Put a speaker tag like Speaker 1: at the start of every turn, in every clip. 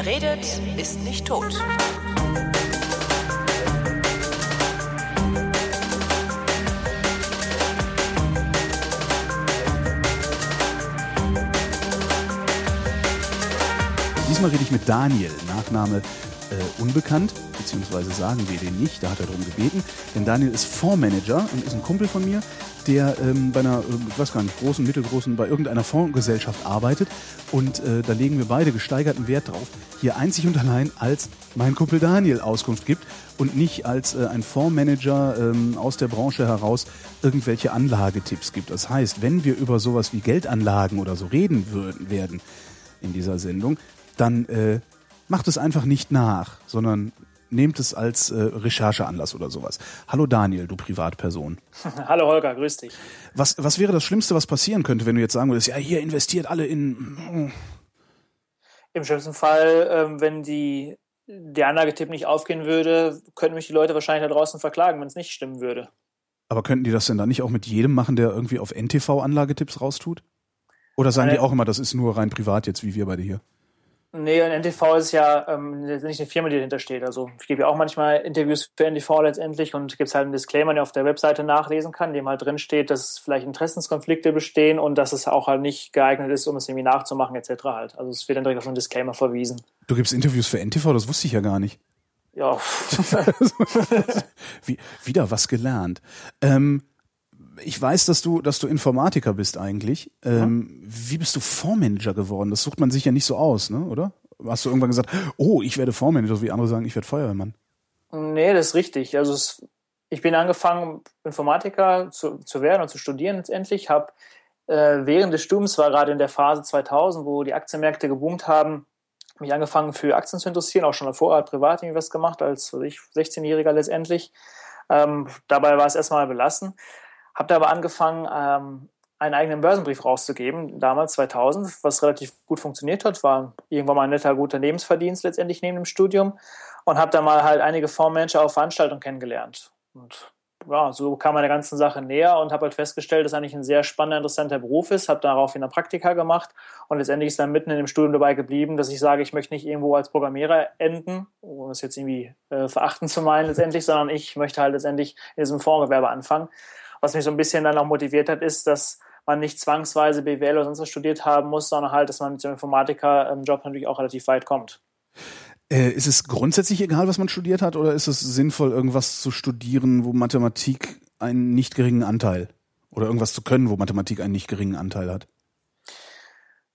Speaker 1: Wer redet, ist nicht tot.
Speaker 2: Diesmal rede ich mit Daniel, Nachname äh, unbekannt, beziehungsweise sagen wir den nicht, da hat er darum gebeten. Denn Daniel ist Fondsmanager und ist ein Kumpel von mir, der ähm, bei einer, äh, ich weiß gar nicht, großen, mittelgroßen, bei irgendeiner Fondsgesellschaft arbeitet. Und äh, da legen wir beide gesteigerten Wert drauf, hier einzig und allein als mein Kumpel Daniel Auskunft gibt und nicht als äh, ein Fondsmanager ähm, aus der Branche heraus irgendwelche Anlagetipps gibt. Das heißt, wenn wir über sowas wie Geldanlagen oder so reden würden, werden in dieser Sendung, dann äh, macht es einfach nicht nach, sondern nehmt es als äh, Rechercheanlass oder sowas. Hallo Daniel, du Privatperson.
Speaker 3: Hallo Holger, grüß dich.
Speaker 2: Was, was wäre das Schlimmste, was passieren könnte, wenn du jetzt sagen würdest, ja, hier investiert alle in...
Speaker 3: Im schlimmsten Fall, ähm, wenn die, der Anlagetipp nicht aufgehen würde, könnten mich die Leute wahrscheinlich da draußen verklagen, wenn es nicht stimmen würde.
Speaker 2: Aber könnten die das denn dann nicht auch mit jedem machen, der irgendwie auf NTV Anlagetipps raustut? Oder sagen die auch immer, das ist nur rein privat jetzt, wie wir beide hier?
Speaker 3: Nee, und NTV ist ja ähm, nicht eine Firma, die dahinter steht. Also ich gebe ja auch manchmal Interviews für NTV letztendlich und gibt es halt einen Disclaimer, der auf der Webseite nachlesen kann, dem halt drin steht, dass vielleicht Interessenskonflikte bestehen und dass es auch halt nicht geeignet ist, um es irgendwie nachzumachen etc. halt. Also es wird dann direkt auf einen Disclaimer verwiesen.
Speaker 2: Du gibst Interviews für NTV, das wusste ich ja gar nicht.
Speaker 3: Ja.
Speaker 2: Wie, wieder was gelernt. Ähm, ich weiß, dass du, dass du Informatiker bist eigentlich. Ähm, Wie bist du Fondsmanager geworden? Das sucht man sich ja nicht so aus, ne? Oder? Hast du irgendwann gesagt, oh, ich werde Fondsmanager, wie andere sagen, ich werde Feuerwehrmann?
Speaker 3: Nee, das ist richtig. Also es, ich bin angefangen, Informatiker zu, zu werden und zu studieren letztendlich. Habe äh, während des Studiums, war gerade in der Phase 2000, wo die Aktienmärkte geboomt haben, mich angefangen für Aktien zu interessieren, auch schon davor hat privat irgendwie was gemacht, als ich 16-Jähriger letztendlich. Ähm, dabei war es erstmal belassen. Habe da aber angefangen, ähm, einen eigenen Börsenbrief rauszugeben, damals 2000, was relativ gut funktioniert hat, war irgendwann mal ein netter, guter Lebensverdienst letztendlich neben dem Studium und habe da mal halt einige Fondsmanager auf Veranstaltungen kennengelernt. Und ja, so kam man der ganzen Sache näher und habe halt festgestellt, dass eigentlich ein sehr spannender, interessanter Beruf ist, habe daraufhin ein Praktika gemacht und letztendlich ist dann mitten in dem Studium dabei geblieben, dass ich sage, ich möchte nicht irgendwo als Programmierer enden, um es jetzt irgendwie äh, verachten zu meinen letztendlich, sondern ich möchte halt letztendlich in diesem Fondsgewerbe anfangen was mich so ein bisschen dann auch motiviert hat, ist, dass man nicht zwangsweise BWL oder sonst was studiert haben muss, sondern halt, dass man mit dem Informatiker-Job natürlich auch relativ weit kommt.
Speaker 2: Äh, ist es grundsätzlich egal, was man studiert hat, oder ist es sinnvoll, irgendwas zu studieren, wo Mathematik einen nicht geringen Anteil oder irgendwas zu können, wo Mathematik einen nicht geringen Anteil hat?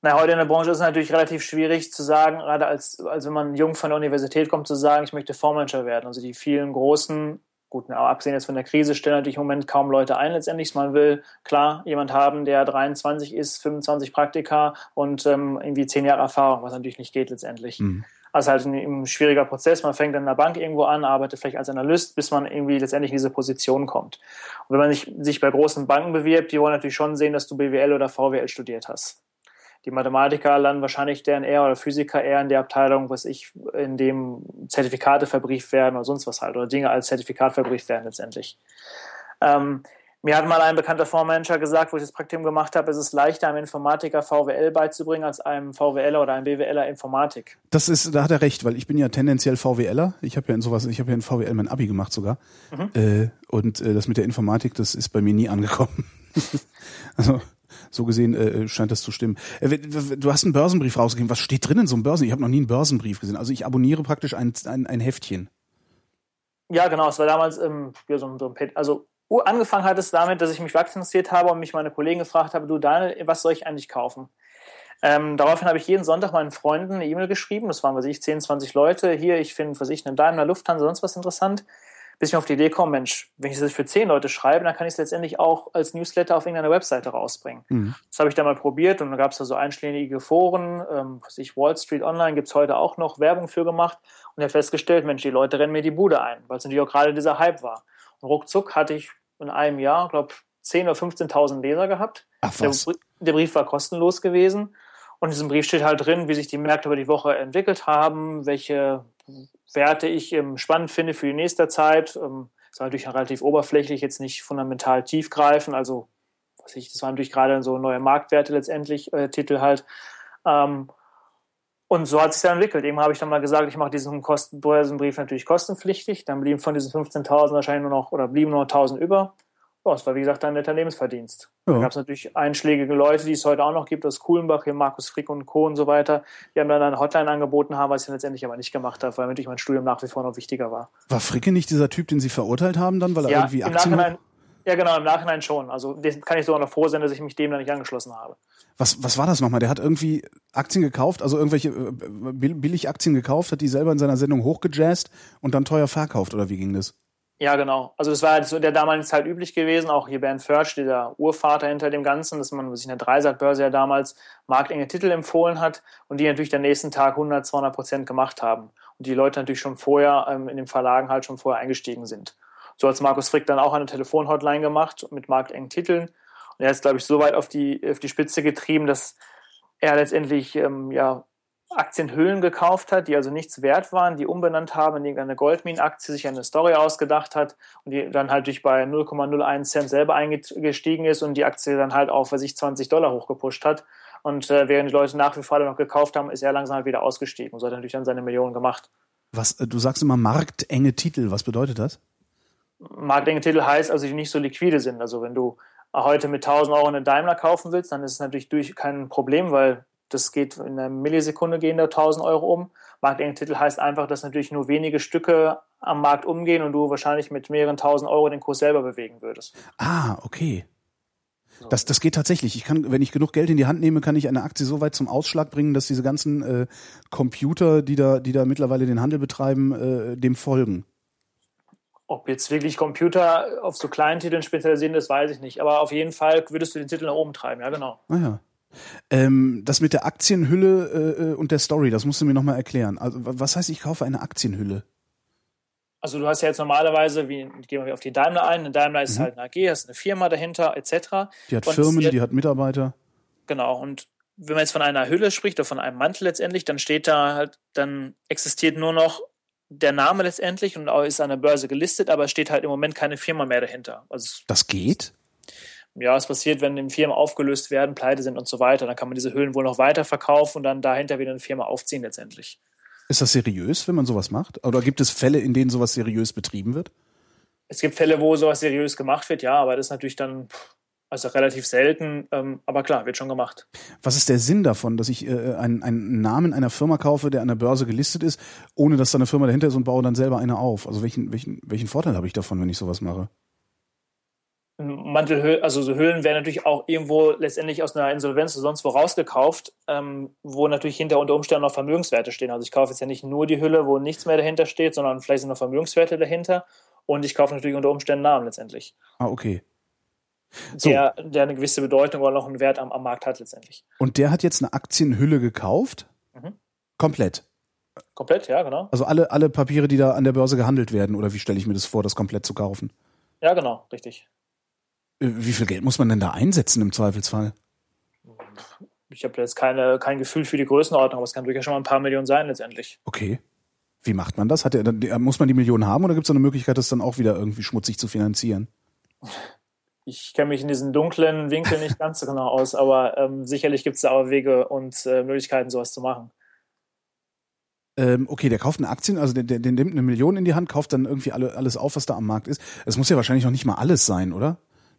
Speaker 3: Na, heute in der Branche ist es natürlich relativ schwierig zu sagen, gerade als, als wenn man jung von der Universität kommt, zu sagen, ich möchte Fondsmanager werden. Also die vielen großen gut, aber abgesehen jetzt von der Krise stellen natürlich im Moment kaum Leute ein letztendlich. Man will klar jemand haben, der 23 ist, 25 Praktika und ähm, irgendwie zehn Jahre Erfahrung, was natürlich nicht geht letztendlich. Mhm. Also halt ein, ein, schwieriger Prozess. Man fängt in der Bank irgendwo an, arbeitet vielleicht als Analyst, bis man irgendwie letztendlich in diese Position kommt. Und wenn man sich, sich bei großen Banken bewirbt, die wollen natürlich schon sehen, dass du BWL oder VWL studiert hast die Mathematiker landen wahrscheinlich deren eher oder Physiker eher in der Abteilung, was ich, in dem Zertifikate verbrieft werden oder sonst was halt oder Dinge als Zertifikat verbrieft werden letztendlich. Ähm, mir hat mal ein bekannter Fondsmanager gesagt, wo ich das Praktikum gemacht habe, es ist leichter, einem Informatiker VWL beizubringen, als einem VWLer oder einem BWLer Informatik.
Speaker 2: Das ist, da hat er recht, weil ich bin ja tendenziell VWLer. Ich habe ja in sowas, ich habe ja in VWL mein Abi gemacht sogar. Mhm. Äh, und äh, das mit der Informatik, das ist bei mir nie angekommen. also so gesehen äh, scheint das zu stimmen. Äh, du hast einen Börsenbrief rausgegeben. Was steht drin in so einem Börsen? Ich habe noch nie einen Börsenbrief gesehen. Also ich abonniere praktisch ein, ein, ein Heftchen.
Speaker 3: Ja, genau. Es war damals ähm, ja, so, so ein also angefangen hat es damit, dass ich mich Wachs interessiert habe und mich meine Kollegen gefragt habe, du Daniel, was soll ich eigentlich kaufen? Ähm, daraufhin habe ich jeden Sonntag meinen Freunden eine E-Mail geschrieben. Das waren, was ich, 10, 20 Leute. Hier, ich finde, was ich, eine Daimler, Lufthansa, sonst was interessant bis ich mir auf die Idee komme, Mensch, wenn ich das für zehn Leute schreibe, dann kann ich es letztendlich auch als Newsletter auf irgendeiner Webseite rausbringen. Mhm. Das habe ich dann mal probiert und dann gab es da so einschlägige Foren, ähm, was ich, Wall Street Online gibt es heute auch noch Werbung für gemacht und habe festgestellt, Mensch, die Leute rennen mir die Bude ein, weil es natürlich auch gerade dieser Hype war. Und ruckzuck hatte ich in einem Jahr, glaube 10.000 oder 15.000 Leser gehabt.
Speaker 2: Ach, was?
Speaker 3: Der, der Brief war kostenlos gewesen und in diesem Brief steht halt drin, wie sich die Märkte über die Woche entwickelt haben, welche Werte ich ähm, spannend finde für die nächste Zeit. Ähm, war natürlich relativ oberflächlich, jetzt nicht fundamental tiefgreifend. Also, was ich, das waren natürlich gerade so neue Marktwerte letztendlich, äh, Titel halt. Ähm, Und so hat sich dann entwickelt. Eben habe ich dann mal gesagt, ich mache diesen Kosten natürlich kostenpflichtig. Dann blieben von diesen 15.000 wahrscheinlich nur noch, oder blieben nur noch 1.000 über. Ja, es war wie gesagt ein netter Lebensverdienst. Ja. Da gab es natürlich einschlägige Leute, die es heute auch noch gibt, aus Kuhlenbach, hier Markus Frick und Co. und so weiter, die haben dann eine Hotline angeboten haben, was ich dann letztendlich aber nicht gemacht habe, weil natürlich mein Studium nach wie vor noch wichtiger war.
Speaker 2: War Fricke nicht dieser Typ, den Sie verurteilt haben dann, weil er
Speaker 3: ja,
Speaker 2: irgendwie Aktien...
Speaker 3: Im ja, genau, im Nachhinein schon. Also kann ich sogar noch froh sein, dass ich mich dem dann nicht angeschlossen habe.
Speaker 2: Was, was war das nochmal? Der hat irgendwie Aktien gekauft, also irgendwelche äh, billig Aktien gekauft, hat die selber in seiner Sendung hochgejazzt und dann teuer verkauft, oder wie ging das?
Speaker 3: Ja, genau. Also das war halt so der damaligen Zeit üblich gewesen. Auch hier Bernd Försch, dieser Urvater hinter dem Ganzen, dass man sich in der Dreisat-Börse ja damals marktenge Titel empfohlen hat und die natürlich den nächsten Tag 100, 200 Prozent gemacht haben. Und die Leute natürlich schon vorher ähm, in den Verlagen halt schon vorher eingestiegen sind. So hat Markus Frick dann auch eine Telefonhotline gemacht mit marktengen Titeln. Und er ist, glaube ich, so weit auf die, auf die Spitze getrieben, dass er letztendlich ähm, ja, Aktienhüllen gekauft hat, die also nichts wert waren, die umbenannt haben in irgendeine Goldmine-Aktie, sich eine Story ausgedacht hat und die dann halt durch bei 0,01 Cent selber eingestiegen ist und die Aktie dann halt auf, weiß ich, 20 Dollar hochgepusht hat. Und äh, während die Leute nach wie vor noch gekauft haben, ist er langsam halt wieder ausgestiegen und so hat er natürlich dann seine Millionen gemacht.
Speaker 2: Was, äh, du sagst immer marktenge Titel, was bedeutet das?
Speaker 3: Marktenge Titel heißt also, die nicht so liquide sind. Also wenn du heute mit 1000 Euro eine Daimler kaufen willst, dann ist es natürlich durch kein Problem, weil das geht in einer Millisekunde gehen da 1000 Euro um. Marktenge Titel heißt einfach, dass natürlich nur wenige Stücke am Markt umgehen und du wahrscheinlich mit mehreren tausend Euro den Kurs selber bewegen würdest.
Speaker 2: Ah, okay. Das, das geht tatsächlich. Ich kann, wenn ich genug Geld in die Hand nehme, kann ich eine Aktie so weit zum Ausschlag bringen, dass diese ganzen äh, Computer, die da, die da mittlerweile den Handel betreiben, äh, dem folgen.
Speaker 3: Ob jetzt wirklich Computer auf so kleinen Titeln spezialisieren, das weiß ich nicht. Aber auf jeden Fall würdest du den Titel nach oben treiben, ja genau.
Speaker 2: Ah ja. Ähm, das mit der Aktienhülle äh, äh und der Story, das musst du mir nochmal erklären. Also was heißt, ich kaufe eine Aktienhülle?
Speaker 3: Also du hast ja jetzt normalerweise, wie gehen wir auf die Daimler ein, eine Daimler ist mhm. halt eine AG, hast eine Firma dahinter, etc.
Speaker 2: Die hat und Firmen, die hat Mitarbeiter.
Speaker 3: Genau, und wenn man jetzt von einer Hülle spricht oder von einem Mantel letztendlich, dann steht da halt, dann existiert nur noch der Name letztendlich und ist an der Börse gelistet, aber es steht halt im Moment keine Firma mehr dahinter. Also
Speaker 2: das geht?
Speaker 3: Ja, es passiert, wenn die Firmen aufgelöst werden, pleite sind und so weiter. Dann kann man diese Hüllen wohl noch weiter verkaufen und dann dahinter wieder eine Firma aufziehen letztendlich.
Speaker 2: Ist das seriös, wenn man sowas macht? Oder gibt es Fälle, in denen sowas seriös betrieben wird?
Speaker 3: Es gibt Fälle, wo sowas seriös gemacht wird, ja, aber das ist natürlich dann also relativ selten, ähm, aber klar, wird schon gemacht.
Speaker 2: Was ist der Sinn davon, dass ich äh, einen, einen Namen einer Firma kaufe, der an der Börse gelistet ist, ohne dass da eine Firma dahinter ist und baue dann selber eine auf? Also welchen, welchen, welchen Vorteil habe ich davon, wenn ich sowas mache?
Speaker 3: Mantelhöhlen, also so Höhlen werden natürlich auch irgendwo letztendlich aus einer Insolvenz oder sonst wo rausgekauft, ähm, wo natürlich hinter unter Umständen noch Vermögenswerte stehen. Also ich kaufe jetzt ja nicht nur die Hülle, wo nichts mehr dahinter steht, sondern vielleicht sind noch Vermögenswerte dahinter und ich kaufe natürlich unter Umständen Namen letztendlich.
Speaker 2: Ah, okay.
Speaker 3: So. Der, der eine gewisse Bedeutung oder noch einen Wert am, am Markt hat letztendlich.
Speaker 2: Und der hat jetzt eine Aktienhülle gekauft? Mhm. Komplett?
Speaker 3: Komplett, ja, genau.
Speaker 2: Also alle, alle Papiere, die da an der Börse gehandelt werden, oder wie stelle ich mir das vor, das komplett zu kaufen?
Speaker 3: Ja, genau, richtig.
Speaker 2: Äh, wie viel Geld muss man denn da einsetzen im Zweifelsfall?
Speaker 3: Ich habe jetzt keine, kein Gefühl für die Größenordnung, aber es kann durchaus schon mal ein paar Millionen sein letztendlich.
Speaker 2: Okay. Wie macht man das? Hat der, muss man die Millionen haben oder gibt es eine Möglichkeit, das dann auch wieder irgendwie schmutzig zu finanzieren?
Speaker 3: ich kenne mich in diesen dunklen Winkeln nicht ganz so genau aus, aber ähm, sicherlich gibt es da auch Wege und äh, Möglichkeiten, sowas zu machen.
Speaker 2: Ähm, okay, der kauft eine Aktien, also der, der, der nimmt eine Million in die Hand, kauft dann irgendwie alle, alles auf, was da am Markt ist. Es muss ja wahrscheinlich noch nicht mal alles sein, oder?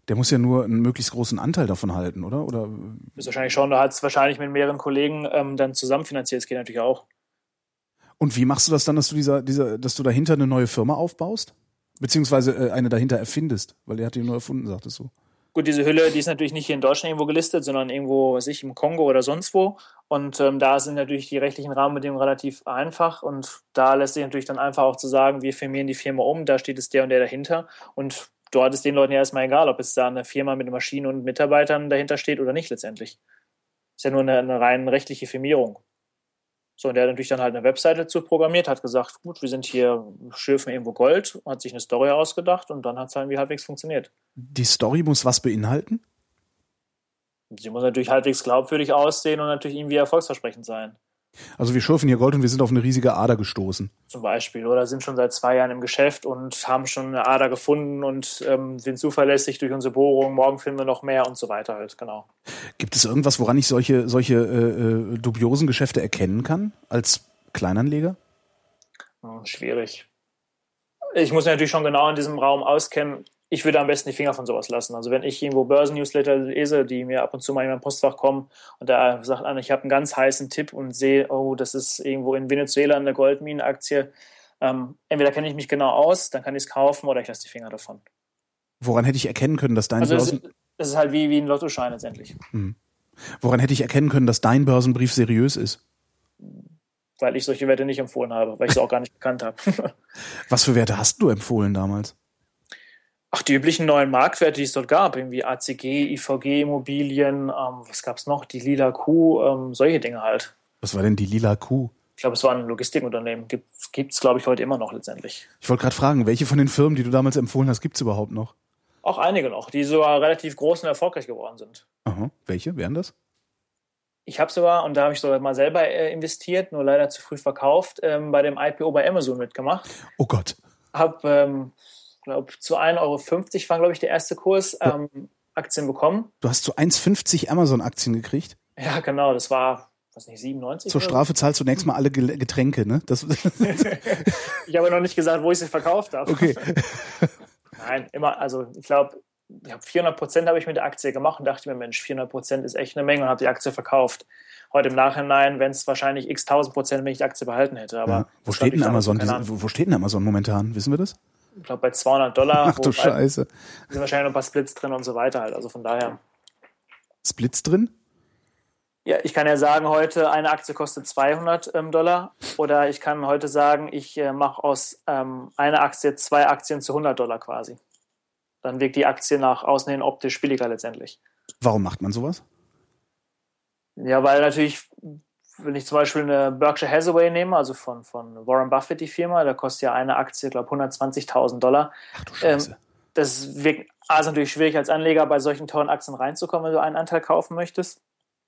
Speaker 2: Der muss ja nur einen möglichst großen Anteil davon halten, oder? oder?
Speaker 3: Ist wahrscheinlich schon, da hat es wahrscheinlich mit mehreren Kollegen ähm, dann zusammenfinanziert, das geht natürlich auch.
Speaker 2: Und wie machst du das dann, dass du dieser, dieser, dass du dahinter eine neue Firma aufbaust? Beziehungsweise äh, eine dahinter erfindest, weil er hat die nur erfunden, sagtest du.
Speaker 3: Gut, diese Hülle, die ist natürlich nicht hier in Deutschland irgendwo gelistet, sondern irgendwo, weiß ich, im Kongo oder sonst wo. Und ähm, da sind natürlich die rechtlichen Rahmenbedingungen relativ einfach. Und da lässt sich natürlich dann einfach auch zu sagen, wir firmieren die Firma um, da steht es der und der dahinter. Und dort ist den Leuten ja erstmal egal, ob es da eine Firma mit Maschinen und Mitarbeitern dahinter steht oder nicht letztendlich. Ist ja nur eine, eine rein rechtliche Firmierung. So, und der hat natürlich dann halt eine Webseite zu programmiert, hat gesagt, gut, wir sind hier, schürfen irgendwo Gold, hat sich eine Story ausgedacht und dann hat es halt irgendwie halbwegs funktioniert.
Speaker 2: Die Story muss was beinhalten?
Speaker 3: Sie muss natürlich halbwegs glaubwürdig aussehen und natürlich irgendwie erfolgsversprechend sein.
Speaker 2: Also wir schürfen hier Gold und wir sind auf eine riesige Ader gestoßen.
Speaker 3: Zum Beispiel. Oder sind schon seit zwei Jahren im Geschäft und haben schon eine Ader gefunden und ähm, sind zuverlässig durch unsere Bohrung. Morgen finden wir noch mehr und so weiter halt, genau.
Speaker 2: Gibt es irgendwas, woran ich solche, solche äh, äh dubiosen Geschäfte erkennen kann als Kleinanleger?
Speaker 3: Hm, schwierig. Ich muss mich natürlich schon genau in diesem Raum auskennen ich würde am besten die Finger von sowas lassen. Also wenn ich irgendwo Börsennewsletter lese, die mir ab und zu mal in mein Postfach kommen und da sagt einer, ich habe einen ganz heißen Tipp und sehe, oh, das ist irgendwo in Venezuela eine Goldminenaktie, ähm, entweder kenne ich mich genau aus, dann kann ich es kaufen oder ich lasse die Finger davon.
Speaker 2: Woran hätte ich erkennen können, dass dein
Speaker 3: also Börsen... Es ist halt wie, wie ein Lottoschein letztendlich.
Speaker 2: Hm. Woran hätte ich erkennen können, dass dein Börsenbrief seriös ist?
Speaker 3: Weil ich solche Werte nicht empfohlen habe, weil ich sie auch gar nicht gekannt habe.
Speaker 2: Was für Werte hast du empfohlen damals?
Speaker 3: Ach, die üblichen neuen Marktwerte, die es dort gab, irgendwie ACG, IVG Immobilien, ähm, was gab es noch? Die Lila Kuh, ähm, solche Dinge halt.
Speaker 2: Was war denn die Lila Kuh?
Speaker 3: Ich glaube, es war ein Logistikunternehmen. Gibt es, glaube ich, heute immer noch letztendlich.
Speaker 2: Ich wollte gerade fragen, welche von den Firmen, die du damals empfohlen hast, gibt es überhaupt noch?
Speaker 3: Auch einige noch, die sogar relativ groß und erfolgreich geworden sind.
Speaker 2: Aha. Welche wären das?
Speaker 3: Ich habe sogar, und da habe ich sogar mal selber äh, investiert, nur leider zu früh verkauft, ähm, bei dem IPO bei Amazon mitgemacht.
Speaker 2: Oh Gott.
Speaker 3: Habe ähm, glaube zu 1,50 Euro war, glaube ich, der erste Kurs, ähm, Aktien bekommen.
Speaker 2: Du hast zu 1,50 Amazon-Aktien gekriegt?
Speaker 3: Ja, genau, das war, was nicht, 97?
Speaker 2: Zur Strafe zahlst du nächstes Mal alle Getränke, ne? Das
Speaker 3: ich habe noch nicht gesagt, wo ich sie verkauft habe.
Speaker 2: Okay.
Speaker 3: Nein, immer, also ich glaube, ich habe 400 Prozent habe ich mit der Aktie gemacht und dachte mir, Mensch, 400 Prozent ist echt eine Menge und habe die Aktie verkauft. Heute im Nachhinein, wenn es wahrscheinlich x 1000 Prozent, wenn ich die Aktie behalten hätte. Aber ja.
Speaker 2: wo, steht denn Amazon, wo, wo steht denn Amazon momentan? Wissen wir das?
Speaker 3: Ich glaube, bei 200 Dollar.
Speaker 2: Ach du Scheiße.
Speaker 3: Sind wahrscheinlich noch ein paar Splits drin und so weiter halt. Also von daher.
Speaker 2: Splits drin?
Speaker 3: Ja, ich kann ja sagen, heute eine Aktie kostet 200 ähm, Dollar. Oder ich kann heute sagen, ich äh, mache aus ähm, einer Aktie zwei Aktien zu 100 Dollar quasi. Dann wirkt die Aktie nach außen hin optisch billiger letztendlich.
Speaker 2: Warum macht man sowas?
Speaker 3: Ja, weil natürlich wenn ich zum Beispiel eine Berkshire Hathaway nehme, also von, von Warren Buffett die Firma, da kostet ja eine Aktie, glaube 120.000 Dollar.
Speaker 2: Ach du Scheiße. Ähm,
Speaker 3: das wirkt A, ist natürlich schwierig als Anleger bei solchen teuren Aktien reinzukommen, wenn du einen Anteil kaufen möchtest.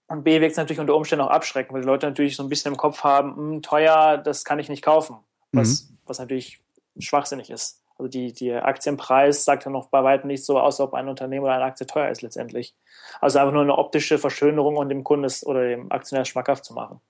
Speaker 3: Und B, wirkt es natürlich unter Umständen auch abschrecken, weil die Leute natürlich so ein bisschen im Kopf haben, hm, teuer, das kann ich nicht kaufen. Was, mhm. was natürlich schwachsinnig ist. Also die, die Aktienpreis sagt ja noch bei weitem nicht so aus, ob ein Unternehmen oder eine Aktie teuer ist letztendlich. Also einfach nur eine optische Verschönerung und dem Kunden oder dem Aktionär schmackhaft zu machen.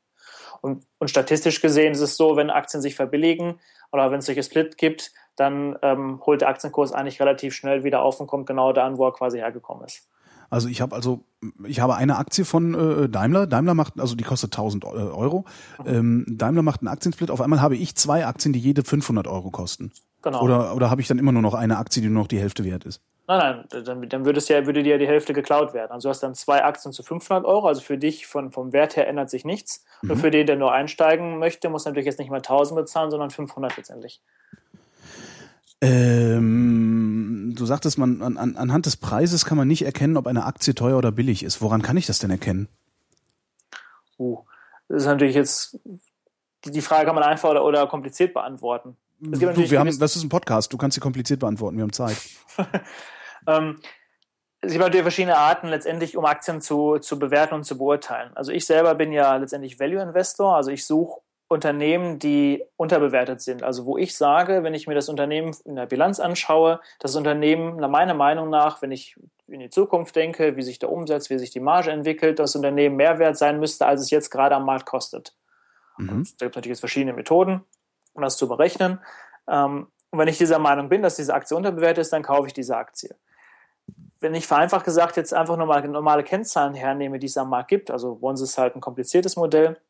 Speaker 3: Und, und statistisch gesehen ist es so, wenn Aktien sich verbilligen oder wenn es solche Split gibt, dann ähm, holt der Aktienkurs eigentlich relativ schnell wieder auf und kommt genau da an, wo er quasi hergekommen ist.
Speaker 2: Also ich habe also ich habe eine Aktie von äh, Daimler. Daimler macht also die kostet 1000 äh, Euro. Mhm. Ähm, Daimler macht einen Aktiensplit. Auf einmal habe ich zwei Aktien, die jede 500 Euro kosten. Genau. Oder oder habe ich dann immer nur noch eine Aktie, die nur noch die Hälfte wert ist?
Speaker 3: Nein, nein, dann, dann würde, es ja, würde dir die Hälfte geklaut werden. Also du hast dann zwei Aktien zu 500 Euro. Also für dich von, vom Wert her ändert sich nichts. Mhm. Und für den, der nur einsteigen möchte, muss natürlich jetzt nicht mal 1000 bezahlen, sondern 500 letztendlich.
Speaker 2: Ähm, du sagtest, man an, an, anhand des Preises kann man nicht erkennen, ob eine Aktie teuer oder billig ist. Woran kann ich das denn erkennen?
Speaker 3: Uh, das ist natürlich jetzt die Frage kann man einfach oder, oder kompliziert beantworten.
Speaker 2: Du, wir haben, das ist ein Podcast, du kannst sie kompliziert beantworten, wir haben Zeit.
Speaker 3: ähm, es gibt natürlich verschiedene Arten, letztendlich, um Aktien zu, zu bewerten und zu beurteilen. Also ich selber bin ja letztendlich Value Investor, also ich suche Unternehmen, die unterbewertet sind. Also wo ich sage, wenn ich mir das Unternehmen in der Bilanz anschaue, das Unternehmen meiner Meinung nach, wenn ich in die Zukunft denke, wie sich der Umsatz, wie sich die Marge entwickelt, das Unternehmen mehr wert sein müsste, als es jetzt gerade am Markt kostet. Mhm. Da gibt es natürlich jetzt verschiedene Methoden, um das zu berechnen. Ähm, und wenn ich dieser Meinung bin, dass diese Aktie unterbewertet ist, dann kaufe ich diese Aktie wenn ich vereinfacht gesagt jetzt einfach nur mal normale Kennzahlen hernehme, die es am Markt gibt, also Bonds ist halt ein kompliziertes Modell,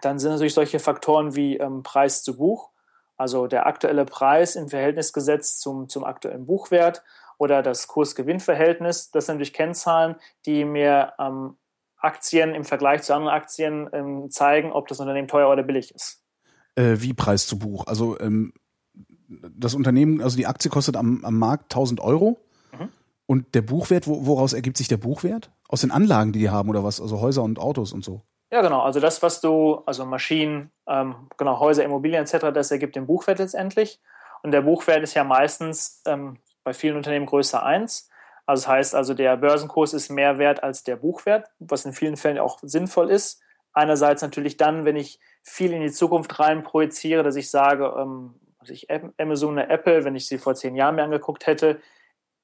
Speaker 3: dann sind natürlich solche Faktoren wie ähm, Preis zu Buch, also der aktuelle Preis im Verhältnis gesetzt zum, zum aktuellen Buchwert oder das Kurs-Gewinn-Verhältnis. Das sind natürlich Kennzahlen, die mir ähm, Aktien im Vergleich zu anderen Aktien ähm, zeigen, ob das Unternehmen teuer oder billig ist.
Speaker 2: Äh, wie Preis zu Buch? Also ähm, das Unternehmen, also die Aktie kostet am, am Markt 1000 Euro und der Buchwert, woraus ergibt sich der Buchwert? Aus den Anlagen, die die haben oder was? Also Häuser und Autos und so.
Speaker 3: Ja, genau. Also das, was du, also Maschinen, ähm, genau, Häuser, Immobilien etc., das ergibt den Buchwert letztendlich. Und der Buchwert ist ja meistens ähm, bei vielen Unternehmen größer 1. Also das heißt also, der Börsenkurs ist mehr wert als der Buchwert, was in vielen Fällen auch sinnvoll ist. einerseits natürlich dann, wenn ich viel in die Zukunft rein projiziere, dass ich sage, ähm, ich Amazon oder Apple, wenn ich sie vor zehn Jahren mir angeguckt hätte,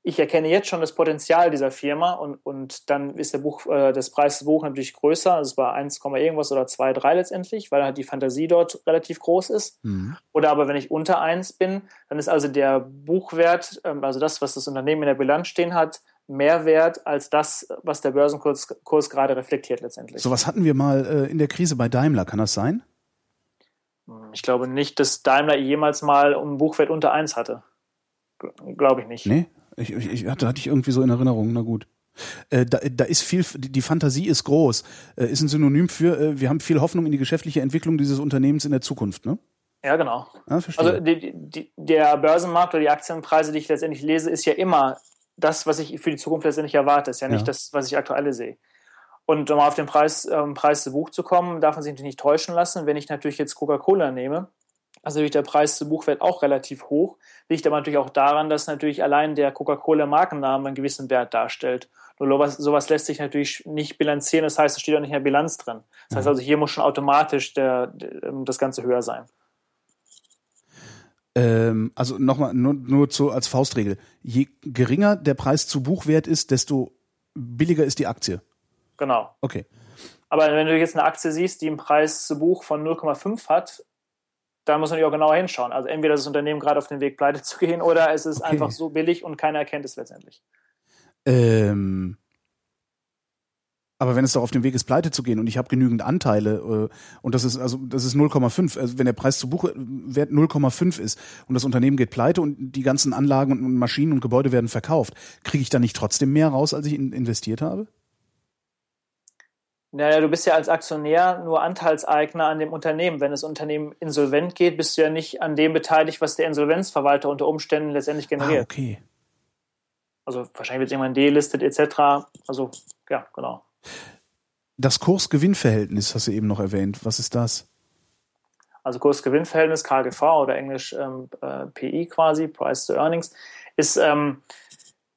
Speaker 3: ich erkenne jetzt schon das Potenzial dieser Firma und, und dann ist der Buch, äh, das Preis des Buch natürlich größer. Also es war 1, irgendwas oder 2, 3 letztendlich, weil halt die Fantasie dort relativ groß ist. Mhm. Oder aber wenn ich unter 1 bin, dann ist also der Buchwert, ähm, also das, was das Unternehmen in der Bilanz stehen hat, mehr wert als das, was der Börsenkurs Kurs gerade reflektiert letztendlich.
Speaker 2: So was hatten wir mal äh, in der Krise bei Daimler, kann das sein?
Speaker 3: Hm, ich glaube nicht, dass Daimler jemals mal einen Buchwert unter 1 hatte. Glaube ich nicht.
Speaker 2: Nee, ich, ich hatte, hatte ich irgendwie so in Erinnerung, na gut. Äh, da, da ist viel, die Fantasie ist groß, äh, ist ein Synonym für, äh, wir haben viel Hoffnung in die geschäftliche Entwicklung dieses Unternehmens in der Zukunft, ne?
Speaker 3: Ja, genau. Ja, also die, die, der Börsenmarkt oder die Aktienpreise, die ich letztendlich lese, ist ja immer das, was ich für die Zukunft letztendlich erwarte, ist ja nicht ja. das, was ich aktuell sehe. Und um auf den Preis, ähm, Preis zu Buch zu kommen, darf man sich natürlich nicht täuschen lassen. Wenn ich natürlich jetzt Coca-Cola nehme, also natürlich der Preis zu Buchwert auch relativ hoch, liegt aber natürlich auch daran, dass natürlich allein der Coca-Cola-Markenname einen gewissen Wert darstellt. Nur sowas, lässt sich natürlich nicht bilanzieren, das heißt, es steht auch nicht in der Bilanz drin. Das heißt mhm. also, hier muss schon automatisch der, das Ganze höher sein.
Speaker 2: Ähm, also nochmal, nur, nur zu, als Faustregel. Je geringer der Preis zu Buchwert ist, desto billiger ist die Aktie.
Speaker 3: Genau.
Speaker 2: Okay.
Speaker 3: Aber wenn du jetzt eine Aktie siehst, die einen Preis zu Buch von 0,5 hat, da muss man natürlich auch genauer hinschauen. Also entweder ist das Unternehmen gerade auf dem Weg, pleite zu gehen, oder es ist okay. einfach so billig und keiner erkennt es letztendlich.
Speaker 2: Ähm, aber wenn es doch auf dem Weg ist, pleite zu gehen und ich habe genügend Anteile äh, und das ist also das ist 0,5, also wenn der Preis zu Buchwert 0,5 ist und das Unternehmen geht pleite und die ganzen Anlagen und Maschinen und Gebäude werden verkauft, kriege ich da nicht trotzdem mehr raus, als ich investiert habe?
Speaker 3: Naja, du bist ja als Aktionär nur Anteilseigner an dem Unternehmen. Wenn das Unternehmen insolvent geht, bist du ja nicht an dem beteiligt, was der Insolvenzverwalter unter Umständen letztendlich generiert. Ah,
Speaker 2: okay.
Speaker 3: Also wahrscheinlich wird es irgendwann delistet etc. Also ja, genau.
Speaker 2: Das Kurs-Gewinn-Verhältnis hast du eben noch erwähnt. Was ist das?
Speaker 3: Also Kurs-Gewinn-Verhältnis, KGV oder Englisch ähm, äh, PI quasi, Price to Earnings, ist, ähm,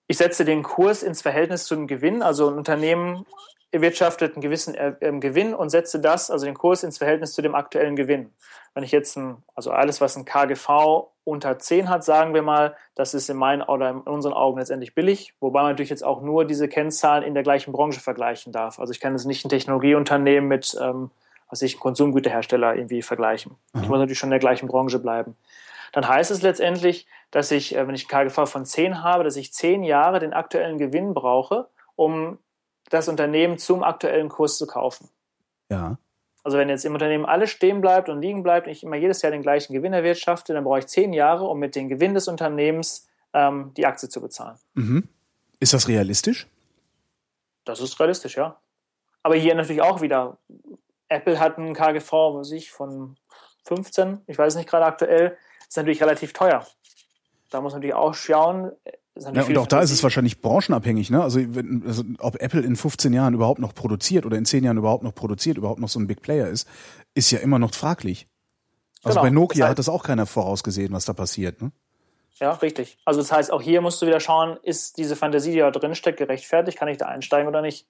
Speaker 3: ich setze den Kurs ins Verhältnis zu dem Gewinn. Also ein Unternehmen erwirtschaftet einen gewissen äh, Gewinn und setze das, also den Kurs, ins Verhältnis zu dem aktuellen Gewinn. Wenn ich jetzt ein, also alles, was ein KGV unter 10 hat, sagen wir mal, das ist in meinen oder in unseren Augen letztendlich billig, wobei man natürlich jetzt auch nur diese Kennzahlen in der gleichen Branche vergleichen darf. Also ich kann jetzt nicht ein Technologieunternehmen mit, ähm, was ich, einem Konsumgüterhersteller irgendwie vergleichen. Mhm. Ich muss natürlich schon in der gleichen Branche bleiben. Dann heißt es letztendlich, dass ich, äh, wenn ich ein KGV von 10 habe, dass ich 10 Jahre den aktuellen Gewinn brauche, um das Unternehmen zum aktuellen Kurs zu kaufen.
Speaker 2: Ja.
Speaker 3: Also wenn jetzt im Unternehmen alles stehen bleibt und liegen bleibt und ich immer jedes Jahr den gleichen Gewinn erwirtschafte, dann brauche ich zehn Jahre, um mit dem Gewinn des Unternehmens ähm, die Aktie zu bezahlen.
Speaker 2: Mhm. Ist das realistisch?
Speaker 3: Das ist realistisch, ja. Aber hier natürlich auch wieder. Apple hat einen KGV, was ich, von 15, ich weiß nicht gerade aktuell, ist natürlich relativ teuer. Da muss man natürlich auch schauen,
Speaker 2: ja, und auch da ist es wahrscheinlich branchenabhängig, ne? Also, wenn, also ob Apple in 15 Jahren überhaupt noch produziert oder in 10 Jahren überhaupt noch produziert, überhaupt noch so ein Big Player ist, ist ja immer noch fraglich. Also genau. bei Nokia das heißt, hat das auch keiner vorausgesehen, was da passiert, ne?
Speaker 3: Ja, richtig. Also das heißt, auch hier musst du wieder schauen, ist diese Fantasie, die da drin steckt, gerechtfertigt? Kann ich da einsteigen oder nicht?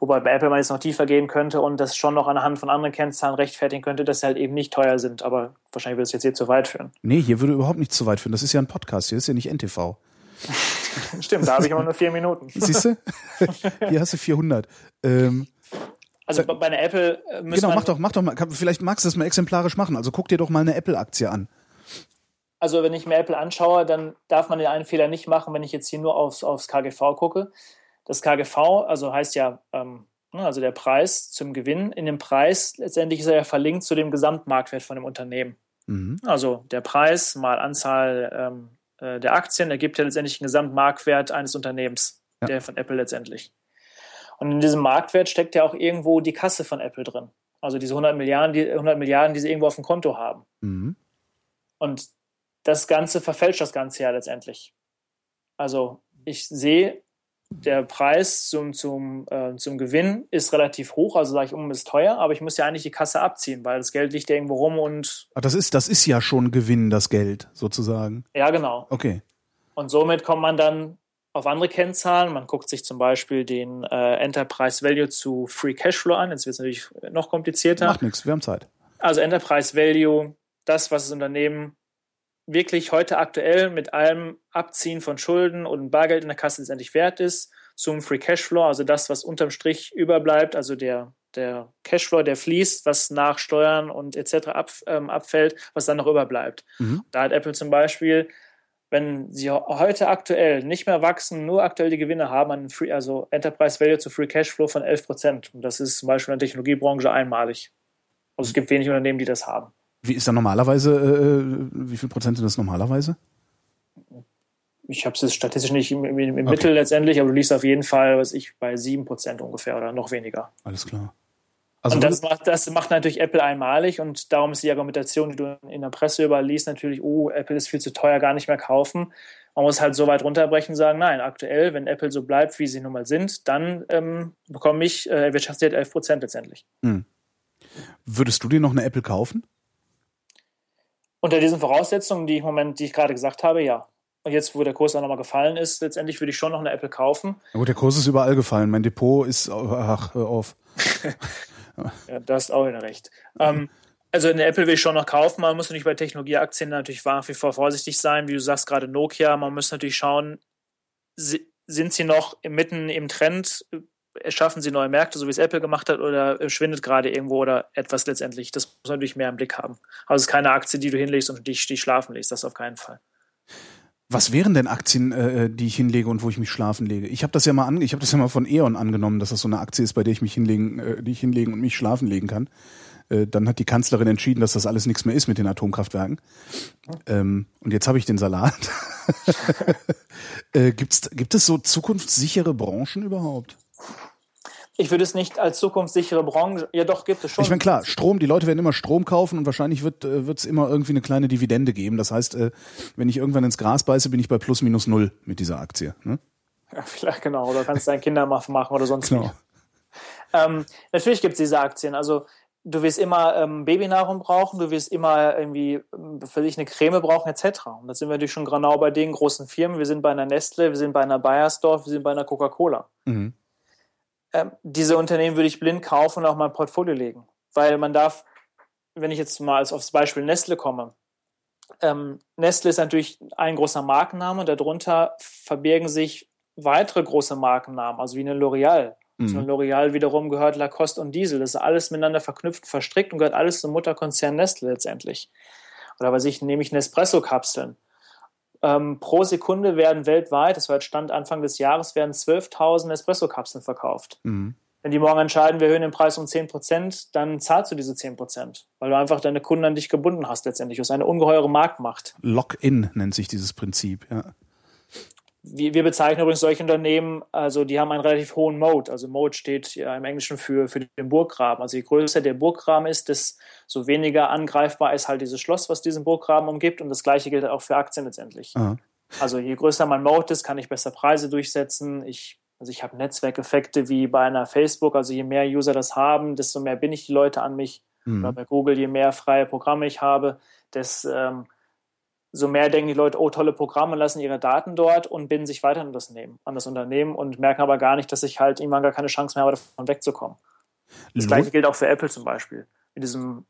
Speaker 3: Wobei bei Apple man jetzt noch tiefer gehen könnte und das schon noch anhand von anderen Kennzahlen rechtfertigen könnte, dass sie halt eben nicht teuer sind. Aber wahrscheinlich würde es jetzt hier zu weit führen.
Speaker 2: Nee, hier würde überhaupt nicht zu weit führen. Das ist ja ein Podcast, hier ist ja nicht NTV.
Speaker 3: Stimmt, da habe ich immer nur vier Minuten.
Speaker 2: Siehst du? Hier hast du 400. Ähm,
Speaker 3: also bei einer Apple
Speaker 2: äh, müssen Genau, mach doch, mach doch mal. Vielleicht magst du das mal exemplarisch machen. Also guck dir doch mal eine Apple-Aktie an.
Speaker 3: Also wenn ich mir Apple anschaue, dann darf man den einen Fehler nicht machen, wenn ich jetzt hier nur aufs, aufs KGV gucke. Das KGV, also heißt ja, ähm, ne, also der Preis zum Gewinn. In dem Preis letztendlich ist er ja verlinkt zu dem Gesamtmarktwert von dem Unternehmen. Mhm. Also der Preis mal Anzahl ähm, äh, der Aktien ergibt ja letztendlich den Gesamtmarktwert eines Unternehmens, ja. der von Apple letztendlich. Und in diesem Marktwert steckt ja auch irgendwo die Kasse von Apple drin. Also diese 100 Milliarden, die, 100 Milliarden, die sie irgendwo auf dem Konto haben. Mhm. Und das Ganze verfälscht das Ganze ja letztendlich. Also ich sehe der Preis zum, zum, äh, zum Gewinn ist relativ hoch, also sage ich, um ist teuer, aber ich muss ja eigentlich die Kasse abziehen, weil das Geld liegt ja irgendwo rum und.
Speaker 2: Ach, das ist, das ist ja schon Gewinn, das Geld, sozusagen.
Speaker 3: Ja, genau.
Speaker 2: Okay.
Speaker 3: Und somit kommt man dann auf andere Kennzahlen. Man guckt sich zum Beispiel den äh, Enterprise Value zu Free Cashflow an. Jetzt wird es natürlich noch komplizierter.
Speaker 2: Macht nichts, wir haben Zeit.
Speaker 3: Also Enterprise Value, das, was das Unternehmen wirklich heute aktuell mit allem Abziehen von Schulden und Bargeld in der Kasse letztendlich wert ist, zum Free Cashflow, also das, was unterm Strich überbleibt, also der, der Cashflow, der fließt, was nach Steuern und etc. Ab, ähm, abfällt, was dann noch überbleibt. Mhm. Da hat Apple zum Beispiel wenn sie heute aktuell nicht mehr wachsen, nur aktuell die Gewinne haben, an Free, also Enterprise Value zu Free Cashflow von 11 Prozent. Und das ist zum Beispiel in der Technologiebranche einmalig. Also es gibt wenig Unternehmen, die das haben.
Speaker 2: Wie ist da normalerweise, äh, wie viel Prozent sind das normalerweise?
Speaker 3: Ich habe es statistisch nicht im, im, im okay. Mittel letztendlich, aber du liegst auf jeden Fall, was ich, bei 7 Prozent ungefähr oder noch weniger.
Speaker 2: Alles klar.
Speaker 3: Also und das macht, das macht natürlich Apple einmalig und darum ist die Argumentation, die du in der Presse überliest, natürlich, oh, Apple ist viel zu teuer, gar nicht mehr kaufen. Man muss halt so weit runterbrechen und sagen, nein, aktuell, wenn Apple so bleibt, wie sie nun mal sind, dann ähm, bekomme ich äh, wirtschaftswert 11 Prozent letztendlich. Hm.
Speaker 2: Würdest du dir noch eine Apple kaufen?
Speaker 3: Unter diesen Voraussetzungen, die ich im Moment, die ich gerade gesagt habe, ja. Und jetzt, wo der Kurs auch nochmal gefallen ist, letztendlich würde ich schon noch eine Apple kaufen.
Speaker 2: Na gut, der Kurs ist überall gefallen. Mein Depot ist, ach, hör auf.
Speaker 3: ja, das ist auch wieder recht. Ähm, also eine Apple will ich schon noch kaufen. Man muss natürlich bei Technologieaktien natürlich nach wie vor vorsichtig sein. Wie du sagst, gerade Nokia. Man muss natürlich schauen, sind sie noch mitten im Trend? Erschaffen sie neue Märkte, so wie es Apple gemacht hat, oder schwindet gerade irgendwo oder etwas letztendlich? Das muss man natürlich mehr im Blick haben. Aber es ist keine Aktie, die du hinlegst und dich, dich schlafen legst. Das auf keinen Fall.
Speaker 2: Was wären denn Aktien, äh, die ich hinlege und wo ich mich schlafen lege? Ich habe das ja mal an, ich habe das ja mal von Eon angenommen, dass das so eine Aktie ist, bei der ich mich hinlegen, äh, die ich hinlegen und mich schlafen legen kann. Äh, dann hat die Kanzlerin entschieden, dass das alles nichts mehr ist mit den Atomkraftwerken. Ähm, und jetzt habe ich den Salat. äh, gibt's, gibt es so zukunftssichere Branchen überhaupt?
Speaker 3: Ich würde es nicht als zukunftssichere Branche, ja doch, gibt es schon.
Speaker 2: Ich meine, klar, Strom, die Leute werden immer Strom kaufen und wahrscheinlich wird äh, es immer irgendwie eine kleine Dividende geben. Das heißt, äh, wenn ich irgendwann ins Gras beiße, bin ich bei plus minus null mit dieser Aktie. Ne?
Speaker 3: Ja, vielleicht genau, oder kannst deinen Kindern machen oder sonst genau. Ähm, natürlich gibt es diese Aktien. Also du wirst immer ähm, Babynahrung brauchen, du wirst immer irgendwie ähm, für dich eine Creme brauchen etc. Und da sind wir natürlich schon genau bei den großen Firmen. Wir sind bei einer Nestle, wir sind bei einer Bayersdorf, wir sind bei einer Coca-Cola. Mhm ähm, diese Unternehmen würde ich blind kaufen und auch mein Portfolio legen. Weil man darf, wenn ich jetzt mal aufs Beispiel Nestle komme, ähm, Nestle ist natürlich ein großer Markenname, darunter verbirgen sich weitere große Markennamen, also wie eine L'Oreal. Mhm. Zu L'Oreal wiederum gehört Lacoste und Diesel. Das ist alles miteinander verknüpft, verstrickt und gehört alles zum Mutterkonzern Nestle letztendlich. Oder was ich, nehme ich Nespresso-Kapseln. Ähm, pro Sekunde werden weltweit, das war jetzt Stand Anfang des Jahres, werden 12.000 Espresso-Kapseln verkauft. Mhm. Wenn die morgen entscheiden, wir erhöhen den Preis um 10%, dann zahlst du diese 10%, weil du einfach deine Kunden an dich gebunden hast letztendlich. Das ist eine ungeheure Marktmacht.
Speaker 2: Lock-in nennt sich dieses Prinzip, ja
Speaker 3: wir, wir bezeichnen übrigens solche Unternehmen, also die haben einen relativ hohen Mode. Also Mode steht ja im Englischen für, für den Burggraben. Also je größer der Burggraben ist, desto weniger angreifbar ist halt dieses Schloss, was diesen Burggraben umgibt. Und das gleiche gilt auch für Aktien letztendlich. Aha. Also je größer mein Mode ist, kann ich besser Preise durchsetzen. Ich, also ich habe Netzwerkeffekte wie bei einer Facebook. Also je mehr User das haben, desto mehr bin ich die Leute an mich. Mhm. Oder bei Google, je mehr freie Programme ich habe, desto ähm, so mehr denken die Leute, oh, tolle Programme, lassen ihre Daten dort und binden sich weiter an das, Nehmen, an das Unternehmen und merken aber gar nicht, dass ich halt irgendwann gar keine Chance mehr habe, davon wegzukommen. Das gleiche gilt auch für Apple zum Beispiel. Mit diesem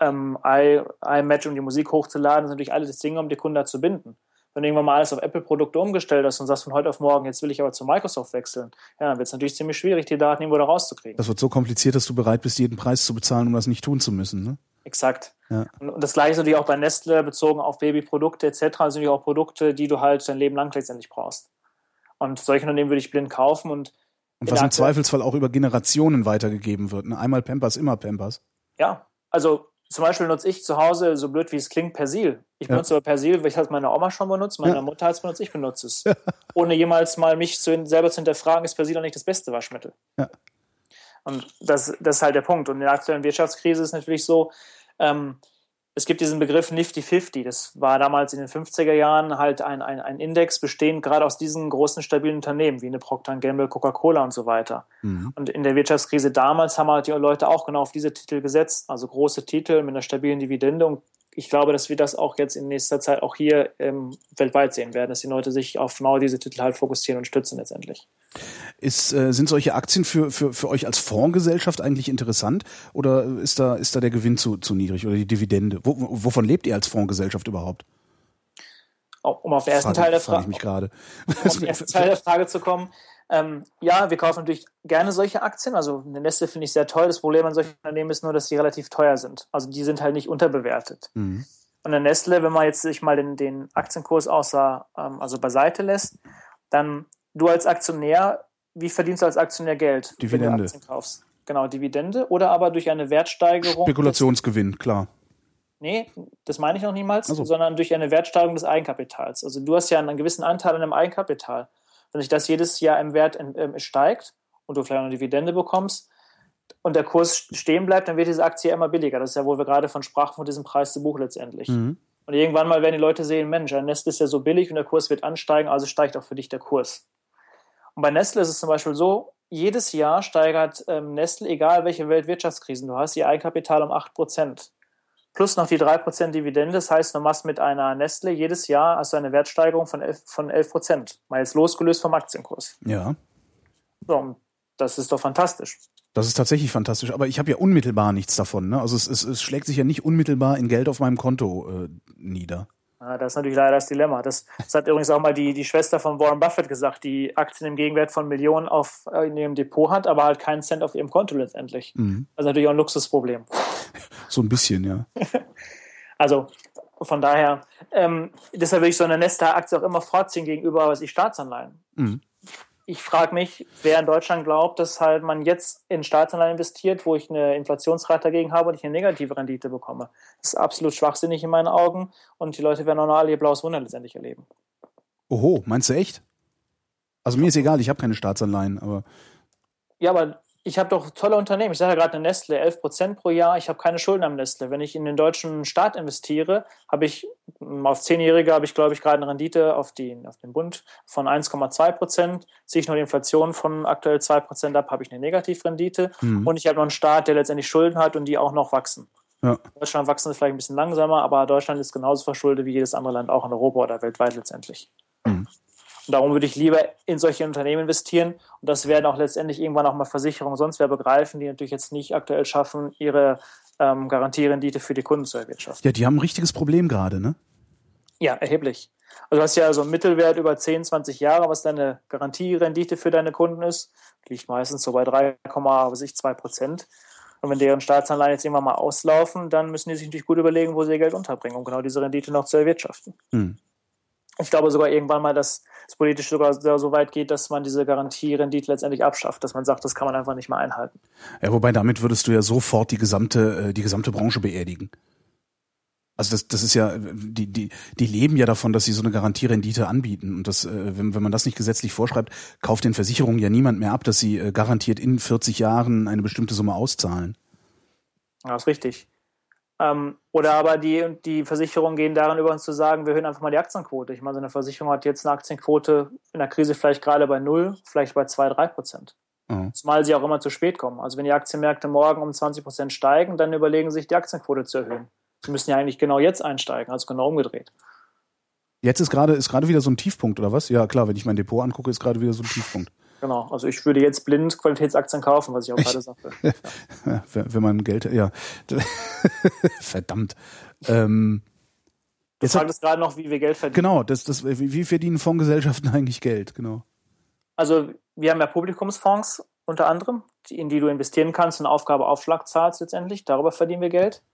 Speaker 3: ähm, iMatch, um die Musik hochzuladen, sind natürlich alle das Dinge, um die Kunden zu binden. Wenn du irgendwann mal alles auf Apple-Produkte umgestellt hast und sagst von heute auf morgen, jetzt will ich aber zu Microsoft wechseln, ja, dann wird es natürlich ziemlich schwierig, die Daten irgendwo da rauszukriegen.
Speaker 2: Das wird so kompliziert, dass du bereit bist, jeden Preis zu bezahlen, um das nicht tun zu müssen, ne?
Speaker 3: Exakt. Ja. Und das gleiche ist natürlich auch bei Nestle bezogen auf Babyprodukte etc. Das sind natürlich auch Produkte, die du halt dein Leben lang letztendlich brauchst. Und solche Unternehmen würde ich blind kaufen und
Speaker 2: und was im Zweifelsfall auch über Generationen weitergegeben wird. Ne? Einmal Pampers, immer Pampers.
Speaker 3: Ja, also zum Beispiel nutze ich zu Hause, so blöd wie es klingt, Persil. Ich ja. benutze aber Persil, weil ich es meine Oma schon benutzt, meine ja. Mutter hat es benutzt, ich benutze es. Ja. Ohne jemals mal mich zu, selber zu hinterfragen, ist Persil auch nicht das beste Waschmittel. Ja. Und das, das ist halt der Punkt. Und in der aktuellen Wirtschaftskrise ist natürlich so, ähm, es gibt diesen Begriff Nifty 50. Das war damals in den 50er Jahren halt ein, ein, ein Index bestehend gerade aus diesen großen stabilen Unternehmen wie eine Procter Gamble, Coca-Cola und so weiter. Mhm. Und in der Wirtschaftskrise damals haben halt die Leute auch genau auf diese Titel gesetzt, also große Titel mit einer stabilen Dividende und ich glaube, dass wir das auch jetzt in nächster Zeit auch hier ähm, weltweit sehen werden, dass die Leute sich auf genau diese Titel halt fokussieren und stützen letztendlich.
Speaker 2: Ist, äh, sind solche Aktien für, für, für euch als Fondsgesellschaft eigentlich interessant oder ist da, ist da der Gewinn zu, zu niedrig oder die Dividende? Wo, wovon lebt ihr als Fondsgesellschaft überhaupt?
Speaker 3: Um auf den ersten Frage, Teil der Frage,
Speaker 2: um
Speaker 3: auf den ersten Teil der Frage zu kommen, ähm, ja, wir kaufen natürlich gerne solche Aktien. Also eine Nestle finde ich sehr toll. Das Problem an solchen Unternehmen ist nur, dass sie relativ teuer sind. Also die sind halt nicht unterbewertet. Mhm. Und eine Nestle, wenn man jetzt sich mal den, den Aktienkurs außer, ähm, also beiseite lässt, dann du als Aktionär, wie verdienst du als Aktionär Geld,
Speaker 2: Dividende. wenn du
Speaker 3: Aktien kaufst? Genau, Dividende oder aber durch eine Wertsteigerung.
Speaker 2: Spekulationsgewinn, klar.
Speaker 3: Nee, das meine ich noch niemals, so. sondern durch eine Wertsteigerung des Eigenkapitals. Also du hast ja einen gewissen Anteil an dem Eigenkapital. Wenn sich das jedes Jahr im Wert äh, steigt und du vielleicht eine Dividende bekommst und der Kurs stehen bleibt, dann wird diese Aktie immer billiger. Das ist ja, wo wir gerade von sprachen, von diesem Preis zu Buch letztendlich. Mhm. Und irgendwann mal werden die Leute sehen, Mensch, ein Nestle ist ja so billig und der Kurs wird ansteigen, also steigt auch für dich der Kurs. Und bei Nestle ist es zum Beispiel so, jedes Jahr steigert ähm, Nestle, egal welche Weltwirtschaftskrisen du hast, ihr Eigenkapital um 8% plus noch die 3% Dividende. Das heißt, du machst mit einer Nestle jedes Jahr also eine Wertsteigerung von 11, von 11 Prozent. Mal jetzt losgelöst vom Aktienkurs.
Speaker 2: Ja.
Speaker 3: So, das ist doch fantastisch.
Speaker 2: Das ist tatsächlich fantastisch, aber ich habe ja unmittelbar nichts davon. Ne? Also es, es, es schlägt sich ja nicht unmittelbar in Geld auf meinem Konto äh, nieder.
Speaker 3: Ja, das ist natürlich leider das Dilemma. Das, das, hat übrigens auch mal die, die Schwester von Warren Buffett gesagt, die Aktien im Gegenwert von Millionen auf, äh, in ihrem Depot hat, aber halt keinen Cent auf ihrem Konto letztendlich. Mhm. Das ist natürlich auch ein Luxusproblem.
Speaker 2: So ein bisschen, ja.
Speaker 3: also von daher, ähm, deshalb würde ich so eine Nesta-Aktie auch immer vorziehen gegenüber was ich Staatsanleihen. Mhm ich frage mich, wer in Deutschland glaubt, dass halt man jetzt in Staatsanleihen investiert, wo ich eine Inflationsrate dagegen habe und ich eine negative Rendite bekomme. Das ist absolut schwachsinnig in meinen Augen und die Leute werden auch noch alle ihr blaues Wunder letztendlich erleben.
Speaker 2: Oho, meinst du echt? Also mir ist egal, ich habe keine Staatsanleihen, aber.
Speaker 3: Ja, aber ich habe doch tolle Unternehmen. Ich sage ja gerade eine Nestle, 11 Prozent pro Jahr. Ich habe keine Schulden am Nestle. Wenn ich in den deutschen Staat investiere, habe ich auf Zehnjährige habe ich, glaube ich, gerade eine Rendite auf, die, auf den Bund von 1,2 Prozent. Ziehe ich nur die Inflation von aktuell 2 Prozent ab, habe ich eine Negativrendite. Mhm. Und ich habe noch einen Staat, der letztendlich Schulden hat und die auch noch wachsen. Ja. Deutschland wachsen ist vielleicht ein bisschen langsamer, aber Deutschland ist genauso verschuldet wie jedes andere Land auch in Europa oder weltweit letztendlich. Mhm. Und darum würde ich lieber in solche Unternehmen investieren. Und das werden auch letztendlich irgendwann auch mal Versicherungen sonst wer begreifen, die natürlich jetzt nicht aktuell schaffen, ihre ähm, Garantierendite für die Kunden zu erwirtschaften.
Speaker 2: Ja, die haben ein richtiges Problem gerade, ne?
Speaker 3: Ja, erheblich. Also du hast ja so einen Mittelwert über 10, 20 Jahre, was deine Garantierendite für deine Kunden ist. liegt meistens so bei 3,2 Prozent. Und wenn deren Staatsanleihen jetzt irgendwann mal auslaufen, dann müssen die sich natürlich gut überlegen, wo sie ihr Geld unterbringen, um genau diese Rendite noch zu erwirtschaften. Hm. Ich glaube sogar irgendwann mal, dass es politisch sogar so weit geht, dass man diese Garantierendite letztendlich abschafft, dass man sagt, das kann man einfach nicht mehr einhalten.
Speaker 2: Ja, wobei damit würdest du ja sofort die gesamte, äh, die gesamte Branche beerdigen. Also das, das ist ja, die, die, die leben ja davon, dass sie so eine Garantierendite anbieten. Und das, äh, wenn, wenn man das nicht gesetzlich vorschreibt, kauft den Versicherungen ja niemand mehr ab, dass sie äh, garantiert in 40 Jahren eine bestimmte Summe auszahlen.
Speaker 3: Ja, ist richtig. Ähm, oder aber die, die Versicherungen gehen daran über uns zu sagen, wir erhöhen einfach mal die Aktienquote. Ich meine, so eine Versicherung hat jetzt eine Aktienquote in der Krise vielleicht gerade bei null, vielleicht bei zwei, drei Prozent. Mhm. Zumal sie auch immer zu spät kommen. Also wenn die Aktienmärkte morgen um 20 Prozent steigen, dann überlegen sie sich, die Aktienquote zu erhöhen. Sie müssen ja eigentlich genau jetzt einsteigen, also genau umgedreht.
Speaker 2: Jetzt ist gerade ist gerade wieder so ein Tiefpunkt, oder was? Ja, klar, wenn ich mein Depot angucke, ist gerade wieder so ein Tiefpunkt.
Speaker 3: Genau, also ich würde jetzt blind Qualitätsaktien kaufen, was ich auch gerade sagte.
Speaker 2: Ja. wenn man Geld, ja, verdammt. Ähm,
Speaker 3: du fragtest gerade noch, wie wir Geld verdienen.
Speaker 2: Genau, das, das, wie, verdienen Fondsgesellschaften eigentlich Geld, genau.
Speaker 3: Also wir haben ja Publikumsfonds unter anderem, in die du investieren kannst und Aufgabeaufschlag zahlst letztendlich, darüber verdienen wir Geld.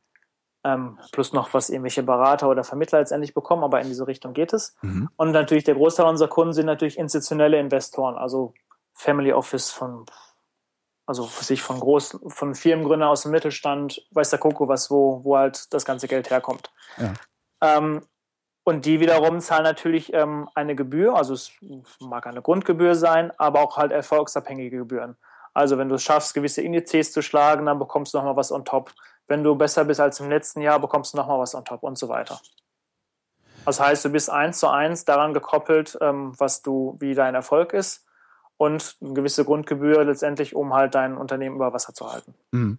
Speaker 3: Ähm, plus noch, was irgendwelche Berater oder Vermittler letztendlich bekommen, aber in diese Richtung geht es. Mhm. Und natürlich der Großteil unserer Kunden sind natürlich institutionelle Investoren, also Family Office von, also sich von groß, von Firmengründern aus dem Mittelstand, weiß der Koko was, wo, wo halt das ganze Geld herkommt. Ja. Ähm, und die wiederum zahlen natürlich ähm, eine Gebühr, also es mag eine Grundgebühr sein, aber auch halt erfolgsabhängige Gebühren. Also wenn du es schaffst, gewisse Indizes zu schlagen, dann bekommst du nochmal was on top. Wenn du besser bist als im letzten Jahr, bekommst du nochmal was on top und so weiter. Das heißt, du bist eins zu eins daran gekoppelt, ähm, was du, wie dein Erfolg ist und eine gewisse Grundgebühr letztendlich, um halt dein Unternehmen über Wasser zu halten. Mhm.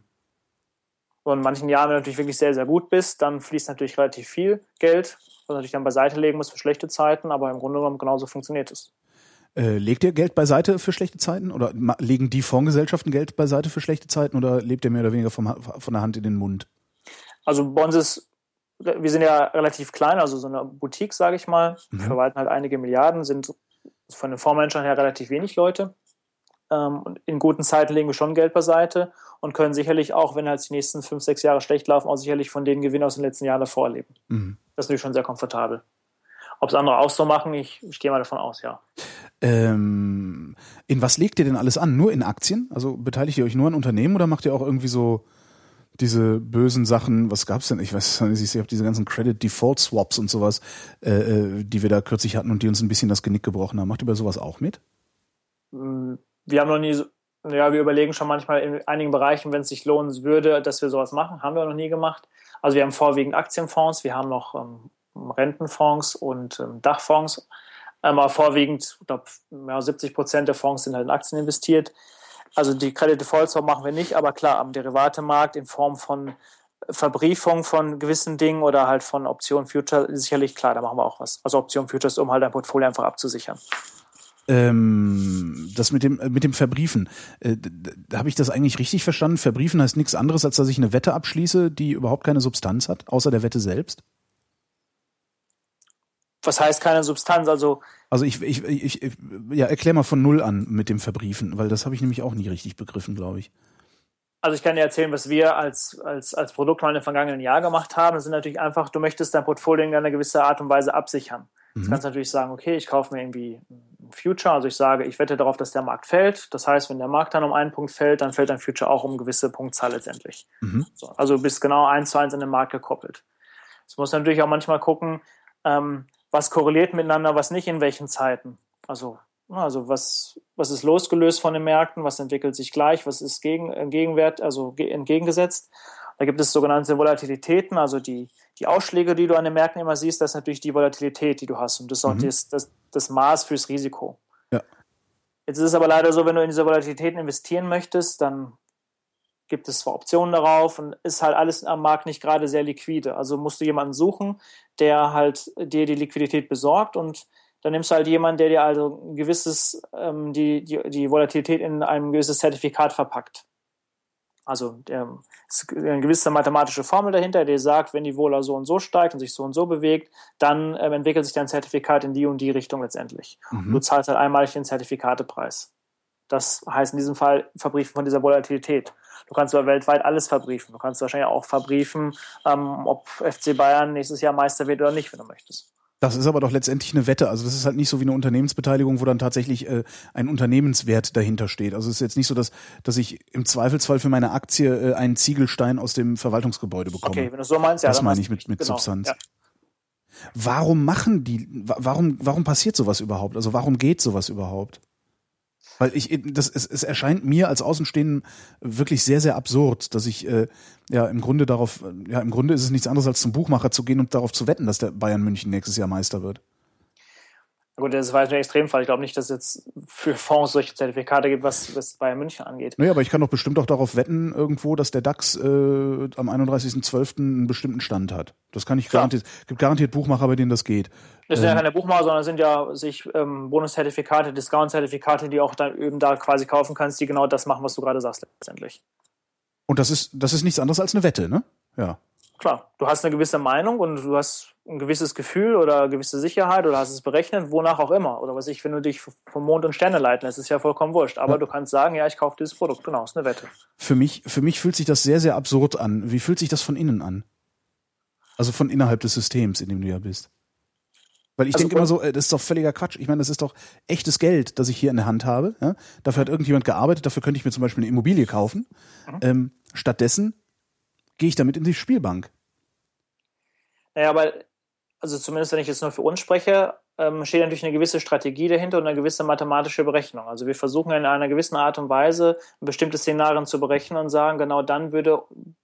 Speaker 3: So in manchen Jahren, wenn du natürlich wirklich sehr, sehr gut bist, dann fließt natürlich relativ viel Geld, was du natürlich dann beiseite legen musst für schlechte Zeiten, aber im Grunde genommen genauso funktioniert es.
Speaker 2: Äh, legt ihr Geld beiseite für schlechte Zeiten oder legen die Fondsgesellschaften Geld beiseite für schlechte Zeiten oder lebt ihr mehr oder weniger vom, von der Hand in den Mund?
Speaker 3: Also bei uns ist, wir sind ja relativ klein, also so eine Boutique, sage ich mal. Mhm. Verwalten halt einige Milliarden, sind von den Fondsmanagern her relativ wenig Leute. Ähm, und in guten Zeiten legen wir schon Geld beiseite und können sicherlich auch, wenn halt die nächsten fünf, sechs Jahre schlecht laufen, auch sicherlich von den Gewinnen aus den letzten Jahren davor leben. Mhm. Das ist natürlich schon sehr komfortabel. Ob es andere auch so machen, ich, ich gehe mal davon aus, ja.
Speaker 2: Ähm, in was legt ihr denn alles an? Nur in Aktien? Also beteiligt ihr euch nur an Unternehmen oder macht ihr auch irgendwie so diese bösen Sachen, was gab's denn? Ich weiß nicht, ich sehe diese ganzen Credit Default Swaps und sowas, äh, äh, die wir da kürzlich hatten und die uns ein bisschen das Genick gebrochen haben. Macht ihr bei sowas auch mit?
Speaker 3: Wir haben noch nie so, ja, wir überlegen schon manchmal in einigen Bereichen, wenn es sich lohnen würde, dass wir sowas machen. Haben wir noch nie gemacht. Also wir haben vorwiegend Aktienfonds, wir haben noch ähm, Rentenfonds und ähm, Dachfonds. Ähm, aber vorwiegend, ich glaube, ja, 70 Prozent der Fonds sind halt in Aktien investiert. Also die Credit Default Swap machen wir nicht, aber klar, am Derivatemarkt in Form von Verbriefung von gewissen Dingen oder halt von Option Future sicherlich klar, da machen wir auch was. Also Option Futures, um halt ein Portfolio einfach abzusichern.
Speaker 2: Ähm, das mit dem mit dem Verbriefen, äh, habe ich das eigentlich richtig verstanden? Verbriefen heißt nichts anderes, als dass ich eine Wette abschließe, die überhaupt keine Substanz hat, außer der Wette selbst?
Speaker 3: Was heißt keine Substanz? Also
Speaker 2: also ich, ich, ich, ich ja, erklär mal von null an mit dem Verbriefen, weil das habe ich nämlich auch nie richtig begriffen, glaube ich.
Speaker 3: Also ich kann dir erzählen, was wir als, als, als Produkt mal im vergangenen Jahr gemacht haben. Das sind natürlich einfach, du möchtest dein Portfolio in einer gewissen Art und Weise absichern. Mhm. Du kannst natürlich sagen, okay, ich kaufe mir irgendwie ein Future, also ich sage, ich wette darauf, dass der Markt fällt. Das heißt, wenn der Markt dann um einen Punkt fällt, dann fällt dein Future auch um eine gewisse Punktzahl letztendlich. Mhm. So, also du bist genau eins zu eins an den Markt gekoppelt. Jetzt muss natürlich auch manchmal gucken, ähm, was korreliert miteinander, was nicht in welchen Zeiten. Also, also was, was ist losgelöst von den Märkten, was entwickelt sich gleich, was ist gegen, Gegenwert, also entgegengesetzt. Da gibt es sogenannte Volatilitäten, also die, die Ausschläge, die du an den Märkten immer siehst, das ist natürlich die Volatilität, die du hast. Und das ist auch mhm. das, das, das Maß fürs Risiko. Ja. Jetzt ist es aber leider so, wenn du in diese Volatilitäten investieren möchtest, dann gibt es zwar Optionen darauf und ist halt alles am Markt nicht gerade sehr liquide. Also musst du jemanden suchen, der halt dir die Liquidität besorgt und dann nimmst du halt jemanden, der dir also ein gewisses, ähm, die, die, die Volatilität in ein gewisses Zertifikat verpackt. Also der, ist eine gewisse mathematische Formel dahinter, die sagt, wenn die Vola so und so steigt und sich so und so bewegt, dann ähm, entwickelt sich dein Zertifikat in die und die Richtung letztendlich. Mhm. Du zahlst halt einmalig den Zertifikatepreis. Das heißt in diesem Fall Verbriefen von dieser Volatilität. Du kannst aber weltweit alles verbriefen. Du kannst wahrscheinlich auch verbriefen, ähm, ob FC Bayern nächstes Jahr Meister wird oder nicht, wenn du möchtest.
Speaker 2: Das ist aber doch letztendlich eine Wette. Also das ist halt nicht so wie eine Unternehmensbeteiligung, wo dann tatsächlich äh, ein Unternehmenswert dahinter steht. Also es ist jetzt nicht so, dass, dass ich im Zweifelsfall für meine Aktie äh, einen Ziegelstein aus dem Verwaltungsgebäude bekomme. Okay, wenn du so meinst, ja. Das meine ich mit, mit genau, Substanz. Ja. Warum machen die, warum, warum passiert sowas überhaupt? Also warum geht sowas überhaupt? Weil ich, das, es, es erscheint mir als Außenstehenden wirklich sehr, sehr absurd, dass ich äh, ja im Grunde darauf, ja im Grunde ist es nichts anderes als zum Buchmacher zu gehen und darauf zu wetten, dass der Bayern München nächstes Jahr Meister wird.
Speaker 3: Gut, das war ein Extremfall. Ich glaube nicht, dass es jetzt für Fonds solche Zertifikate gibt, was, was Bayern München angeht.
Speaker 2: Naja, aber ich kann doch bestimmt auch darauf wetten, irgendwo, dass der DAX äh, am 31.12. einen bestimmten Stand hat. Das kann ich garantiert. Es gibt garantiert Buchmacher, bei denen das geht.
Speaker 3: Das sind ähm, ja keine Buchmacher, sondern sind ja sich ähm, Bonuszertifikate, Discount-Zertifikate, die auch dann eben da quasi kaufen kannst, die genau das machen, was du gerade sagst letztendlich.
Speaker 2: Und das ist, das ist nichts anderes als eine Wette, ne? Ja
Speaker 3: klar, du hast eine gewisse Meinung und du hast ein gewisses Gefühl oder eine gewisse Sicherheit oder hast es berechnet, wonach auch immer. Oder was ich, wenn du dich vom Mond und Sterne leiten lässt, ist ja vollkommen wurscht. Aber ja. du kannst sagen, ja, ich kaufe dieses Produkt. Genau, ist eine Wette.
Speaker 2: Für mich, für mich fühlt sich das sehr, sehr absurd an. Wie fühlt sich das von innen an? Also von innerhalb des Systems, in dem du ja bist. Weil ich also denke immer so, äh, das ist doch völliger Quatsch. Ich meine, das ist doch echtes Geld, das ich hier in der Hand habe. Ja? Dafür hat irgendjemand gearbeitet, dafür könnte ich mir zum Beispiel eine Immobilie kaufen. Mhm. Ähm, stattdessen gehe ich damit in die Spielbank.
Speaker 3: Naja, aber also zumindest wenn ich jetzt nur für uns spreche, ähm, steht natürlich eine gewisse Strategie dahinter und eine gewisse mathematische Berechnung. Also wir versuchen in einer gewissen Art und Weise bestimmte Szenarien zu berechnen und sagen, genau dann würde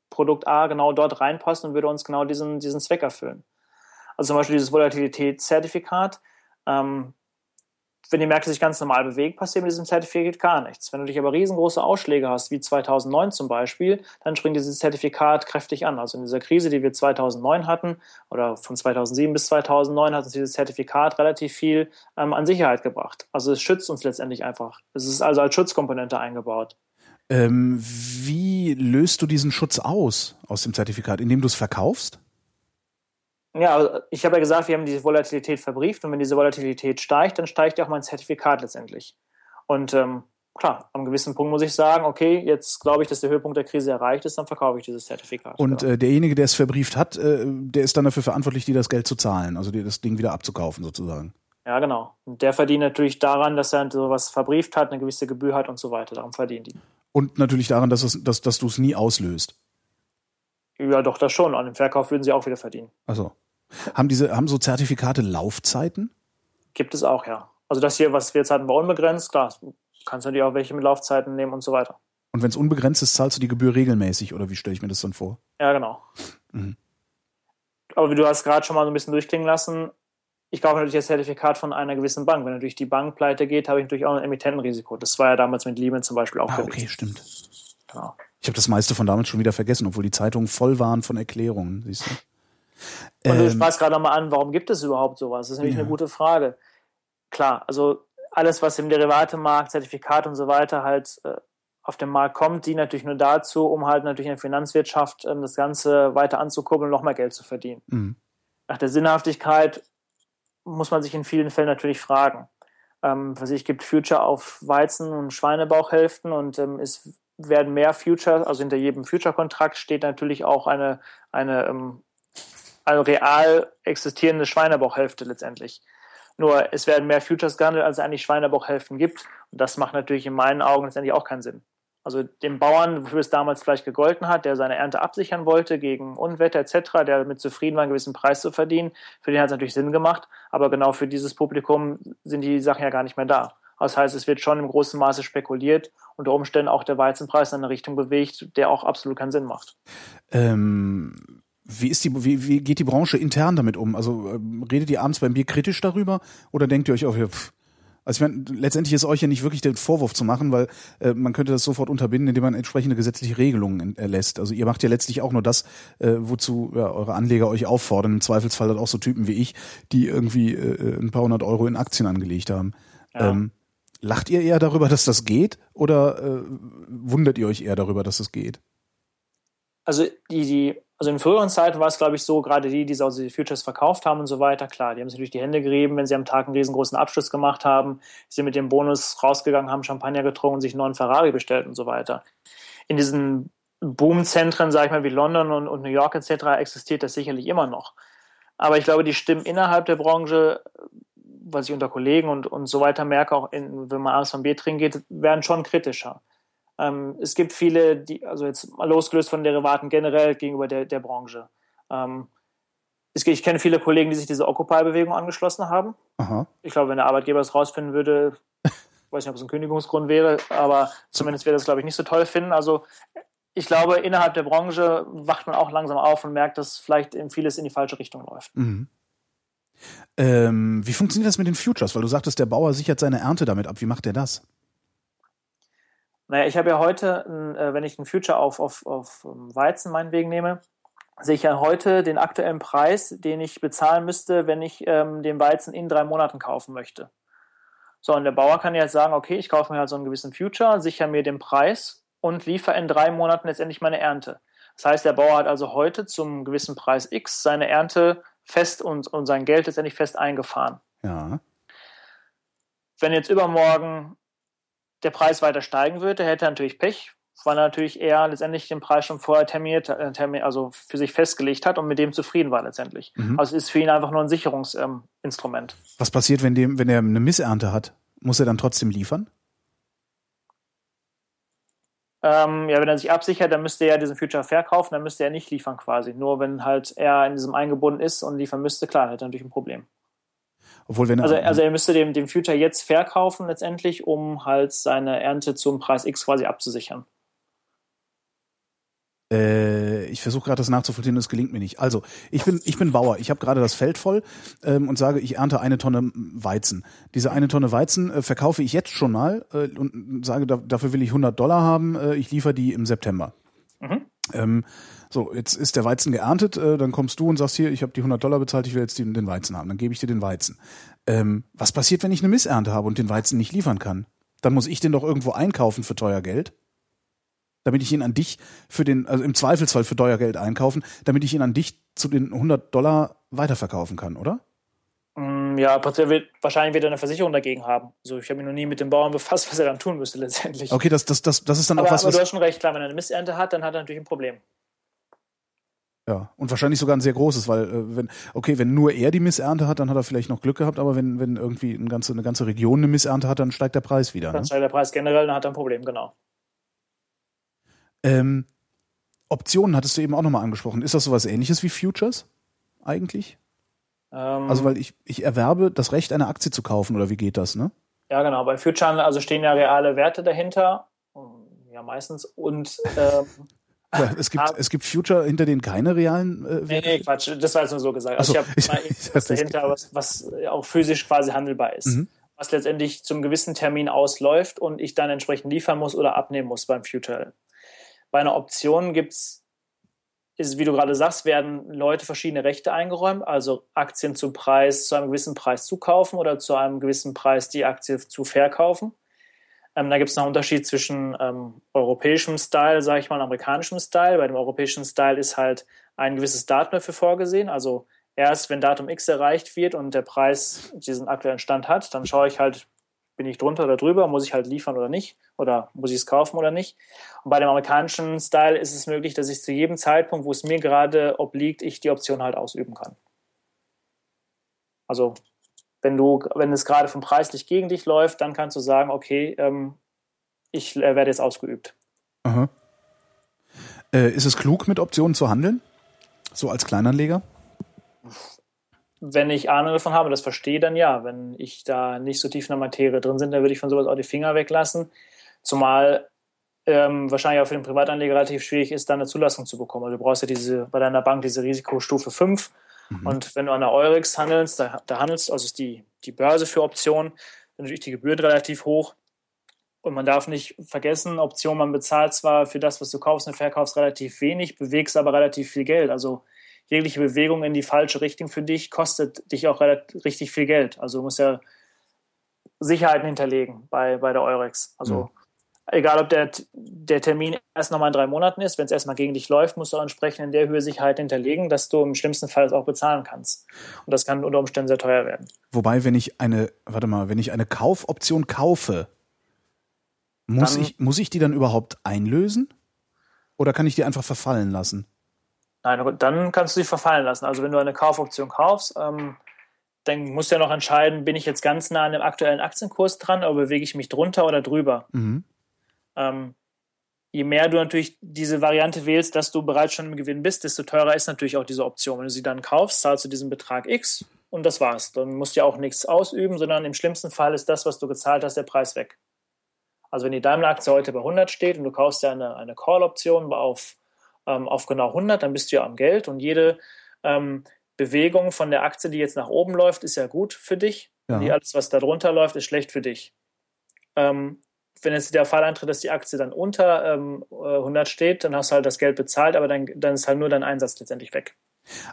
Speaker 3: Produkt A genau dort reinpassen und würde uns genau diesen, diesen Zweck erfüllen. Also zum Beispiel dieses Volatilitätszertifikat. Ähm, wenn die Märkte sich ganz normal bewegen, passiert mit diesem Zertifikat gar nichts. Wenn du dich aber riesengroße Ausschläge hast, wie 2009 zum Beispiel, dann springt dieses Zertifikat kräftig an. Also in dieser Krise, die wir 2009 hatten, oder von 2007 bis 2009, hat uns dieses Zertifikat relativ viel ähm, an Sicherheit gebracht. Also es schützt uns letztendlich einfach. Es ist also als Schutzkomponente eingebaut.
Speaker 2: Ähm, wie löst du diesen Schutz aus, aus dem Zertifikat, indem du es verkaufst?
Speaker 3: Ja, also ich habe ja gesagt, wir haben diese Volatilität verbrieft und wenn diese Volatilität steigt, dann steigt ja auch mein Zertifikat letztendlich. Und ähm, klar, am gewissen Punkt muss ich sagen, okay, jetzt glaube ich, dass der Höhepunkt der Krise erreicht ist, dann verkaufe ich dieses Zertifikat.
Speaker 2: Und äh, derjenige, der es verbrieft hat, äh, der ist dann dafür verantwortlich, dir das Geld zu zahlen, also dir das Ding wieder abzukaufen sozusagen.
Speaker 3: Ja, genau. Und der verdient natürlich daran, dass er sowas verbrieft hat, eine gewisse Gebühr hat und so weiter. Darum verdient die.
Speaker 2: Und natürlich daran, dass, es, dass, dass du es nie auslöst.
Speaker 3: Ja, doch, das schon. An dem Verkauf würden sie auch wieder verdienen.
Speaker 2: Also haben diese, haben so Zertifikate Laufzeiten?
Speaker 3: Gibt es auch, ja. Also das hier, was wir jetzt hatten, war unbegrenzt, klar, kannst du natürlich auch welche mit Laufzeiten nehmen und so weiter.
Speaker 2: Und wenn es unbegrenzt ist, zahlst du die Gebühr regelmäßig oder wie stelle ich mir das dann vor?
Speaker 3: Ja, genau. Mhm. Aber wie du hast gerade schon mal so ein bisschen durchklingen lassen, ich kaufe natürlich das Zertifikat von einer gewissen Bank. Wenn natürlich die Bank pleite geht, habe ich natürlich auch ein Emittentenrisiko. Das war ja damals mit Lehman zum Beispiel auch
Speaker 2: ah, okay, stimmt. Genau. Ich habe das meiste von damals schon wieder vergessen, obwohl die Zeitungen voll waren von Erklärungen, siehst du?
Speaker 3: Und du ähm, sprachst gerade nochmal an, warum gibt es überhaupt sowas? Das ist nämlich ja. eine gute Frage. Klar, also alles, was im Derivatemarkt, Zertifikat und so weiter halt äh, auf den Markt kommt, dient natürlich nur dazu, um halt natürlich in der Finanzwirtschaft ähm, das Ganze weiter anzukurbeln und noch mehr Geld zu verdienen. Mhm. Nach der Sinnhaftigkeit muss man sich in vielen Fällen natürlich fragen. Ähm, was ich gibt Future auf Weizen und Schweinebauchhälften und ähm, es werden mehr Future, also hinter jedem Future-Kontrakt steht natürlich auch eine, eine ähm, eine real existierende Schweinebauchhälfte letztendlich. Nur es werden mehr Futures gehandelt, als es eigentlich Schweinebauchhälften gibt. Und das macht natürlich in meinen Augen letztendlich auch keinen Sinn. Also dem Bauern, wofür es damals vielleicht gegolten hat, der seine Ernte absichern wollte gegen Unwetter etc., der damit zufrieden war, einen gewissen Preis zu verdienen, für den hat es natürlich Sinn gemacht. Aber genau für dieses Publikum sind die Sachen ja gar nicht mehr da. Das heißt, es wird schon im großen Maße spekuliert, unter Umständen auch der Weizenpreis in eine Richtung bewegt, der auch absolut keinen Sinn macht.
Speaker 2: Ähm, wie ist die, wie, wie geht die Branche intern damit um? Also ähm, redet ihr abends beim Bier kritisch darüber oder denkt ihr euch auch, pff, also ich meine, letztendlich ist euch ja nicht wirklich den Vorwurf zu machen, weil äh, man könnte das sofort unterbinden, indem man entsprechende gesetzliche Regelungen erlässt. Also ihr macht ja letztlich auch nur das, äh, wozu ja, eure Anleger euch auffordern. Im Zweifelsfall hat auch so Typen wie ich, die irgendwie äh, ein paar hundert Euro in Aktien angelegt haben. Ja. Ähm, lacht ihr eher darüber, dass das geht, oder äh, wundert ihr euch eher darüber, dass das geht?
Speaker 3: Also die, die also in früheren Zeiten war es, glaube ich, so, gerade die, die die Futures verkauft haben und so weiter, klar, die haben sich natürlich die Hände gerieben, wenn sie am Tag einen riesengroßen Abschluss gemacht haben, sind mit dem Bonus rausgegangen, haben Champagner getrunken und sich einen neuen Ferrari bestellt und so weiter. In diesen Boomzentren, sage ich mal, wie London und, und New York etc., existiert das sicherlich immer noch. Aber ich glaube, die Stimmen innerhalb der Branche, was ich unter Kollegen und, und so weiter merke, auch in, wenn man abends vom Bier trinken geht, werden schon kritischer. Ähm, es gibt viele, die, also jetzt mal losgelöst von Derivaten generell gegenüber der, der Branche. Ähm, es, ich kenne viele Kollegen, die sich diese Occupy-Bewegung angeschlossen haben. Aha. Ich glaube, wenn der Arbeitgeber es rausfinden würde, weiß nicht, ob es ein Kündigungsgrund wäre, aber zumindest wäre das, glaube ich, nicht so toll finden. Also ich glaube, innerhalb der Branche wacht man auch langsam auf und merkt, dass vielleicht vieles in die falsche Richtung läuft.
Speaker 2: Mhm. Ähm, wie funktioniert das mit den Futures? Weil du sagtest, der Bauer sichert seine Ernte damit ab. Wie macht er das?
Speaker 3: Naja, ich habe ja heute, äh, wenn ich einen Future auf, auf, auf ähm, Weizen meinetwegen nehme, sehe ich ja heute den aktuellen Preis, den ich bezahlen müsste, wenn ich ähm, den Weizen in drei Monaten kaufen möchte. So, und der Bauer kann jetzt sagen, okay, ich kaufe mir halt so einen gewissen Future, sichere mir den Preis und liefere in drei Monaten letztendlich meine Ernte. Das heißt, der Bauer hat also heute zum gewissen Preis X seine Ernte fest und, und sein Geld letztendlich fest eingefahren.
Speaker 2: Ja.
Speaker 3: Wenn jetzt übermorgen der Preis weiter steigen würde, hätte er natürlich Pech, weil er natürlich eher letztendlich den Preis schon vorher terminiert, äh, also für sich festgelegt hat und mit dem zufrieden war letztendlich. Mhm. Also es ist für ihn einfach nur ein Sicherungsinstrument. Ähm,
Speaker 2: Was passiert, wenn, dem, wenn er eine Missernte hat? Muss er dann trotzdem liefern?
Speaker 3: Ähm, ja, wenn er sich absichert, dann müsste er diesen Future verkaufen, dann müsste er nicht liefern quasi. Nur wenn halt er in diesem eingebunden ist und liefern müsste, klar, hätte er natürlich ein Problem.
Speaker 2: Obwohl, wenn er,
Speaker 3: also, also er müsste dem, dem Future jetzt verkaufen letztendlich, um halt seine Ernte zum Preis X quasi abzusichern.
Speaker 2: Äh, ich versuche gerade das nachzuvollziehen, das gelingt mir nicht. Also, ich bin, ich bin Bauer. Ich habe gerade das Feld voll ähm, und sage, ich ernte eine Tonne Weizen. Diese eine Tonne Weizen äh, verkaufe ich jetzt schon mal äh, und sage, da, dafür will ich 100 Dollar haben. Äh, ich liefere die im September. Mhm. Ähm, so, jetzt ist der Weizen geerntet, äh, dann kommst du und sagst hier, ich habe die 100 Dollar bezahlt, ich will jetzt den, den Weizen haben. Dann gebe ich dir den Weizen. Ähm, was passiert, wenn ich eine Missernte habe und den Weizen nicht liefern kann? Dann muss ich den doch irgendwo einkaufen für teuer Geld damit ich ihn an dich für den, also im Zweifelsfall für teuer Geld einkaufen, damit ich ihn an dich zu den 100 Dollar weiterverkaufen kann, oder?
Speaker 3: Mm, ja, wahrscheinlich wird er eine Versicherung dagegen haben. Also ich habe mich noch nie mit dem Bauern befasst, was er dann tun müsste letztendlich.
Speaker 2: Okay, das, das, das, das ist dann
Speaker 3: aber,
Speaker 2: auch was.
Speaker 3: Aber du hast schon recht, klar, wenn er eine Missernte hat, dann hat er natürlich ein Problem.
Speaker 2: Ja, und wahrscheinlich sogar ein sehr großes, weil äh, wenn, okay, wenn nur er die Missernte hat, dann hat er vielleicht noch Glück gehabt, aber wenn, wenn irgendwie eine ganze, eine ganze Region eine Missernte hat, dann steigt der Preis wieder.
Speaker 3: Dann
Speaker 2: ne?
Speaker 3: steigt der Preis generell, dann hat er ein Problem, genau.
Speaker 2: Ähm, Optionen hattest du eben auch nochmal angesprochen. Ist das sowas ähnliches wie Futures eigentlich? Ähm, also weil ich, ich erwerbe das Recht, eine Aktie zu kaufen oder wie geht das, ne?
Speaker 3: Ja, genau. Bei Futures also stehen ja reale Werte dahinter. Ja, meistens. Und ähm,
Speaker 2: es gibt, es gibt Future, hinter denen keine realen äh,
Speaker 3: Werte. Nee, nee, Quatsch. Das war jetzt nur so gesagt. Also so, ich habe mal was dahinter, was, was auch physisch quasi handelbar ist. Mhm. Was letztendlich zum gewissen Termin ausläuft und ich dann entsprechend liefern muss oder abnehmen muss beim Future. Bei einer Option gibt's ist, wie du gerade sagst, werden Leute verschiedene Rechte eingeräumt, also Aktien zum Preis, zu einem gewissen Preis zukaufen oder zu einem gewissen Preis die Aktie zu verkaufen. Ähm, da gibt es noch einen Unterschied zwischen ähm, europäischem Style, sage ich mal, und amerikanischem Style. Bei dem europäischen Style ist halt ein gewisses Datum dafür vorgesehen. Also erst wenn Datum X erreicht wird und der Preis diesen aktuellen Stand hat, dann schaue ich halt, bin ich drunter oder drüber, muss ich halt liefern oder nicht oder muss ich es kaufen oder nicht. Und bei dem amerikanischen Style ist es möglich, dass ich zu jedem Zeitpunkt, wo es mir gerade obliegt, ich die Option halt ausüben kann. Also wenn du, wenn es gerade vom preislich gegen dich läuft, dann kannst du sagen, okay, ähm, ich äh, werde jetzt ausgeübt.
Speaker 2: Äh, ist es klug, mit Optionen zu handeln? So als Kleinanleger?
Speaker 3: wenn ich Ahnung davon habe, das verstehe, dann ja. Wenn ich da nicht so tief in der Materie drin bin, dann würde ich von sowas auch die Finger weglassen. Zumal ähm, wahrscheinlich auch für den Privatanleger relativ schwierig ist, da eine Zulassung zu bekommen. Also du brauchst ja diese, bei deiner Bank diese Risikostufe 5. Mhm. Und wenn du an der Eurex handelst, da, da handelst, also ist die, die Börse für Optionen, sind natürlich die Gebühren relativ hoch. Und man darf nicht vergessen, Optionen, man bezahlt zwar für das, was du kaufst und verkaufst, relativ wenig, bewegst aber relativ viel Geld. Also jegliche Bewegung in die falsche Richtung für dich kostet dich auch richtig viel Geld. Also du musst ja Sicherheiten hinterlegen bei, bei der Eurex. Also mhm. Egal, ob der, der Termin erst nochmal in drei Monaten ist, wenn es erstmal gegen dich läuft, musst du auch entsprechend in der Höhe Sicherheit hinterlegen, dass du im schlimmsten Fall es auch bezahlen kannst. Und das kann unter Umständen sehr teuer werden.
Speaker 2: Wobei, wenn ich eine, warte mal, wenn ich eine Kaufoption kaufe, muss, dann, ich, muss ich die dann überhaupt einlösen? Oder kann ich die einfach verfallen lassen?
Speaker 3: Nein, dann kannst du sie verfallen lassen. Also wenn du eine Kaufoption kaufst, ähm, dann musst du ja noch entscheiden, bin ich jetzt ganz nah an dem aktuellen Aktienkurs dran oder bewege ich mich drunter oder drüber. Mhm. Ähm, je mehr du natürlich diese Variante wählst, dass du bereits schon im Gewinn bist, desto teurer ist natürlich auch diese Option. Wenn du sie dann kaufst, zahlst du diesen Betrag X und das war's. Dann musst du ja auch nichts ausüben, sondern im schlimmsten Fall ist das, was du gezahlt hast, der Preis weg. Also wenn die Daimler-Aktie heute bei 100 steht und du kaufst ja eine, eine Call-Option auf ähm, auf genau 100, dann bist du ja am Geld und jede ähm, Bewegung von der Aktie, die jetzt nach oben läuft, ist ja gut für dich. Ja. Alles, was da drunter läuft, ist schlecht für dich. Ähm, wenn jetzt der Fall eintritt, dass die Aktie dann unter ähm, 100 steht, dann hast du halt das Geld bezahlt, aber dann, dann ist halt nur dein Einsatz letztendlich weg.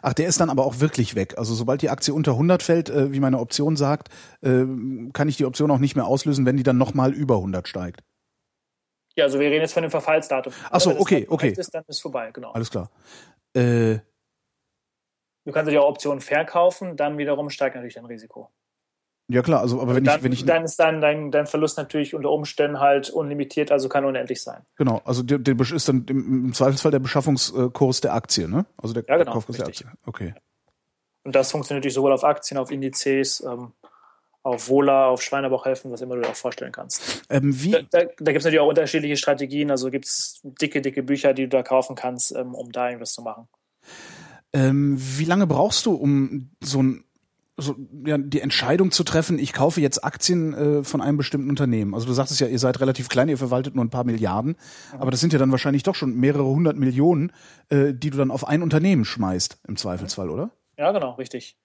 Speaker 2: Ach, der ist dann aber auch wirklich weg. Also sobald die Aktie unter 100 fällt, äh, wie meine Option sagt, äh, kann ich die Option auch nicht mehr auslösen, wenn die dann nochmal über 100 steigt.
Speaker 3: Ja, also wir reden jetzt von dem Verfallsdatum.
Speaker 2: Ach so, okay, okay.
Speaker 3: Ist, dann ist vorbei, genau.
Speaker 2: Alles klar. Äh,
Speaker 3: du kannst dir auch Optionen verkaufen, dann wiederum steigt natürlich dein Risiko.
Speaker 2: Ja klar, also aber wenn
Speaker 3: dann,
Speaker 2: ich wenn ich
Speaker 3: dann ist dann dein, dein Verlust natürlich unter Umständen halt unlimitiert, also kann unendlich sein.
Speaker 2: Genau, also der, der ist dann im, im Zweifelsfall der Beschaffungskurs der Aktie, ne? Also der
Speaker 3: ja, genau,
Speaker 2: Kaufkurs der Aktie. Okay.
Speaker 3: Und das funktioniert natürlich sowohl auf Aktien, auf Indizes, ähm, auf Wohler, auf Schweinebauchhälften, was immer du dir auch vorstellen kannst.
Speaker 2: Ähm, wie?
Speaker 3: Da, da, da gibt es natürlich auch unterschiedliche Strategien. Also gibt es dicke, dicke Bücher, die du da kaufen kannst, ähm, um da irgendwas zu machen.
Speaker 2: Ähm, wie lange brauchst du, um so ein so, ja, die Entscheidung zu treffen, ich kaufe jetzt Aktien äh, von einem bestimmten Unternehmen. Also du sagtest ja, ihr seid relativ klein, ihr verwaltet nur ein paar Milliarden, aber das sind ja dann wahrscheinlich doch schon mehrere hundert Millionen, äh, die du dann auf ein Unternehmen schmeißt, im Zweifelsfall, oder?
Speaker 3: Ja, genau, richtig.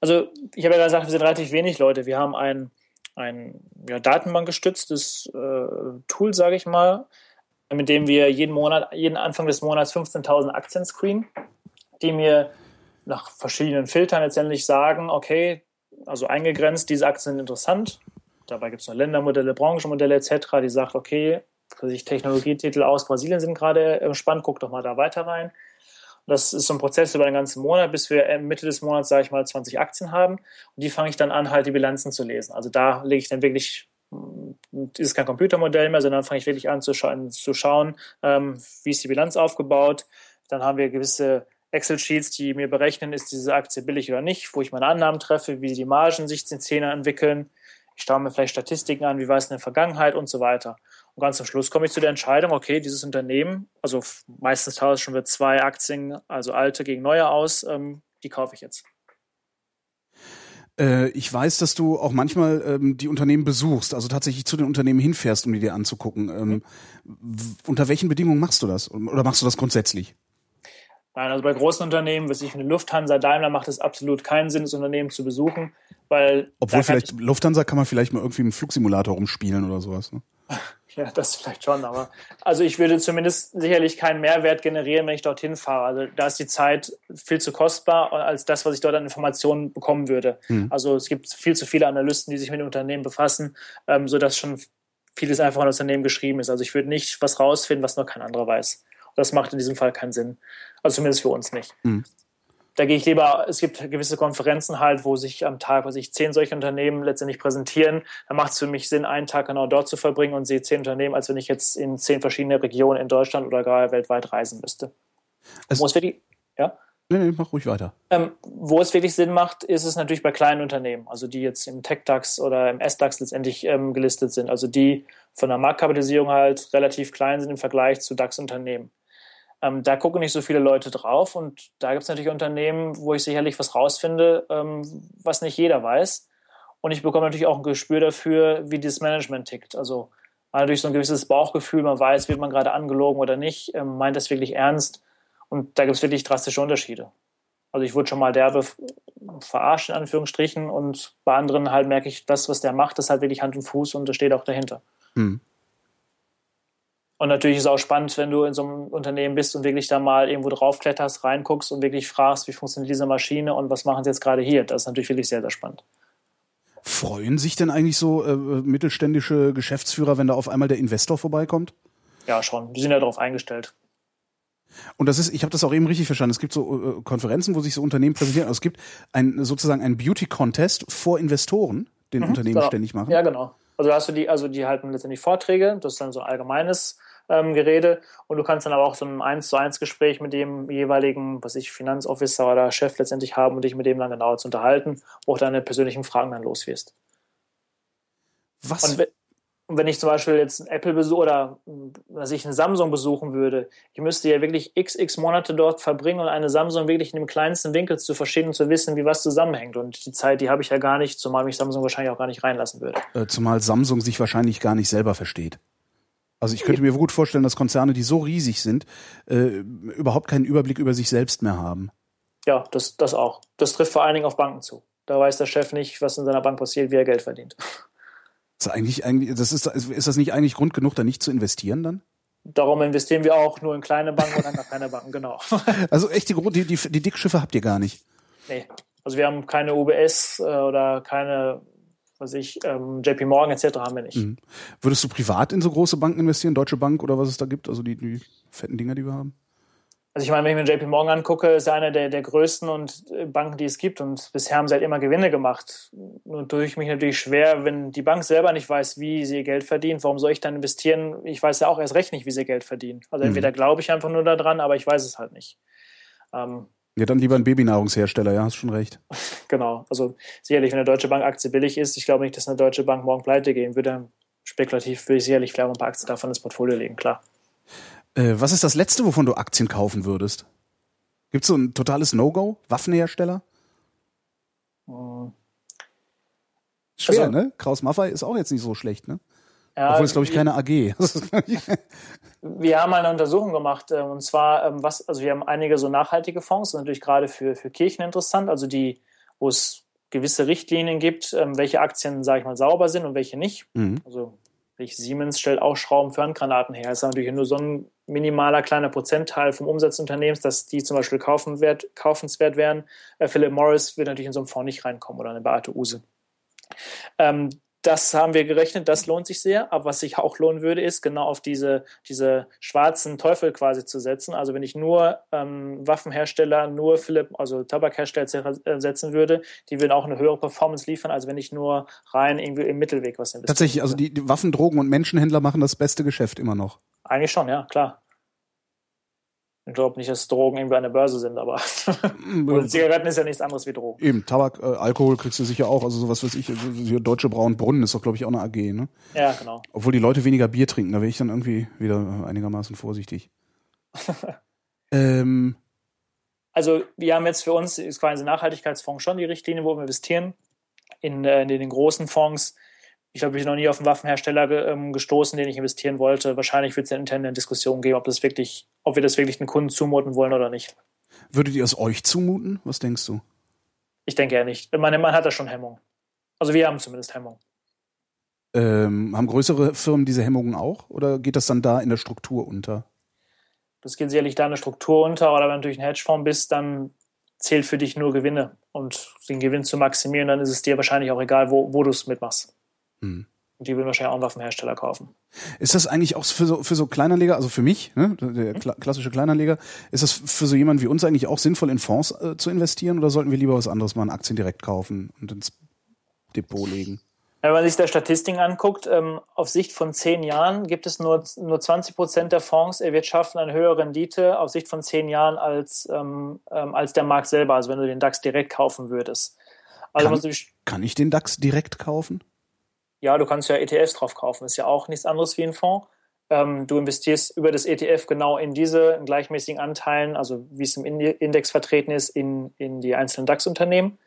Speaker 3: Also ich habe ja gesagt, wir sind relativ wenig Leute. Wir haben ein, ein ja, datenbankgestütztes äh, Tool, sage ich mal, mit dem wir jeden Monat, jeden Anfang des Monats 15.000 Aktien screenen, die mir nach verschiedenen Filtern letztendlich sagen, okay, also eingegrenzt, diese Aktien sind interessant. Dabei gibt es noch Ländermodelle, Branchenmodelle etc., die sagt, okay, sich Technologietitel aus Brasilien sind gerade spannend, guck doch mal da weiter rein. Das ist so ein Prozess über den ganzen Monat, bis wir Mitte des Monats, sage ich mal, 20 Aktien haben. Und die fange ich dann an, halt die Bilanzen zu lesen. Also da lege ich dann wirklich, ist kein Computermodell mehr, sondern fange ich wirklich an zu, scha zu schauen, ähm, wie ist die Bilanz aufgebaut. Dann haben wir gewisse Excel-Sheets, die mir berechnen, ist diese Aktie billig oder nicht, wo ich meine Annahmen treffe, wie die Margen sich in Zähne entwickeln. Ich schaue mir vielleicht Statistiken an, wie war es in der Vergangenheit und so weiter. Und ganz am Schluss komme ich zu der Entscheidung, okay, dieses Unternehmen, also meistens tauschen wir zwei Aktien, also alte gegen neue aus, ähm, die kaufe ich jetzt.
Speaker 2: Äh, ich weiß, dass du auch manchmal ähm, die Unternehmen besuchst, also tatsächlich zu den Unternehmen hinfährst, um die dir anzugucken. Ähm, mhm. Unter welchen Bedingungen machst du das? Oder machst du das grundsätzlich?
Speaker 3: Nein, also bei großen Unternehmen, was ich eine Lufthansa, Daimler, macht es absolut keinen Sinn, das Unternehmen zu besuchen, weil.
Speaker 2: Obwohl vielleicht Lufthansa kann man vielleicht mal irgendwie im Flugsimulator rumspielen oder sowas. Ne?
Speaker 3: Ja, das vielleicht schon, aber also ich würde zumindest sicherlich keinen Mehrwert generieren, wenn ich dorthin fahre. Also da ist die Zeit viel zu kostbar als das, was ich dort an Informationen bekommen würde. Hm. Also es gibt viel zu viele Analysten, die sich mit dem Unternehmen befassen, ähm, sodass schon vieles einfach an das Unternehmen geschrieben ist. Also ich würde nicht was rausfinden, was noch kein anderer weiß. Das macht in diesem Fall keinen Sinn. Also zumindest für uns nicht. Hm da gehe ich lieber, es gibt gewisse Konferenzen halt, wo sich am Tag, was ich zehn solche Unternehmen letztendlich präsentieren. Da macht es für mich Sinn, einen Tag genau dort zu verbringen und sehe zehn Unternehmen, als wenn ich jetzt in zehn verschiedene Regionen in Deutschland oder gar weltweit reisen müsste.
Speaker 2: Es wo es wirklich, ja? Nee, nee, mach ruhig weiter.
Speaker 3: Ähm, wo es wirklich Sinn macht, ist es natürlich bei kleinen Unternehmen, also die jetzt im TechDAX oder im SDAX letztendlich ähm, gelistet sind, also die von der Marktkapitalisierung halt relativ klein sind im Vergleich zu DAX-Unternehmen. Ähm, da gucken nicht so viele Leute drauf und da gibt es natürlich Unternehmen, wo ich sicherlich was rausfinde, ähm, was nicht jeder weiß. Und ich bekomme natürlich auch ein Gespür dafür, wie dieses Management tickt. Also man hat durch so ein gewisses Bauchgefühl, man weiß, wird man gerade angelogen oder nicht, ähm, meint das wirklich ernst. Und da gibt es wirklich drastische Unterschiede. Also ich wurde schon mal derbe verarscht, in Anführungsstrichen, und bei anderen halt merke ich, das, was der macht, ist halt wirklich Hand und Fuß und das steht auch dahinter. Hm. Und natürlich ist es auch spannend, wenn du in so einem Unternehmen bist und wirklich da mal irgendwo draufkletterst, reinguckst und wirklich fragst, wie funktioniert diese Maschine und was machen sie jetzt gerade hier. Das ist natürlich wirklich sehr, sehr spannend.
Speaker 2: Freuen sich denn eigentlich so äh, mittelständische Geschäftsführer, wenn da auf einmal der Investor vorbeikommt?
Speaker 3: Ja, schon. Die sind ja darauf eingestellt.
Speaker 2: Und das ist, ich habe das auch eben richtig verstanden. Es gibt so äh, Konferenzen, wo sich so Unternehmen präsentieren. Also es gibt ein, sozusagen einen Beauty-Contest vor Investoren, den mhm, Unternehmen
Speaker 3: genau.
Speaker 2: ständig machen.
Speaker 3: Ja, genau. Also hast du die, also die halten letztendlich Vorträge, das ist dann so allgemeines ähm, Gerede. Und du kannst dann aber auch so ein 1 zu 1 Gespräch mit dem jeweiligen, was ich, Finanzofficer oder Chef letztendlich haben und dich mit dem dann genauer zu unterhalten, wo auch deine persönlichen Fragen dann loswirst.
Speaker 2: Was?
Speaker 3: Und, und wenn ich zum Beispiel jetzt ein Apple besuche oder dass ich eine Samsung besuchen würde, ich müsste ja wirklich xx Monate dort verbringen und eine Samsung wirklich in dem kleinsten Winkel zu verstehen und zu wissen, wie was zusammenhängt. Und die Zeit, die habe ich ja gar nicht, zumal mich Samsung wahrscheinlich auch gar nicht reinlassen würde.
Speaker 2: Äh, zumal Samsung sich wahrscheinlich gar nicht selber versteht. Also ich könnte mir gut vorstellen, dass Konzerne, die so riesig sind, äh, überhaupt keinen Überblick über sich selbst mehr haben.
Speaker 3: Ja, das, das auch. Das trifft vor allen Dingen auf Banken zu. Da weiß der Chef nicht, was in seiner Bank passiert, wie er Geld verdient.
Speaker 2: Das ist, eigentlich, eigentlich, das ist, ist das nicht eigentlich Grund genug, da nicht zu investieren dann?
Speaker 3: Darum investieren wir auch nur in kleine Banken und dann kleine Banken, genau.
Speaker 2: Also echt, die, die, die, die Dickschiffe habt ihr gar nicht?
Speaker 3: Nee. Also wir haben keine UBS äh, oder keine was ich, ähm, JP Morgan etc. haben wir nicht. Mhm.
Speaker 2: Würdest du privat in so große Banken investieren, Deutsche Bank oder was es da gibt, also die, die fetten Dinger, die wir haben?
Speaker 3: Also ich meine, wenn ich mir JP Morgan angucke, ist er einer der, der größten und äh, Banken, die es gibt. Und bisher haben sie halt immer Gewinne gemacht. Nur tue ich mich natürlich schwer, wenn die Bank selber nicht weiß, wie sie ihr Geld verdient. Warum soll ich dann investieren? Ich weiß ja auch erst recht nicht, wie sie Geld verdienen. Also mhm. entweder glaube ich einfach nur daran, aber ich weiß es halt nicht.
Speaker 2: Ähm, ja, dann lieber ein Babynahrungshersteller, ja, hast schon recht.
Speaker 3: Genau. Also sicherlich, wenn eine Deutsche Bank Aktie billig ist, ich glaube nicht, dass eine Deutsche Bank morgen pleite gehen würde. Spekulativ würde ich sicherlich vielleicht ein paar Aktien davon ins Portfolio legen, klar.
Speaker 2: Äh, was ist das Letzte, wovon du Aktien kaufen würdest? Gibt es so ein totales No-Go? Waffenhersteller? Hm. Schwer, also, ne? Kraus Maffei ist auch jetzt nicht so schlecht, ne? Ja, Obwohl es, glaube ich, keine AG.
Speaker 3: wir haben eine Untersuchung gemacht, äh, und zwar, ähm, was, also wir haben einige so nachhaltige Fonds, natürlich gerade für, für Kirchen interessant, also die, wo es gewisse Richtlinien gibt, ähm, welche Aktien, sage ich mal, sauber sind und welche nicht. Mhm. Also Siemens stellt auch Schrauben für Handgranaten her. Das ist natürlich nur so ein minimaler kleiner Prozentteil vom Umsatz des Unternehmens, dass die zum Beispiel kaufenswert, kaufenswert wären. Äh, Philip Morris wird natürlich in so einem Fonds nicht reinkommen oder eine Beate Use. Ähm, das haben wir gerechnet, das lohnt sich sehr. Aber was sich auch lohnen würde, ist genau auf diese, diese schwarzen Teufel quasi zu setzen. Also wenn ich nur ähm, Waffenhersteller, nur Philipp, also Tabakhersteller äh, setzen würde, die würden auch eine höhere Performance liefern, als wenn ich nur rein irgendwie im Mittelweg was investiere.
Speaker 2: Tatsächlich, also die, die Waffen, Drogen und Menschenhändler machen das beste Geschäft immer noch.
Speaker 3: Eigentlich schon, ja, klar. Ich glaube nicht, dass Drogen irgendwie an der Börse sind, aber Zigaretten ist ja nichts anderes wie Drogen.
Speaker 2: Eben, Tabak, äh, Alkohol kriegst du sicher auch. Also sowas weiß ich, also Deutsche Braunbrunnen ist doch, glaube ich, auch eine AG, ne?
Speaker 3: Ja, genau.
Speaker 2: Obwohl die Leute weniger Bier trinken, da wäre ich dann irgendwie wieder einigermaßen vorsichtig. ähm,
Speaker 3: also wir haben jetzt für uns, ist quasi Nachhaltigkeitsfonds schon die Richtlinie, wo wir investieren. In, äh, in den großen Fonds ich glaube, ich bin noch nie auf einen Waffenhersteller ähm, gestoßen, den ich investieren wollte. Wahrscheinlich wird es eine interne Diskussion geben, ob das wirklich, ob wir das wirklich den Kunden zumuten wollen oder nicht.
Speaker 2: Würdet ihr es euch zumuten? Was denkst du?
Speaker 3: Ich denke eher nicht. Man, man hat da schon Hemmung. Also wir haben zumindest Hemmung.
Speaker 2: Ähm, haben größere Firmen diese Hemmungen auch? Oder geht das dann da in der Struktur unter?
Speaker 3: Das geht sicherlich da in der Struktur unter, oder wenn du natürlich ein Hedgefonds bist, dann zählt für dich nur Gewinne. Und den Gewinn zu maximieren, dann ist es dir wahrscheinlich auch egal, wo, wo du es mitmachst. Mhm. Die würden wahrscheinlich auch einen Waffenhersteller kaufen.
Speaker 2: Ist das eigentlich auch für so, für so Kleinanleger, also für mich, ne, der kla klassische Kleinanleger, ist das für so jemanden wie uns eigentlich auch sinnvoll, in Fonds äh, zu investieren oder sollten wir lieber was anderes mal, Aktien direkt kaufen und ins Depot legen?
Speaker 3: Wenn man sich da Statistiken anguckt, ähm, auf Sicht von zehn Jahren gibt es nur, nur 20 Prozent der Fonds erwirtschaften eine höhere Rendite auf Sicht von zehn Jahren als, ähm, ähm, als der Markt selber, also wenn du den DAX direkt kaufen würdest.
Speaker 2: Also kann, kann ich den DAX direkt kaufen?
Speaker 3: Ja, du kannst ja ETFs drauf kaufen. Ist ja auch nichts anderes wie ein Fonds. Ähm, du investierst über das ETF genau in diese gleichmäßigen Anteilen, also wie es im Index vertreten ist, in, in die einzelnen DAX-Unternehmen.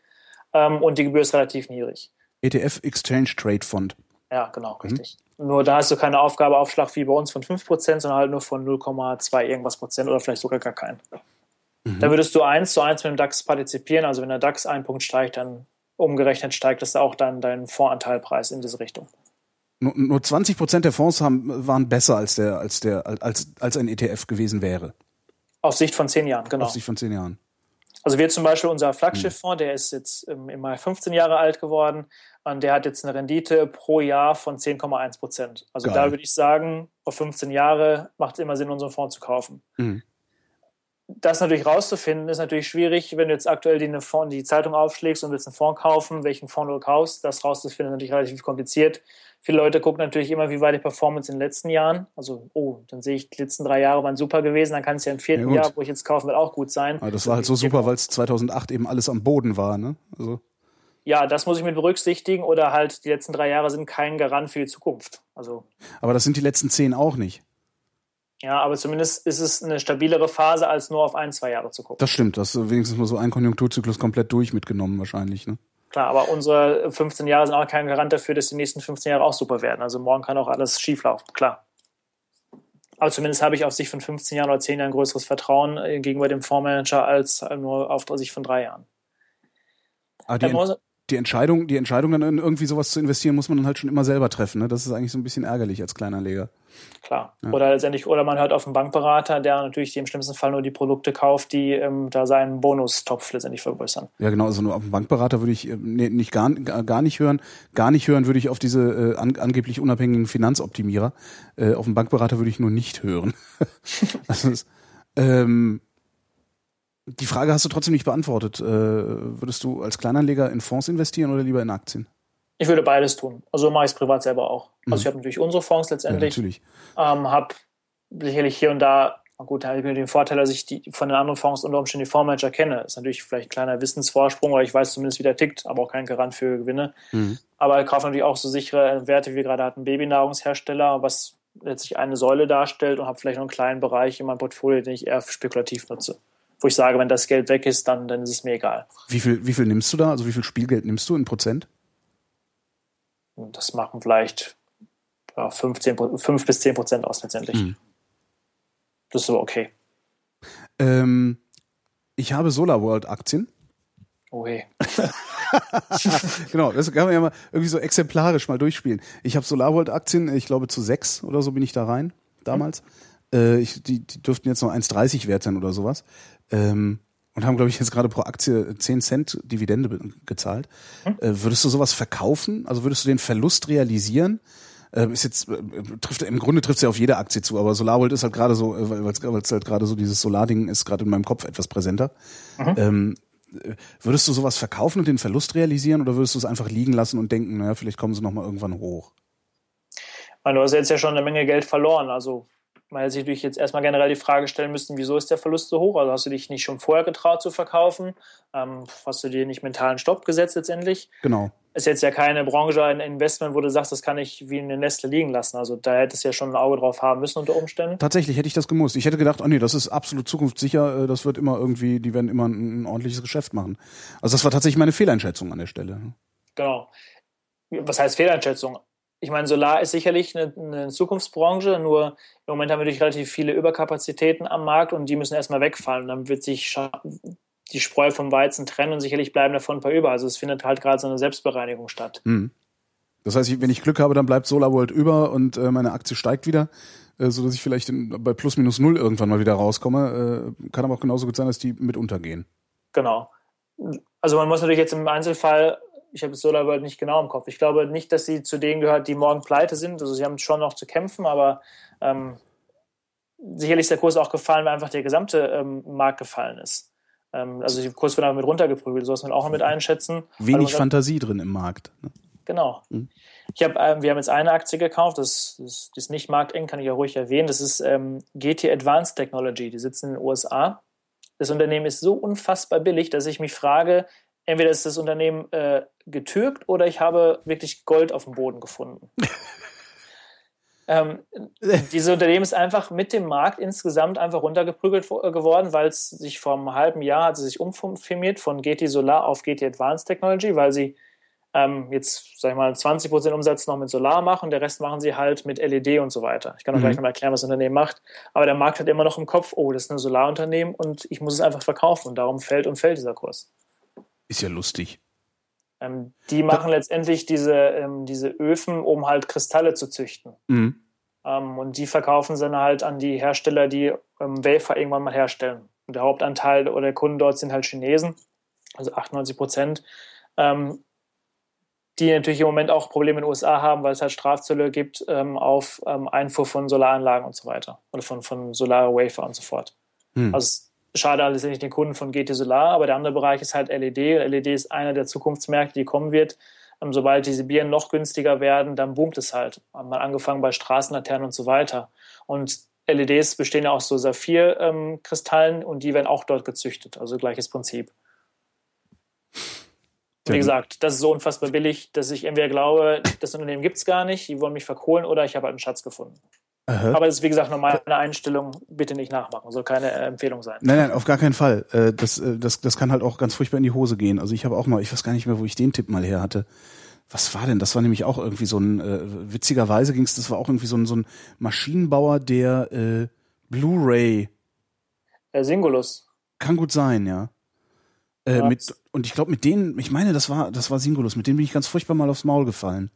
Speaker 3: Ähm, und die Gebühr ist relativ niedrig.
Speaker 2: ETF Exchange Trade Fund.
Speaker 3: Ja, genau, mhm. richtig. Nur da hast du keine Aufgabeaufschlag wie bei uns von 5%, sondern halt nur von 0,2 irgendwas Prozent oder vielleicht sogar gar keinen. Mhm. Da würdest du eins zu eins mit dem DAX partizipieren. Also wenn der DAX einen Punkt steigt, dann umgerechnet steigt das auch dann dein Fondsanteilpreis in diese Richtung.
Speaker 2: Nur, nur 20 Prozent der Fonds haben, waren besser als der, als der, als, als ein ETF gewesen wäre.
Speaker 3: Auf Sicht von zehn Jahren, genau.
Speaker 2: Auf Sicht von zehn Jahren.
Speaker 3: Also wir zum Beispiel unser Flaggschifffonds, der ist jetzt im Mai 15 Jahre alt geworden und der hat jetzt eine Rendite pro Jahr von 10,1 Prozent. Also Geil. da würde ich sagen, auf 15 Jahre macht es immer Sinn, unseren Fonds zu kaufen. Mhm das natürlich rauszufinden, ist natürlich schwierig, wenn du jetzt aktuell die, Fonds, die Zeitung aufschlägst und willst einen Fonds kaufen, welchen Fonds du kaufst. Das rauszufinden ist natürlich relativ kompliziert. Viele Leute gucken natürlich immer, wie war die Performance in den letzten Jahren. Also, oh, dann sehe ich, die letzten drei Jahre waren super gewesen, dann kann es ja im vierten ja, Jahr, wo ich jetzt kaufen will, auch gut sein.
Speaker 2: Aber das war halt so super, weil es 2008 eben alles am Boden war, ne? Also.
Speaker 3: Ja, das muss ich mit berücksichtigen oder halt die letzten drei Jahre sind kein Garant für die Zukunft. Also.
Speaker 2: Aber das sind die letzten zehn auch nicht.
Speaker 3: Ja, aber zumindest ist es eine stabilere Phase, als nur auf ein, zwei Jahre zu gucken.
Speaker 2: Das stimmt, das ist wenigstens mal so ein Konjunkturzyklus komplett durch mitgenommen wahrscheinlich. Ne?
Speaker 3: Klar, aber unsere 15 Jahre sind auch kein Garant dafür, dass die nächsten 15 Jahre auch super werden. Also morgen kann auch alles schieflaufen, klar. Aber zumindest habe ich auf sich von 15 Jahren oder 10 Jahren größeres Vertrauen äh, gegenüber dem Fondsmanager als nur auf sich von drei Jahren.
Speaker 2: Aber die, die Entscheidung, die Entscheidung dann in irgendwie sowas zu investieren, muss man dann halt schon immer selber treffen. Ne? Das ist eigentlich so ein bisschen ärgerlich als kleiner Leger.
Speaker 3: Klar. Ja. Oder letztendlich, oder man hört auf einen Bankberater, der natürlich im schlimmsten Fall nur die Produkte kauft, die ähm, da seinen Bonustopf letztendlich vergrößern.
Speaker 2: Ja, genau. Also nur auf einen Bankberater würde ich äh, nee, nicht gar, gar nicht hören. Gar nicht hören würde ich auf diese äh, an, angeblich unabhängigen Finanzoptimierer. Äh, auf einen Bankberater würde ich nur nicht hören. also, ähm, die Frage hast du trotzdem nicht beantwortet. Äh, würdest du als Kleinanleger in Fonds investieren oder lieber in Aktien?
Speaker 3: Ich würde beides tun. Also mache ich es privat selber auch. Also mhm. ich habe natürlich unsere Fonds letztendlich. Ja, natürlich. Ähm, habe sicherlich hier und da, gut, da habe ich mir den Vorteil, dass ich die von den anderen Fonds unter Umständen die Fondsmanager kenne. Ist natürlich vielleicht ein kleiner Wissensvorsprung, weil ich weiß zumindest, wie der tickt, aber auch kein Garant für Gewinne. Mhm. Aber ich kaufe natürlich auch so sichere Werte, wie wir gerade hatten, Babynahrungshersteller, was letztlich eine Säule darstellt und habe vielleicht noch einen kleinen Bereich in meinem Portfolio, den ich eher spekulativ nutze. Wo ich sage, wenn das Geld weg ist, dann, dann ist es mir egal.
Speaker 2: Wie viel, wie viel nimmst du da? Also wie viel Spielgeld nimmst du in Prozent?
Speaker 3: Das machen vielleicht ja, 15, 5 bis 10 Prozent aus letztendlich. Mhm. Das ist so okay.
Speaker 2: Ähm, ich habe SolarWorld-Aktien.
Speaker 3: Oh hey.
Speaker 2: genau, das kann man ja mal irgendwie so exemplarisch mal durchspielen. Ich habe SolarWorld-Aktien, ich glaube zu sechs oder so bin ich da rein damals. Mhm. Äh, ich, die, die dürften jetzt noch 1,30 wert sein oder sowas. Ähm, und haben, glaube ich, jetzt gerade pro Aktie 10 Cent Dividende gezahlt. Mhm. Äh, würdest du sowas verkaufen? Also würdest du den Verlust realisieren? Äh, ist jetzt äh, trifft im Grunde trifft es ja auf jede Aktie zu, aber SolarWorld ist halt gerade so, äh, weil es halt gerade so dieses Solarding ist gerade in meinem Kopf etwas präsenter. Mhm. Ähm, würdest du sowas verkaufen und den Verlust realisieren oder würdest du es einfach liegen lassen und denken, naja, vielleicht kommen sie noch mal irgendwann hoch?
Speaker 3: du hast jetzt ja schon eine Menge Geld verloren, also man hätte sich natürlich jetzt erstmal generell die Frage stellen müssen, wieso ist der Verlust so hoch? Also hast du dich nicht schon vorher getraut zu verkaufen? Ähm, hast du dir nicht mentalen Stopp gesetzt letztendlich?
Speaker 2: Genau.
Speaker 3: Ist jetzt ja keine Branche, ein Investment, wo du sagst, das kann ich wie in eine Nestle liegen lassen. Also da hättest du ja schon ein Auge drauf haben müssen unter Umständen.
Speaker 2: Tatsächlich hätte ich das gemusst. Ich hätte gedacht, oh nee, das ist absolut zukunftssicher, äh, das wird immer irgendwie, die werden immer ein, ein ordentliches Geschäft machen. Also das war tatsächlich meine Fehleinschätzung an der Stelle.
Speaker 3: Genau. Was heißt Fehleinschätzung? Ich meine, Solar ist sicherlich eine, eine, Zukunftsbranche, nur im Moment haben wir natürlich relativ viele Überkapazitäten am Markt und die müssen erstmal wegfallen. Und dann wird sich die Spreu vom Weizen trennen und sicherlich bleiben davon ein paar über. Also es findet halt gerade so eine Selbstbereinigung statt.
Speaker 2: Mhm. Das heißt, wenn ich Glück habe, dann bleibt SolarWorld über und äh, meine Aktie steigt wieder, äh, so dass ich vielleicht in, bei plus minus null irgendwann mal wieder rauskomme. Äh, kann aber auch genauso gut sein, dass die mit untergehen.
Speaker 3: Genau. Also man muss natürlich jetzt im Einzelfall ich habe SolarWorld nicht genau im Kopf. Ich glaube nicht, dass sie zu denen gehört, die morgen pleite sind. Also sie haben schon noch zu kämpfen, aber ähm, sicherlich ist der Kurs auch gefallen, weil einfach der gesamte ähm, Markt gefallen ist. Ähm, also der Kurs wird einfach mit runtergeprügelt, so muss man auch mit einschätzen.
Speaker 2: Wenig also, Fantasie drin im Markt. Ne?
Speaker 3: Genau. Mhm. Ich hab, ähm, wir haben jetzt eine Aktie gekauft, das, das, das ist nicht markteng, kann ich ja ruhig erwähnen. Das ist ähm, GT Advanced Technology, die sitzen in den USA. Das Unternehmen ist so unfassbar billig, dass ich mich frage, entweder ist das Unternehmen äh, getürkt oder ich habe wirklich Gold auf dem Boden gefunden. ähm, dieses Unternehmen ist einfach mit dem Markt insgesamt einfach runtergeprügelt äh, geworden, weil es sich vor einem halben Jahr hat sie sich umfirmiert von GT Solar auf GT Advanced Technology, weil sie ähm, jetzt, sag ich mal, 20% Umsatz noch mit Solar machen, der Rest machen sie halt mit LED und so weiter. Ich kann auch mhm. gleich noch mal erklären, was das Unternehmen macht. Aber der Markt hat immer noch im Kopf, oh, das ist ein Solarunternehmen und ich muss es einfach verkaufen und darum fällt und fällt dieser Kurs.
Speaker 2: Ist ja lustig.
Speaker 3: Ähm, die machen da letztendlich diese, ähm, diese Öfen, um halt Kristalle zu züchten. Mhm. Ähm, und die verkaufen sie dann halt an die Hersteller, die ähm, Wafer irgendwann mal herstellen. Und der Hauptanteil oder der Kunden dort sind halt Chinesen, also 98 Prozent, ähm, die natürlich im Moment auch Probleme in den USA haben, weil es halt Strafzölle gibt ähm, auf Einfuhr von Solaranlagen und so weiter. Oder von, von Solar Wafer und so fort. Mhm. Also schade alles nicht den Kunden von GT Solar, aber der andere Bereich ist halt LED. LED ist einer der Zukunftsmärkte, die kommen wird. Ähm, sobald diese Bieren noch günstiger werden, dann boomt es halt. Mal angefangen bei Straßenlaternen und so weiter. Und LEDs bestehen ja auch so Saphir-Kristallen und die werden auch dort gezüchtet. Also gleiches Prinzip. Wie gesagt, das ist so unfassbar billig, dass ich entweder glaube, das Unternehmen gibt es gar nicht, die wollen mich verkohlen oder ich habe halt einen Schatz gefunden. Aha. Aber es ist, wie gesagt, normal eine Einstellung, bitte nicht nachmachen, soll keine äh, Empfehlung sein.
Speaker 2: Nein, nein, auf gar keinen Fall. Äh, das, äh, das, das kann halt auch ganz furchtbar in die Hose gehen. Also ich habe auch mal, ich weiß gar nicht mehr, wo ich den Tipp mal her hatte. Was war denn? Das war nämlich auch irgendwie so ein, äh, witzigerweise ging es, das war auch irgendwie so ein, so ein Maschinenbauer, der äh, Blu-ray.
Speaker 3: Äh, Singulus.
Speaker 2: Kann gut sein, ja. Äh, mit, und ich glaube, mit denen, ich meine, das war, das war Singulus, mit denen bin ich ganz furchtbar mal aufs Maul gefallen.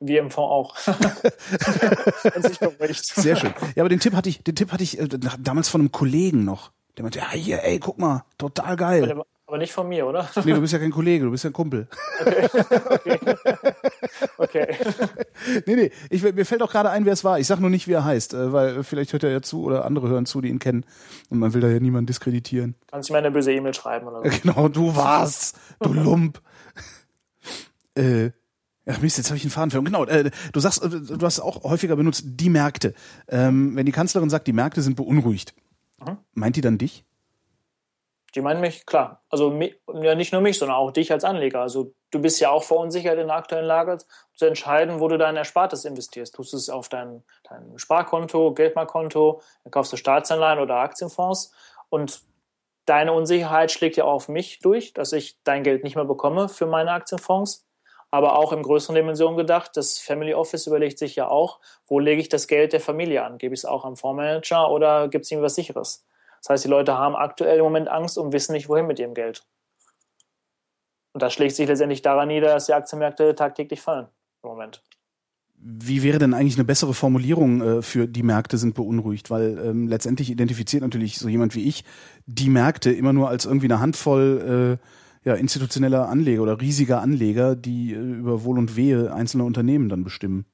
Speaker 3: Wir im Fonds auch.
Speaker 2: Sehr schön. Ja, aber den Tipp hatte ich, den Tipp hatte ich äh, damals von einem Kollegen noch. Der meinte, ja, hier, ey, guck mal, total geil.
Speaker 3: Aber, aber nicht von mir, oder?
Speaker 2: Nee, du bist ja kein Kollege, du bist ja ein Kumpel.
Speaker 3: Okay. okay. okay.
Speaker 2: nee, nee, ich, mir fällt auch gerade ein, wer es war. Ich sag nur nicht, wie er heißt, äh, weil vielleicht hört er ja zu oder andere hören zu, die ihn kennen. Und man will da ja niemanden diskreditieren.
Speaker 3: Kannst du mir eine böse E-Mail schreiben oder
Speaker 2: so? Genau, du warst, du Lump. äh, Ach Mist, jetzt habe ich einen Faden für. Genau, äh, du sagst, äh, du hast auch häufiger benutzt, die Märkte. Ähm, wenn die Kanzlerin sagt, die Märkte sind beunruhigt, mhm. meint die dann dich?
Speaker 3: Die meinen mich, klar. Also ja, nicht nur mich, sondern auch dich als Anleger. Also du bist ja auch verunsichert in der aktuellen Lage, zu entscheiden, wo du dein Erspartes investierst. Tust du es auf dein, dein Sparkonto, Geldmarktkonto, dann kaufst du Staatsanleihen oder Aktienfonds. Und deine Unsicherheit schlägt ja auch auf mich durch, dass ich dein Geld nicht mehr bekomme für meine Aktienfonds. Aber auch im größeren Dimension gedacht, das Family Office überlegt sich ja auch, wo lege ich das Geld der Familie an? Gebe ich es auch am Fondsmanager oder gibt es irgendwas Sicheres? Das heißt, die Leute haben aktuell im Moment Angst und wissen nicht, wohin mit ihrem Geld. Und das schlägt sich letztendlich daran nieder, dass die Aktienmärkte tagtäglich fallen im Moment.
Speaker 2: Wie wäre denn eigentlich eine bessere Formulierung äh, für die Märkte sind beunruhigt? Weil ähm, letztendlich identifiziert natürlich so jemand wie ich die Märkte immer nur als irgendwie eine Handvoll äh, ja, institutioneller Anleger oder riesiger Anleger, die äh, über Wohl und Wehe einzelner Unternehmen dann bestimmen.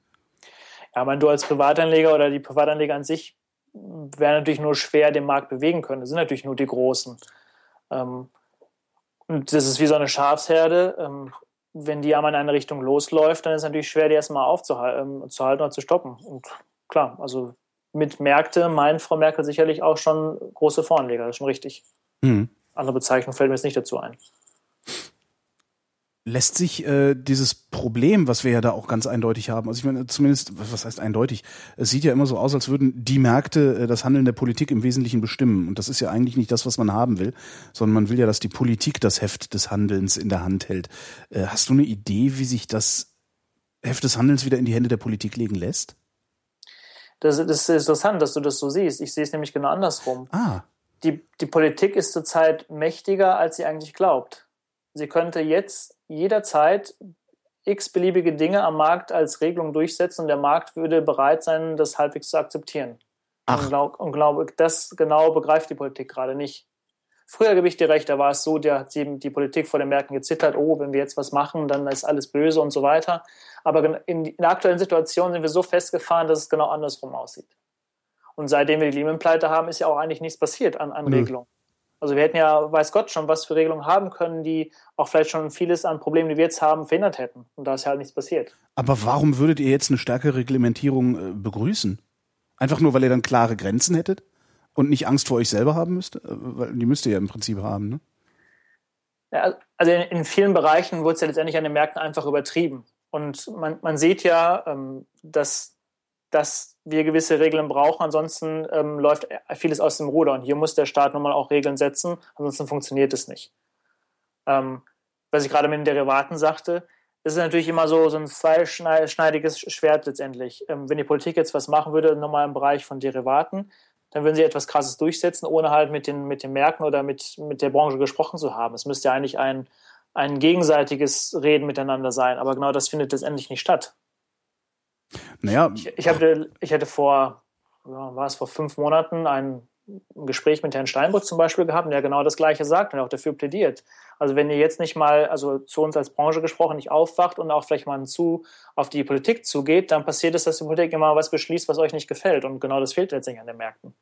Speaker 3: Ja, wenn du als Privatanleger oder die Privatanleger an sich werden natürlich nur schwer den Markt bewegen können. Das sind natürlich nur die Großen. Ähm, und das ist wie so eine Schafsherde. Ähm, wenn die einmal in eine Richtung losläuft, dann ist es natürlich schwer, die erstmal aufzuhalten ähm, zu halten oder zu stoppen. Und klar, also mit Märkte meint Frau Merkel sicherlich auch schon große Voranleger, das ist schon richtig. Mhm. Andere Bezeichnung fällt mir jetzt nicht dazu ein
Speaker 2: lässt sich äh, dieses Problem, was wir ja da auch ganz eindeutig haben, also ich meine zumindest, was heißt eindeutig, es sieht ja immer so aus, als würden die Märkte äh, das Handeln der Politik im Wesentlichen bestimmen. Und das ist ja eigentlich nicht das, was man haben will, sondern man will ja, dass die Politik das Heft des Handelns in der Hand hält. Äh, hast du eine Idee, wie sich das Heft des Handelns wieder in die Hände der Politik legen lässt?
Speaker 3: Das, das ist interessant, dass du das so siehst. Ich sehe es nämlich genau andersrum.
Speaker 2: Ah.
Speaker 3: Die, die Politik ist zurzeit mächtiger, als sie eigentlich glaubt. Sie könnte jetzt jederzeit x-beliebige Dinge am Markt als Regelung durchsetzen und der Markt würde bereit sein, das halbwegs zu akzeptieren. Ach. Und, glaub, glaube, das genau begreift die Politik gerade nicht. Früher gebe ich dir recht, da war es so, da hat die, Politik vor den Märkten gezittert, oh, wenn wir jetzt was machen, dann ist alles böse und so weiter. Aber in, in der aktuellen Situation sind wir so festgefahren, dass es genau andersrum aussieht. Und seitdem wir die Lehman-Pleite haben, ist ja auch eigentlich nichts passiert an, an Regelungen. Also wir hätten ja, weiß Gott, schon was für Regelungen haben können, die auch vielleicht schon vieles an Problemen, die wir jetzt haben, verhindert hätten. Und da ist ja halt nichts passiert.
Speaker 2: Aber warum würdet ihr jetzt eine stärkere Reglementierung äh, begrüßen? Einfach nur, weil ihr dann klare Grenzen hättet und nicht Angst vor euch selber haben müsst? Äh, weil die müsst ihr ja im Prinzip haben, ne?
Speaker 3: Ja, also in, in vielen Bereichen wurde es ja letztendlich an den Märkten einfach übertrieben. Und man, man sieht ja, ähm, dass dass wir gewisse Regeln brauchen. Ansonsten ähm, läuft vieles aus dem Ruder. Und hier muss der Staat nun mal auch Regeln setzen, ansonsten funktioniert es nicht. Ähm, was ich gerade mit den Derivaten sagte, ist natürlich immer so, so ein zweischneidiges Schwert letztendlich. Ähm, wenn die Politik jetzt was machen würde, nochmal im Bereich von Derivaten, dann würden sie etwas Krasses durchsetzen, ohne halt mit den, mit den Märkten oder mit, mit der Branche gesprochen zu haben. Es müsste ja eigentlich ein, ein gegenseitiges Reden miteinander sein, aber genau das findet letztendlich nicht statt.
Speaker 2: Naja.
Speaker 3: Ich, ich, hatte, ich hatte vor, ja, war es vor fünf Monaten, ein Gespräch mit Herrn Steinbrück zum Beispiel gehabt, der genau das Gleiche sagt und auch dafür plädiert. Also wenn ihr jetzt nicht mal, also zu uns als Branche gesprochen, nicht aufwacht und auch vielleicht mal zu auf die Politik zugeht, dann passiert es, dass die Politik immer was beschließt, was euch nicht gefällt. Und genau das fehlt letztendlich an den Märkten.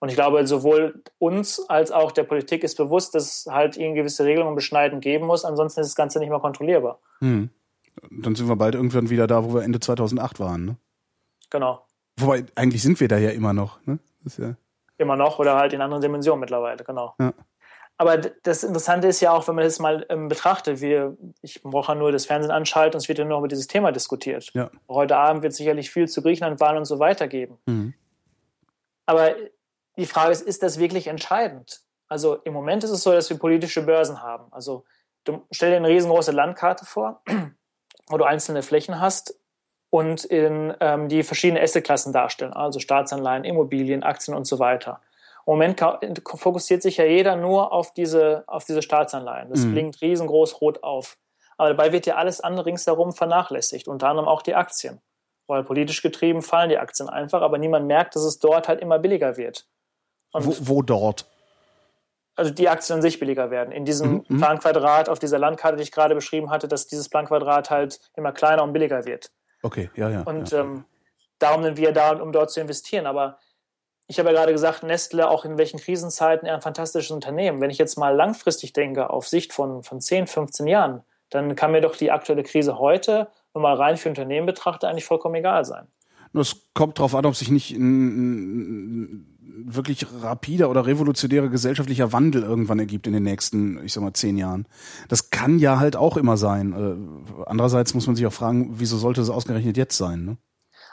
Speaker 3: Und ich glaube, sowohl uns als auch der Politik ist bewusst, dass es halt ihnen gewisse Regelungen und Beschneiden geben muss, ansonsten ist das Ganze nicht mehr kontrollierbar.
Speaker 2: Hm dann sind wir bald irgendwann wieder da, wo wir Ende 2008 waren. Ne?
Speaker 3: Genau.
Speaker 2: Wobei, eigentlich sind wir da ja immer noch. Ne?
Speaker 3: Ja immer noch oder halt in anderen Dimensionen mittlerweile, genau.
Speaker 2: Ja.
Speaker 3: Aber das Interessante ist ja auch, wenn man das mal ähm, betrachtet, wir, ich brauche ja nur das Fernsehen anschalten und es wird ja nur über dieses Thema diskutiert.
Speaker 2: Ja.
Speaker 3: Heute Abend wird es sicherlich viel zu Griechenland-Wahlen und so weiter geben.
Speaker 2: Mhm.
Speaker 3: Aber die Frage ist, ist das wirklich entscheidend? Also im Moment ist es so, dass wir politische Börsen haben. Also du stell dir eine riesengroße Landkarte vor wo du einzelne Flächen hast und in, ähm, die verschiedene Assetklassen darstellen, also Staatsanleihen, Immobilien, Aktien und so weiter. Im Moment fokussiert sich ja jeder nur auf diese, auf diese Staatsanleihen. Das mhm. blinkt riesengroß rot auf. Aber dabei wird ja alles andere ringsherum vernachlässigt, unter anderem auch die Aktien. Weil politisch getrieben fallen die Aktien einfach, aber niemand merkt, dass es dort halt immer billiger wird.
Speaker 2: Wo, wo, dort?
Speaker 3: Also die Aktien an sich billiger werden. In diesem mhm, mhm. Planquadrat auf dieser Landkarte, die ich gerade beschrieben hatte, dass dieses Planquadrat halt immer kleiner und billiger wird.
Speaker 2: Okay, ja, ja.
Speaker 3: Und
Speaker 2: ja.
Speaker 3: Ähm, darum sind wir da, um dort zu investieren. Aber ich habe ja gerade gesagt, Nestle auch in welchen Krisenzeiten eher ein fantastisches Unternehmen. Wenn ich jetzt mal langfristig denke, auf Sicht von, von 10, 15 Jahren, dann kann mir doch die aktuelle Krise heute, wenn man rein für Unternehmen betrachte, eigentlich vollkommen egal sein.
Speaker 2: Es kommt darauf an, ob sich nicht ein, wirklich rapider oder revolutionärer gesellschaftlicher Wandel irgendwann ergibt in den nächsten, ich sag mal, zehn Jahren. Das kann ja halt auch immer sein. Äh, andererseits muss man sich auch fragen, wieso sollte es ausgerechnet jetzt sein? Ne?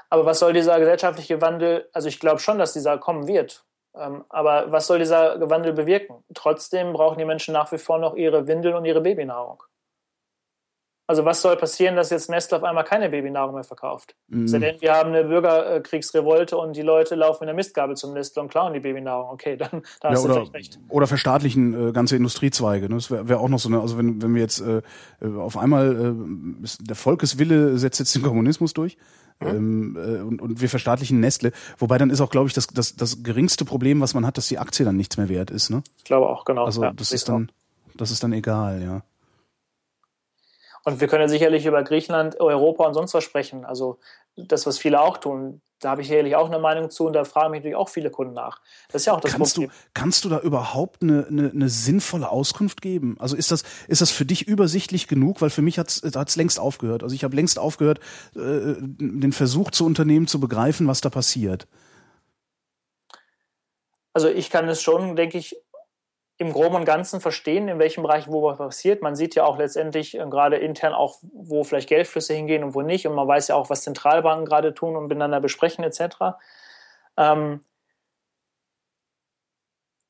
Speaker 3: Aber was soll dieser gesellschaftliche Wandel, also ich glaube schon, dass dieser kommen wird. Ähm, aber was soll dieser Wandel bewirken? Trotzdem brauchen die Menschen nach wie vor noch ihre Windeln und ihre Babynahrung. Also was soll passieren, dass jetzt Nestle auf einmal keine Babynahrung mehr verkauft? Mhm. Denn wir haben eine Bürgerkriegsrevolte und die Leute laufen in der Mistgabel zum Nestle und klauen die Babynahrung. Okay, dann da
Speaker 2: ja, hast oder, du vielleicht recht. Oder verstaatlichen äh, ganze Industriezweige. Ne? Das wäre wär auch noch so eine, also wenn, wenn wir jetzt äh, auf einmal äh, der Volkeswille setzt jetzt den Kommunismus durch. Mhm. Ähm, äh, und, und wir verstaatlichen Nestle. Wobei dann ist auch, glaube ich, das, das, das geringste Problem, was man hat, dass die Aktie dann nichts mehr wert ist. Ne?
Speaker 3: Ich glaube auch, genau.
Speaker 2: Also ja, das ist dann, das ist dann egal, ja.
Speaker 3: Und wir können ja sicherlich über Griechenland, Europa und sonst was sprechen. Also das, was viele auch tun. Da habe ich sicherlich auch eine Meinung zu und da fragen mich natürlich auch viele Kunden nach. Das ist ja auch das
Speaker 2: kannst Problem. Du, kannst du da überhaupt eine, eine, eine sinnvolle Auskunft geben? Also ist das, ist das für dich übersichtlich genug? Weil für mich hat es längst aufgehört. Also ich habe längst aufgehört, äh, den Versuch zu unternehmen, zu begreifen, was da passiert.
Speaker 3: Also ich kann es schon, denke ich, im Groben und Ganzen verstehen, in welchem Bereich wo was passiert. Man sieht ja auch letztendlich äh, gerade intern auch, wo vielleicht Geldflüsse hingehen und wo nicht. Und man weiß ja auch, was Zentralbanken gerade tun und miteinander besprechen etc. Ähm,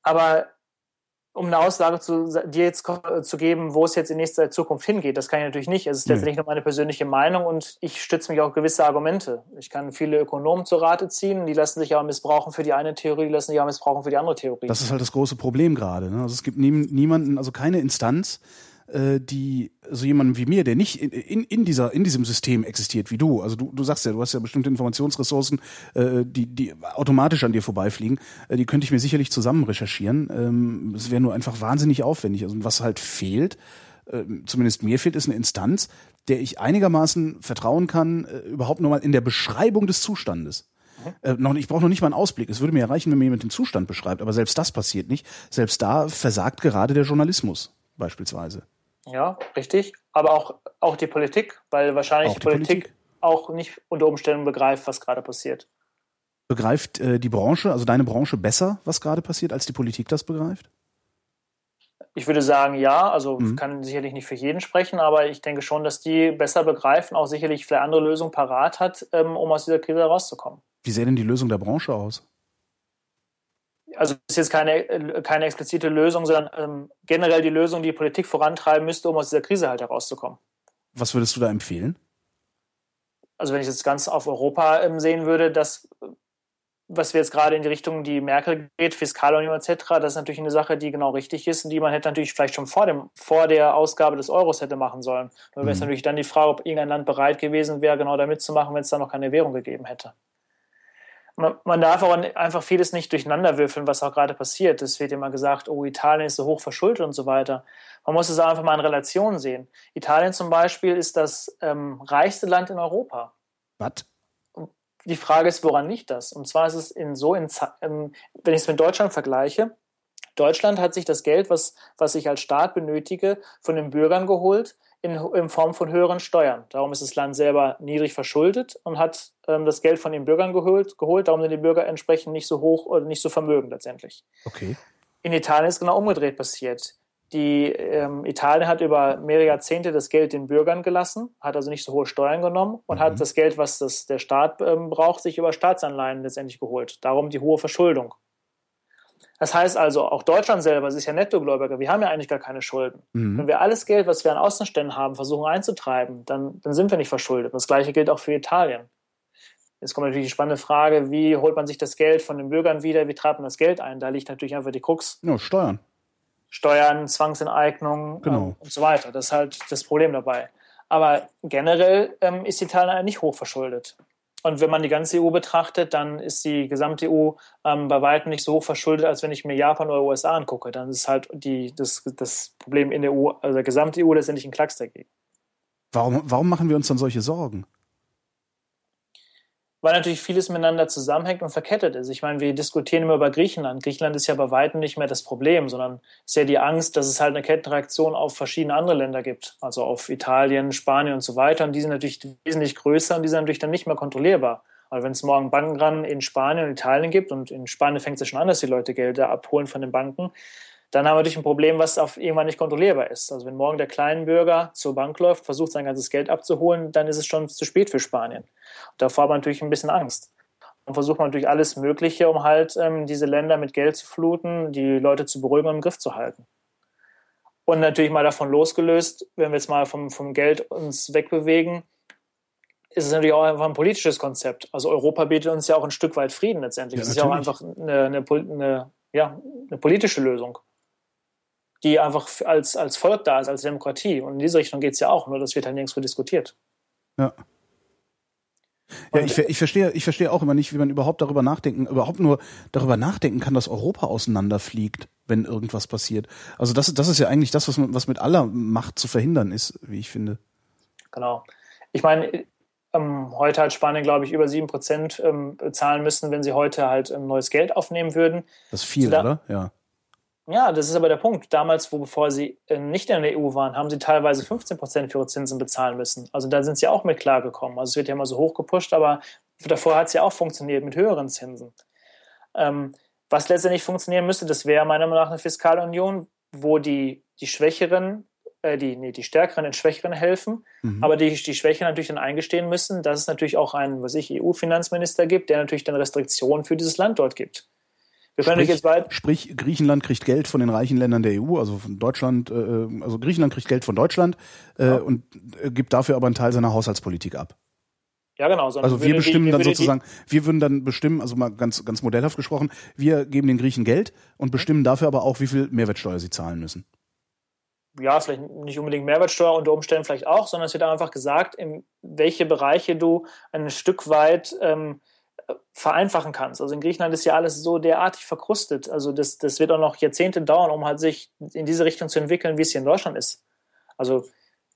Speaker 3: aber um eine Aussage zu dir jetzt zu geben, wo es jetzt in nächster Zukunft hingeht. Das kann ich natürlich nicht. Es ist letztendlich nur meine persönliche Meinung und ich stütze mich auf gewisse Argumente. Ich kann viele Ökonomen zu Rate ziehen, die lassen sich aber missbrauchen für die eine Theorie, die lassen sich aber missbrauchen für die andere Theorie.
Speaker 2: Das ist halt das große Problem gerade. Ne? Also es gibt nie, niemanden, also keine Instanz, äh, die so jemanden wie mir, der nicht in, in, in dieser in diesem System existiert wie du. Also du, du sagst ja, du hast ja bestimmte Informationsressourcen, äh, die die automatisch an dir vorbeifliegen. Äh, die könnte ich mir sicherlich zusammen recherchieren. Ähm, es wäre nur einfach wahnsinnig aufwendig. Also was halt fehlt, äh, zumindest mir fehlt, ist eine Instanz, der ich einigermaßen vertrauen kann, äh, überhaupt nur mal in der Beschreibung des Zustandes. Äh, noch, ich brauche noch nicht mal einen Ausblick. Es würde mir erreichen, wenn mir jemand den Zustand beschreibt, aber selbst das passiert nicht. Selbst da versagt gerade der Journalismus beispielsweise.
Speaker 3: Ja, richtig. Aber auch, auch die Politik, weil wahrscheinlich die, die Politik, Politik, auch nicht unter Umständen begreift, was gerade passiert.
Speaker 2: Begreift äh, die Branche, also deine Branche besser, was gerade passiert, als die Politik das begreift?
Speaker 3: Ich würde sagen, ja. Also mhm. kann sicherlich nicht für jeden sprechen, aber ich denke schon, dass die besser begreifen, auch sicherlich vielleicht andere Lösungen parat hat, ähm, um aus dieser Krise herauszukommen.
Speaker 2: Wie sähe denn die Lösung der Branche aus?
Speaker 3: Also ist jetzt keine, keine explizite Lösung, sondern ähm, generell die Lösung, die die Politik vorantreiben müsste, um aus dieser Krise halt herauszukommen.
Speaker 2: Was würdest du da empfehlen?
Speaker 3: Also wenn ich das ganz auf Europa ähm, sehen würde, dass was wir jetzt gerade in die Richtung, die Merkel geht, Fiskalunion etc., das ist natürlich eine Sache, die genau richtig ist und die man hätte natürlich vielleicht schon vor, dem, vor der Ausgabe des Euros hätte machen sollen. Nur wäre es mhm. natürlich dann die Frage, ob irgendein Land bereit gewesen wäre, genau da mitzumachen, wenn es da noch keine Währung gegeben hätte man, man darf auch einfach vieles nicht durcheinander würfeln, was auch gerade passiert. Es wird immer gesagt, oh, Italien ist so hoch verschuldet und so weiter. Man muss es einfach mal in Relation sehen. Italien zum Beispiel ist das ähm, reichste Land in Europa.
Speaker 2: Was?
Speaker 3: Die Frage ist, woran liegt das? Und zwar ist es in so, in, ähm, wenn ich es mit Deutschland vergleiche, Deutschland hat sich das Geld, was, was ich als Staat benötige, von den Bürgern geholt, in, in Form von höheren Steuern. Darum ist das Land selber niedrig verschuldet und hat ähm, das Geld von den Bürgern geholt, geholt. Darum sind die Bürger entsprechend nicht so hoch oder nicht so vermögend letztendlich.
Speaker 2: Okay.
Speaker 3: In Italien ist genau umgedreht passiert. Die, ähm, Italien hat über mehrere Jahrzehnte das Geld den Bürgern gelassen, hat also nicht so hohe Steuern genommen und mhm. hat das Geld, was das, der Staat ähm, braucht, sich über Staatsanleihen letztendlich geholt. Darum die hohe Verschuldung. Das heißt also, auch Deutschland selber ist ja Nettogläubiger. Wir haben ja eigentlich gar keine Schulden. Mhm. Wenn wir alles Geld, was wir an Außenständen haben, versuchen einzutreiben, dann, dann sind wir nicht verschuldet. Das Gleiche gilt auch für Italien. Jetzt kommt natürlich die spannende Frage, wie holt man sich das Geld von den Bürgern wieder, wie treibt man das Geld ein? Da liegt natürlich einfach die Krux.
Speaker 2: Ja, Steuern.
Speaker 3: Steuern, Zwangsenteignung genau. ähm, und so weiter. Das ist halt das Problem dabei. Aber generell ähm, ist Italien nicht hochverschuldet. Und wenn man die ganze EU betrachtet, dann ist die gesamte EU ähm, bei weitem nicht so hoch verschuldet, als wenn ich mir Japan oder USA angucke. Dann ist halt die, das, das Problem in der EU, also der gesamte EU letztendlich ein Klacks dagegen.
Speaker 2: Warum, warum machen wir uns dann solche Sorgen?
Speaker 3: Weil natürlich vieles miteinander zusammenhängt und verkettet ist. Ich meine, wir diskutieren immer über Griechenland. Griechenland ist ja bei weitem nicht mehr das Problem, sondern ist ja die Angst, dass es halt eine Kettenreaktion auf verschiedene andere Länder gibt, also auf Italien, Spanien und so weiter. Und die sind natürlich wesentlich größer und die sind natürlich dann nicht mehr kontrollierbar. Weil wenn es morgen Bankenran in Spanien und Italien gibt und in Spanien fängt es ja schon an, dass die Leute Gelder abholen von den Banken, dann haben wir natürlich ein Problem, was auf irgendwann nicht kontrollierbar ist. Also wenn morgen der Kleinbürger zur Bank läuft, versucht sein ganzes Geld abzuholen, dann ist es schon zu spät für Spanien. Und davor hat man natürlich ein bisschen Angst. versucht man natürlich alles Mögliche, um halt ähm, diese Länder mit Geld zu fluten, die Leute zu beruhigen und im Griff zu halten. Und natürlich mal davon losgelöst, wenn wir jetzt mal vom, vom Geld uns wegbewegen, ist es natürlich auch einfach ein politisches Konzept. Also Europa bietet uns ja auch ein Stück weit Frieden letztendlich. Ja, das ist ja auch einfach eine, eine, eine, ja, eine politische Lösung, die einfach als, als Volk da ist, als Demokratie. Und in diese Richtung geht es ja auch, nur das wird halt nirgendwo diskutiert.
Speaker 2: Ja. Ja, ich, ich verstehe, ich verstehe auch immer nicht, wie man überhaupt darüber nachdenken, überhaupt nur darüber nachdenken kann, dass Europa auseinanderfliegt, wenn irgendwas passiert. Also das, das ist ja eigentlich das, was, man, was mit aller Macht zu verhindern ist, wie ich finde.
Speaker 3: Genau. Ich meine, ähm, heute hat Spanien, glaube ich, über sieben Prozent ähm, zahlen müssen, wenn sie heute halt ähm, neues Geld aufnehmen würden.
Speaker 2: Das ist viel, da, oder? Ja.
Speaker 3: Ja, das ist aber der Punkt. Damals, wo bevor sie äh, nicht in der EU waren, haben sie teilweise 15 Prozent für ihre Zinsen bezahlen müssen. Also da sind sie auch mit klargekommen. Also es wird ja immer so hoch gepusht, aber davor hat es ja auch funktioniert mit höheren Zinsen. Ähm, was letztendlich funktionieren müsste, das wäre meiner Meinung nach eine Fiskalunion, wo die, die Schwächeren, äh, die, nee, die Stärkeren den Schwächeren helfen, mhm. aber die, die Schwächeren natürlich dann eingestehen müssen, dass es natürlich auch einen, was ich, EU-Finanzminister gibt, der natürlich dann Restriktionen für dieses Land dort gibt.
Speaker 2: Wir können sprich, jetzt weit sprich, Griechenland kriegt Geld von den reichen Ländern der EU, also von Deutschland, äh, also Griechenland kriegt Geld von Deutschland äh, ja. und äh, gibt dafür aber einen Teil seiner Haushaltspolitik ab.
Speaker 3: Ja, genau.
Speaker 2: Also wir bestimmen die, dann sozusagen, wir würden dann bestimmen, also mal ganz, ganz modellhaft gesprochen, wir geben den Griechen Geld und bestimmen dafür aber auch, wie viel Mehrwertsteuer sie zahlen müssen.
Speaker 3: Ja, vielleicht nicht unbedingt Mehrwertsteuer, unter Umständen vielleicht auch, sondern es wird einfach gesagt, in welche Bereiche du ein Stück weit ähm, vereinfachen kannst. Also in Griechenland ist ja alles so derartig verkrustet. Also das, das wird auch noch Jahrzehnte dauern, um halt sich in diese Richtung zu entwickeln, wie es hier in Deutschland ist. Also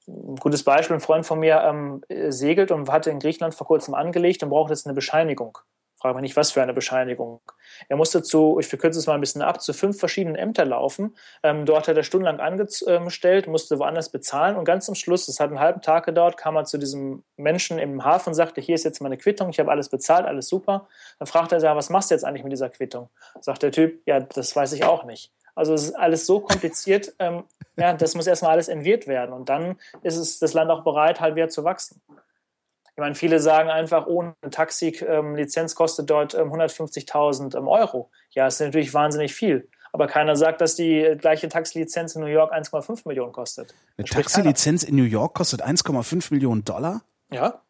Speaker 3: ein gutes Beispiel, ein Freund von mir ähm, segelt und hatte in Griechenland vor kurzem angelegt und braucht jetzt eine Bescheinigung. Frage mich nicht, was für eine Bescheinigung. Er musste zu, ich verkürze es mal ein bisschen ab, zu fünf verschiedenen Ämtern laufen. Ähm, dort hat er stundenlang angestellt, musste woanders bezahlen und ganz zum Schluss, das hat einen halben Tag gedauert, kam er zu diesem Menschen im Hafen und sagte, hier ist jetzt meine Quittung, ich habe alles bezahlt, alles super. Dann fragte er, was machst du jetzt eigentlich mit dieser Quittung? Sagt der Typ, ja, das weiß ich auch nicht. Also es ist alles so kompliziert, ähm, ja, das muss erstmal alles entwirrt werden und dann ist es das Land auch bereit, halt wieder zu wachsen. Ich meine, viele sagen einfach, ohne Taxi-Lizenz ähm, kostet dort 150.000 ähm, ähm, Euro. Ja, das ist natürlich wahnsinnig viel. Aber keiner sagt, dass die gleiche Taxilizenz in New York 1,5 Millionen kostet.
Speaker 2: Eine Taxilizenz in New York kostet 1,5 Millionen Dollar?
Speaker 3: Ja.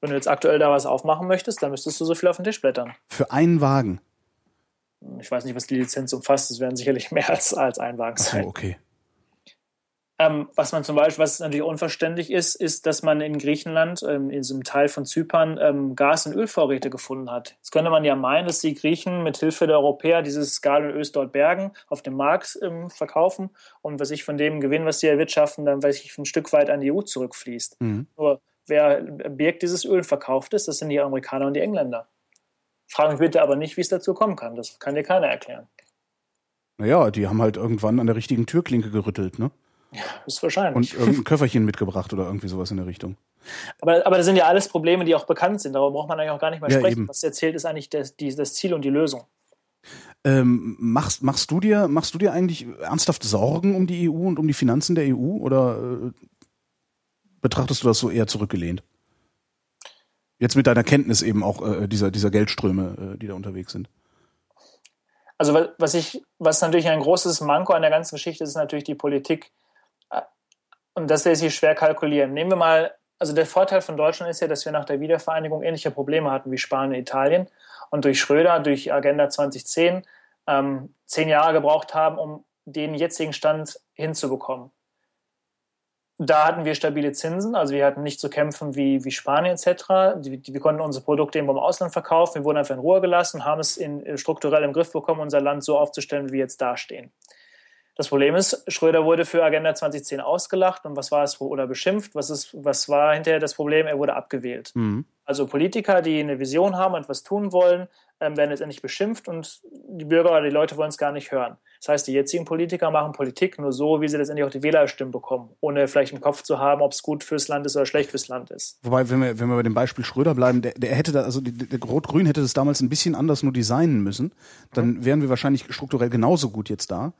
Speaker 3: Wenn du jetzt aktuell da was aufmachen möchtest, dann müsstest du so viel auf den Tisch blättern.
Speaker 2: Für einen Wagen?
Speaker 3: Ich weiß nicht, was die Lizenz umfasst. Es werden sicherlich mehr als, als ein Wagen sein.
Speaker 2: Oh, okay.
Speaker 3: Ähm, was man zum Beispiel, was natürlich unverständlich ist, ist, dass man in Griechenland, ähm, in so einem Teil von Zypern, ähm, Gas- und Ölvorräte gefunden hat. Jetzt könnte man ja meinen, dass die Griechen mit Hilfe der Europäer dieses Gas und Öl dort bergen, auf dem Markt ähm, verkaufen und was ich von dem Gewinn, was sie erwirtschaften, dann weiß ich ein Stück weit an die EU zurückfließt. Mhm. Nur wer birgt dieses Öl und verkauft es, das sind die Amerikaner und die Engländer. Fragen mich bitte aber nicht, wie es dazu kommen kann. Das kann dir keiner erklären.
Speaker 2: Naja, die haben halt irgendwann an der richtigen Türklinke gerüttelt, ne?
Speaker 3: Ja, ist wahrscheinlich.
Speaker 2: Und irgendein Köfferchen mitgebracht oder irgendwie sowas in der Richtung.
Speaker 3: Aber, aber das sind ja alles Probleme, die auch bekannt sind. Darüber braucht man eigentlich auch gar nicht mehr ja, sprechen. Eben. Was erzählt, ist eigentlich das, die, das Ziel und die Lösung.
Speaker 2: Ähm, machst, machst, du dir, machst du dir eigentlich ernsthaft Sorgen um die EU und um die Finanzen der EU oder äh, betrachtest du das so eher zurückgelehnt? Jetzt mit deiner Kenntnis eben auch äh, dieser, dieser Geldströme, äh, die da unterwegs sind.
Speaker 3: Also was ich, was natürlich ein großes Manko an der ganzen Geschichte ist, ist natürlich die Politik, und das lässt sich schwer kalkulieren. Nehmen wir mal, also der Vorteil von Deutschland ist ja, dass wir nach der Wiedervereinigung ähnliche Probleme hatten wie Spanien und Italien und durch Schröder, durch Agenda 2010 ähm, zehn Jahre gebraucht haben, um den jetzigen Stand hinzubekommen. Da hatten wir stabile Zinsen, also wir hatten nicht zu kämpfen wie, wie Spanien etc. Die, wir konnten unsere Produkte eben im Ausland verkaufen, wir wurden einfach in Ruhe gelassen, haben es in, strukturell im Griff bekommen, unser Land so aufzustellen, wie wir jetzt dastehen. Das Problem ist, Schröder wurde für Agenda 2010 ausgelacht und was war es oder beschimpft? Was, ist, was war hinterher das Problem? Er wurde abgewählt. Mhm. Also Politiker, die eine Vision haben und etwas tun wollen, ähm, werden letztendlich beschimpft und die Bürger oder die Leute wollen es gar nicht hören. Das heißt, die jetzigen Politiker machen Politik nur so, wie sie letztendlich auch die Wählerstimmen bekommen, ohne vielleicht im Kopf zu haben, ob es gut fürs Land ist oder schlecht fürs Land ist.
Speaker 2: Wobei, wenn wir, wenn wir bei dem Beispiel Schröder bleiben, der, der hätte da, also die, der Rot-Grün hätte das damals ein bisschen anders nur designen müssen, dann mhm. wären wir wahrscheinlich strukturell genauso gut jetzt da.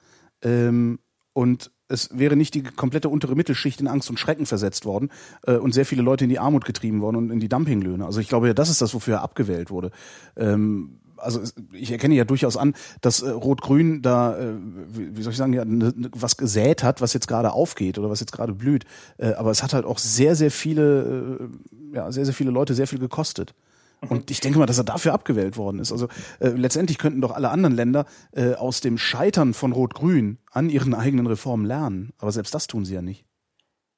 Speaker 2: Ähm, und es wäre nicht die komplette untere Mittelschicht in Angst und Schrecken versetzt worden äh, und sehr viele Leute in die Armut getrieben worden und in die Dumpinglöhne. Also ich glaube, das ist das, wofür er abgewählt wurde. Ähm, also ich erkenne ja durchaus an, dass äh, Rot-Grün da, äh, wie, soll ich sagen, ja, ne, ne, was gesät hat, was jetzt gerade aufgeht oder was jetzt gerade blüht. Äh, aber es hat halt auch sehr, sehr viele, äh, ja, sehr, sehr viele Leute sehr viel gekostet. Und ich denke mal, dass er dafür abgewählt worden ist. Also äh, letztendlich könnten doch alle anderen Länder äh, aus dem Scheitern von Rot-Grün an ihren eigenen Reformen lernen. Aber selbst das tun sie ja nicht.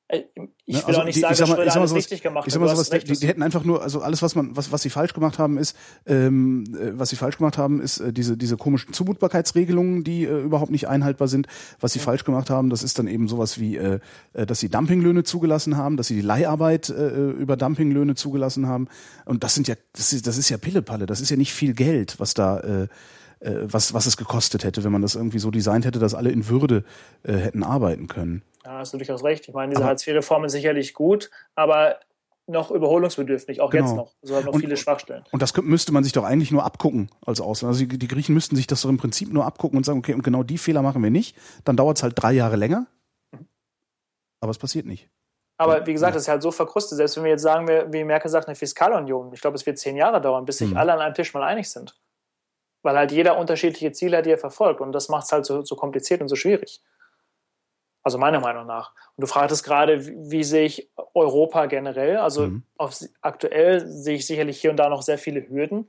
Speaker 3: Äh, ich ne, will also auch nicht die, sagen, dass Schröder alles richtig gemacht
Speaker 2: hat. Sowas, recht, die, die, hätten einfach nur, also alles, was man, was, was sie falsch gemacht haben, ist, ähm, äh, was sie falsch gemacht haben, ist äh, diese, diese komischen Zumutbarkeitsregelungen, die äh, überhaupt nicht einhaltbar sind. Was sie ja. falsch gemacht haben, das ist dann eben sowas wie, äh, äh, dass sie Dumpinglöhne zugelassen haben, dass sie die Leiharbeit äh, über Dumpinglöhne zugelassen haben. Und das sind ja, das ist, das ist ja Pillepalle, das ist ja nicht viel Geld, was da äh, was, was es gekostet hätte, wenn man das irgendwie so designt hätte, dass alle in Würde äh, hätten arbeiten können.
Speaker 3: Ja, hast du durchaus recht. Ich meine, diese Hartz-IV-Reform ist sicherlich gut, aber noch überholungsbedürftig, auch genau. jetzt noch. So haben noch und, viele Schwachstellen.
Speaker 2: Und das müsste man sich doch eigentlich nur abgucken als Ausland. Also die, die, Griechen müssten sich das doch im Prinzip nur abgucken und sagen, okay, und genau die Fehler machen wir nicht. Dann dauert es halt drei Jahre länger. Aber es passiert nicht.
Speaker 3: Aber wie gesagt, das ist halt so verkrustet. Selbst wenn wir jetzt sagen, wie Merkel sagt, eine Fiskalunion, ich glaube, es wird zehn Jahre dauern, bis sich hm. alle an einem Tisch mal einig sind. Weil halt jeder unterschiedliche Ziele hat, die er verfolgt. Und das macht es halt so, so kompliziert und so schwierig. Also meiner Meinung nach. Und du fragtest gerade, wie, wie sehe ich Europa generell? Also mhm. auf, aktuell sehe ich sicherlich hier und da noch sehr viele Hürden.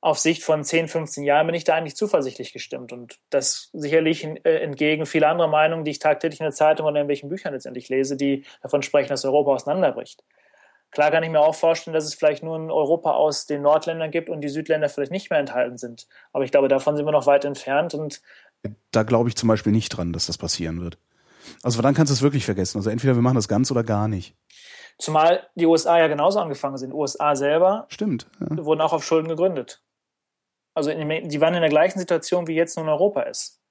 Speaker 3: Auf Sicht von 10, 15 Jahren bin ich da eigentlich zuversichtlich gestimmt. Und das sicherlich äh, entgegen vieler anderer Meinungen, die ich tagtäglich in der Zeitung oder in welchen Büchern letztendlich lese, die davon sprechen, dass Europa auseinanderbricht. Klar kann ich mir auch vorstellen, dass es vielleicht nur ein Europa aus den Nordländern gibt und die Südländer vielleicht nicht mehr enthalten sind. Aber ich glaube, davon sind wir noch weit entfernt. Und
Speaker 2: da glaube ich zum Beispiel nicht dran, dass das passieren wird. Also dann kannst du es wirklich vergessen. Also entweder wir machen das ganz oder gar nicht.
Speaker 3: Zumal die USA ja genauso angefangen sind. Die USA selber
Speaker 2: Stimmt,
Speaker 3: ja. wurden auch auf Schulden gegründet. Also in, die waren in der gleichen Situation, wie jetzt nun Europa ist.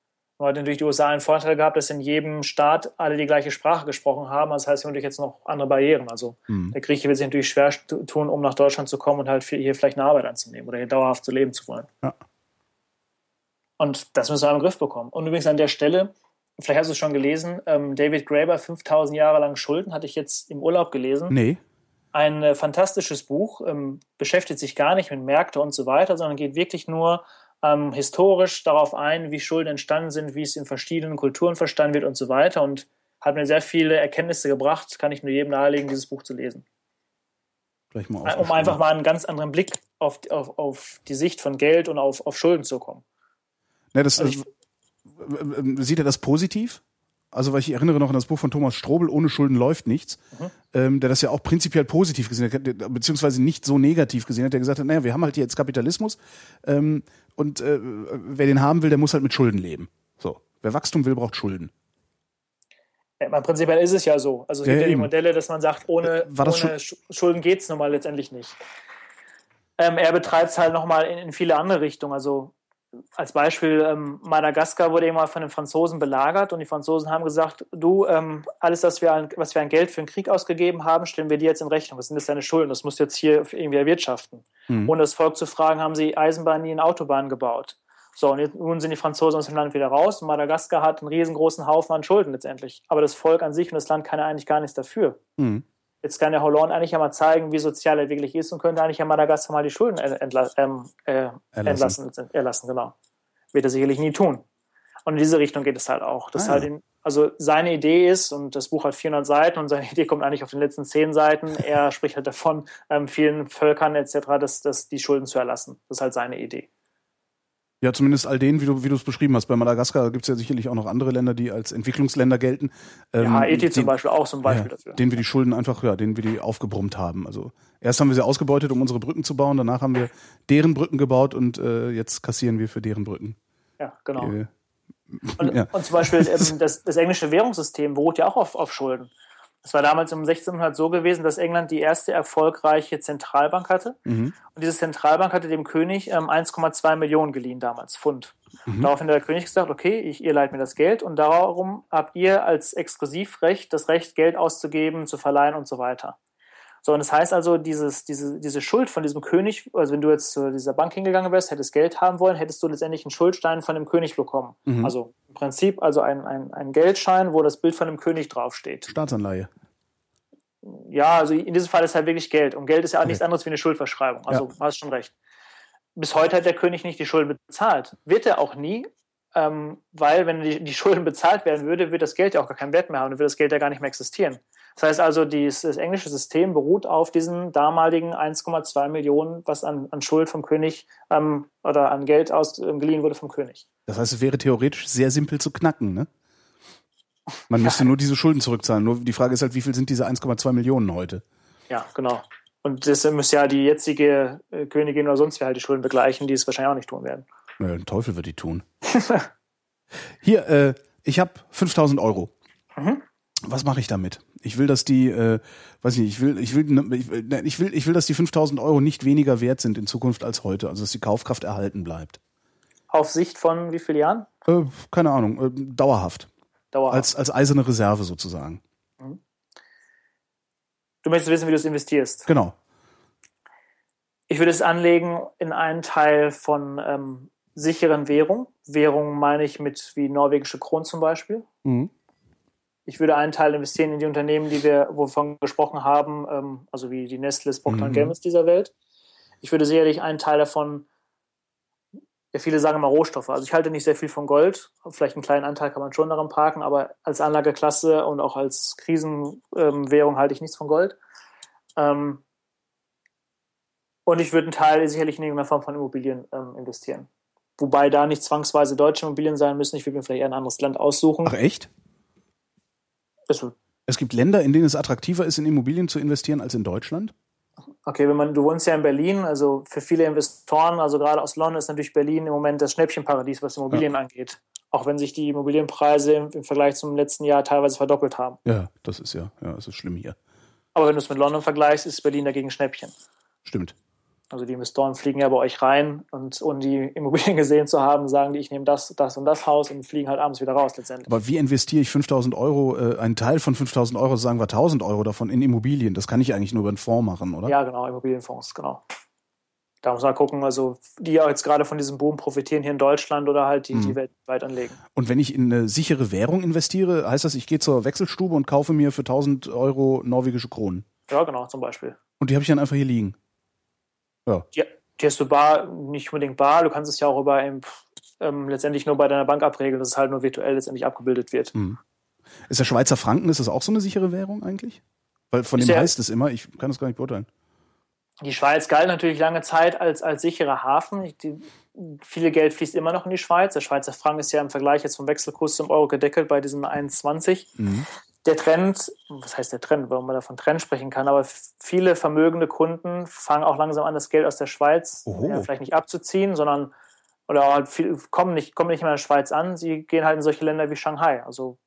Speaker 3: Nur hat natürlich die USA einen Vorteil gehabt, dass in jedem Staat alle die gleiche Sprache gesprochen haben. Das heißt, wir haben natürlich jetzt noch andere Barrieren. Also hm. der Grieche wird sich natürlich schwer tun, um nach Deutschland zu kommen und halt hier vielleicht eine Arbeit anzunehmen oder hier dauerhaft zu leben zu wollen. Ja. Und das müssen wir im Griff bekommen. Und übrigens an der Stelle, vielleicht hast du es schon gelesen, ähm, David Graeber, 5000 Jahre lang Schulden, hatte ich jetzt im Urlaub gelesen.
Speaker 2: Nee.
Speaker 3: Ein äh, fantastisches Buch, ähm, beschäftigt sich gar nicht mit Märkte und so weiter, sondern geht wirklich nur ähm, historisch darauf ein, wie Schulden entstanden sind, wie es in verschiedenen Kulturen verstanden wird und so weiter und hat mir sehr viele Erkenntnisse gebracht, kann ich nur jedem nahelegen, dieses Buch zu lesen.
Speaker 2: Mal
Speaker 3: um einfach mal einen ganz anderen Blick auf, auf, auf die Sicht von Geld und auf, auf Schulden zu kommen.
Speaker 2: Ja, das, also ich, sieht er das positiv? Also, weil ich erinnere noch an das Buch von Thomas Strobel, Ohne Schulden läuft nichts, mhm. ähm, der das ja auch prinzipiell positiv gesehen hat, beziehungsweise nicht so negativ gesehen hat, der gesagt hat, naja, wir haben halt jetzt Kapitalismus ähm, und äh, wer den haben will, der muss halt mit Schulden leben. So, wer Wachstum will, braucht Schulden.
Speaker 3: Ja, prinzipiell ist es ja so. Also es ja, gibt ja die Modelle, dass man sagt, ohne, ohne Schulden geht es nun mal letztendlich nicht. Ähm, er betreibt es halt nochmal in, in viele andere Richtungen. Also als Beispiel, ähm, Madagaskar wurde immer von den Franzosen belagert und die Franzosen haben gesagt, du, ähm, alles, was wir, an, was wir an Geld für den Krieg ausgegeben haben, stellen wir dir jetzt in Rechnung. Das sind jetzt deine Schulden, das musst du jetzt hier irgendwie erwirtschaften. Mhm. Ohne das Volk zu fragen, haben sie Eisenbahnen, in Autobahnen gebaut. So, und jetzt, nun sind die Franzosen aus dem Land wieder raus und Madagaskar hat einen riesengroßen Haufen an Schulden letztendlich. Aber das Volk an sich und das Land kann ja eigentlich gar nichts dafür. Mhm. Jetzt kann der Hollande eigentlich ja mal zeigen, wie sozial er wirklich ist und könnte eigentlich ja Madagaskar mal die Schulden entla ähm, äh, erlassen. entlassen, erlassen, genau. Wird er sicherlich nie tun. Und in diese Richtung geht es halt auch. Das ah, halt in, also seine Idee ist, und das Buch hat 400 Seiten und seine Idee kommt eigentlich auf den letzten 10 Seiten, er spricht halt davon, ähm, vielen Völkern etc., dass, dass die Schulden zu erlassen. Das ist halt seine Idee.
Speaker 2: Ja, zumindest all denen, wie du, wie du es beschrieben hast. Bei Madagaskar gibt es ja sicherlich auch noch andere Länder, die als Entwicklungsländer gelten.
Speaker 3: Ähm, ja, Haiti zum Beispiel auch zum Beispiel ja, dafür.
Speaker 2: Denen wir die Schulden einfach, ja, denen wir die aufgebrummt haben. Also erst haben wir sie ausgebeutet, um unsere Brücken zu bauen, danach haben wir deren Brücken gebaut und äh, jetzt kassieren wir für deren Brücken.
Speaker 3: Ja, genau. Die, und, ja. und, zum Beispiel ähm, das, das englische Währungssystem beruht ja auch auf, auf Schulden. Es war damals um 1600 so gewesen, dass England die erste erfolgreiche Zentralbank hatte. Mhm. Und diese Zentralbank hatte dem König ähm, 1,2 Millionen geliehen damals, Pfund. Mhm. Daraufhin hat der König gesagt, okay, ich, ihr leiht mir das Geld und darum habt ihr als Exklusivrecht das Recht, Geld auszugeben, zu verleihen und so weiter. So, und das heißt also, dieses, diese, diese Schuld von diesem König, also wenn du jetzt zu dieser Bank hingegangen wärst, hättest Geld haben wollen, hättest du letztendlich einen Schuldstein von dem König bekommen.
Speaker 2: Mhm.
Speaker 3: Also im Prinzip also ein, ein, ein Geldschein, wo das Bild von dem König draufsteht.
Speaker 2: Staatsanleihe.
Speaker 3: Ja, also in diesem Fall ist halt wirklich Geld. Und Geld ist ja auch
Speaker 2: Okay.
Speaker 3: nichts anderes wie eine Schuldverschreibung. Also
Speaker 2: Ja.
Speaker 3: hast schon recht. Bis heute hat der König nicht die Schulden bezahlt. Wird er auch nie, ähm, weil wenn die, die Schulden bezahlt werden würde, wird das Geld ja auch gar keinen Wert mehr haben und wird das Geld ja gar nicht mehr existieren. Das heißt also, dies, das englische System beruht auf diesen damaligen 1,2 Millionen, was an, an Schuld vom König ähm, oder an Geld aus, ähm, geliehen wurde vom König.
Speaker 2: Das heißt, es wäre theoretisch sehr simpel zu knacken, ne? Man müsste nur diese Schulden zurückzahlen. Nur die Frage ist halt, wie viel sind diese 1,2 Millionen heute?
Speaker 3: Ja, genau. Und das müsste ja die jetzige äh, Königin oder sonst wer halt die Schulden begleichen, die es wahrscheinlich auch nicht tun werden.
Speaker 2: Naja, ein Teufel wird die tun. Hier, äh, ich habe 5000 Euro.
Speaker 3: Mhm.
Speaker 2: Was mache ich damit? Ich will, dass die, äh, weiß ich nicht, ich will, ich will, ne, ich will, ne, ich will, ich will, dass die 5000 Euro nicht weniger wert sind in Zukunft als heute. Also, dass die Kaufkraft erhalten bleibt.
Speaker 3: Auf Sicht von wie vielen Jahren?
Speaker 2: Äh, keine Ahnung, äh, dauerhaft.
Speaker 3: Dauerhaft.
Speaker 2: Als, als eiserne Reserve sozusagen.
Speaker 3: du möchtest wissen, wie du es investierst.
Speaker 2: Genau.
Speaker 3: Ich würde es anlegen in einen Teil von ähm, sicheren Währungen. Währungen meine ich mit wie norwegische Kronen zum Beispiel.
Speaker 2: Mhm.
Speaker 3: Ich würde einen Teil investieren in die Unternehmen, die wir wovon gesprochen haben, ähm, also wie die Nestles, Procter
Speaker 2: Mhm.
Speaker 3: Gamble dieser Welt. Ich würde sicherlich einen Teil davon, ja, viele sagen immer Rohstoffe. Also ich halte nicht sehr viel von Gold. Vielleicht einen kleinen Anteil kann man schon daran parken, aber als Anlageklasse und auch als Krisenwährung halte ich nichts von Gold. Ähm, und ich würde einen Teil sicherlich in irgendeiner Form von Immobilien ähm, investieren. Wobei da nicht zwangsweise deutsche Immobilien sein müssen. Ich würde mir vielleicht eher ein anderes Land aussuchen.
Speaker 2: Ach echt?
Speaker 3: Also,
Speaker 2: Es gibt Länder, in denen es attraktiver ist, in Immobilien zu investieren als in Deutschland?
Speaker 3: okay, wenn man, du wohnst ja in Berlin, also für viele Investoren, also gerade aus London ist natürlich Berlin im Moment das Schnäppchenparadies, was Immobilien angeht. Auch wenn sich die Immobilienpreise im, im Vergleich zum letzten Jahr teilweise verdoppelt haben.
Speaker 2: Ja, das ist ja, ja, das ist schlimm hier.
Speaker 3: Aber wenn du es mit London vergleichst, ist Berlin dagegen Schnäppchen.
Speaker 2: Stimmt.
Speaker 3: Also die Investoren fliegen ja bei euch rein und ohne die Immobilien gesehen zu haben, sagen die, ich nehme das, das und das Haus und fliegen halt abends wieder raus letztendlich.
Speaker 2: Aber wie investiere ich 5000 Euro, äh, einen Teil von 5000 Euro, sagen wir 1000 Euro davon in Immobilien? Das kann ich eigentlich nur über einen Fonds machen, oder?
Speaker 3: Ja, genau, Immobilienfonds, genau. Da muss man gucken, also die jetzt gerade von diesem Boom profitieren hier in Deutschland oder halt die, die weltweit anlegen.
Speaker 2: Und wenn ich in eine sichere Währung investiere, heißt das, ich gehe zur Wechselstube und kaufe mir für 1000 Euro norwegische Kronen.
Speaker 3: Ja, genau, zum Beispiel.
Speaker 2: Und die habe ich dann einfach hier liegen. Ja.
Speaker 3: Die, die hast du bar, nicht unbedingt bar, du kannst es ja auch über ähm, ähm, letztendlich nur bei deiner Bank abregeln, dass es halt nur virtuell letztendlich abgebildet wird.
Speaker 2: Hm. Ist der Schweizer Franken, ist das auch so eine sichere Währung eigentlich? Weil von
Speaker 3: Ist
Speaker 2: dem
Speaker 3: ja-
Speaker 2: heißt es immer, ich kann das gar nicht beurteilen.
Speaker 3: Die Schweiz galt natürlich lange Zeit als, als sicherer Hafen. Die, viele Geld fließt immer noch in die Schweiz. Der Schweizer Franken ist ja im Vergleich jetzt vom Wechselkurs zum Euro gedeckelt bei diesem 1,20.
Speaker 2: Mhm.
Speaker 3: Der Trend, was heißt der Trend, warum man davon Trend sprechen kann, aber viele vermögende Kunden fangen auch langsam an, das Geld aus der Schweiz ja, vielleicht nicht abzuziehen, sondern oder halt viel, kommen, nicht, kommen nicht mehr in der Schweiz an. Sie gehen halt in solche Länder wie Shanghai. Also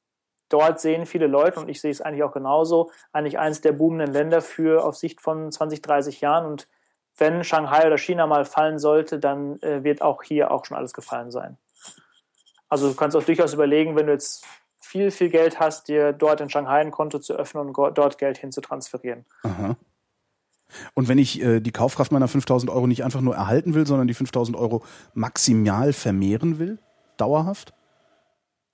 Speaker 3: dort sehen viele Leute, und ich sehe es eigentlich auch genauso, eigentlich eines der boomenden Länder für auf Sicht von 20, 30 Jahren. Und wenn Shanghai oder China mal fallen sollte, dann äh, wird auch hier auch schon alles gefallen sein. Also du kannst auch durchaus überlegen, wenn du jetzt viel, viel Geld hast, dir dort in Shanghai ein Konto zu öffnen und dort Geld hin zu transferieren.
Speaker 2: Aha. Und wenn ich äh, die Kaufkraft meiner 5000 Euro nicht einfach nur erhalten will, sondern die 5000 Euro maximal vermehren will, dauerhaft,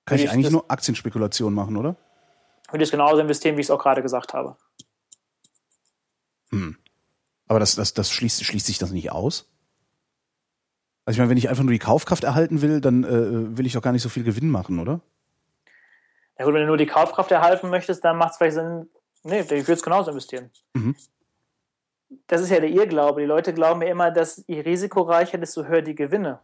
Speaker 2: kann ich
Speaker 3: ich
Speaker 2: eigentlich nur Aktienspekulation machen, oder?
Speaker 3: Würde ich genauso investieren, wie ich es auch gerade gesagt habe.
Speaker 2: Hm. Aber das, das, das schließt, schließt sich das nicht aus? Also ich meine, wenn ich einfach nur die Kaufkraft erhalten will, dann äh, will ich doch gar nicht so viel Gewinn machen, oder?
Speaker 3: Ja gut, wenn du nur die Kaufkraft erhalten möchtest, dann macht es vielleicht Sinn, nee, ich würde es genauso investieren.
Speaker 2: Mhm.
Speaker 3: Das ist ja der Irrglaube. Die Leute glauben ja immer, dass je risikoreicher, desto höher die Gewinne.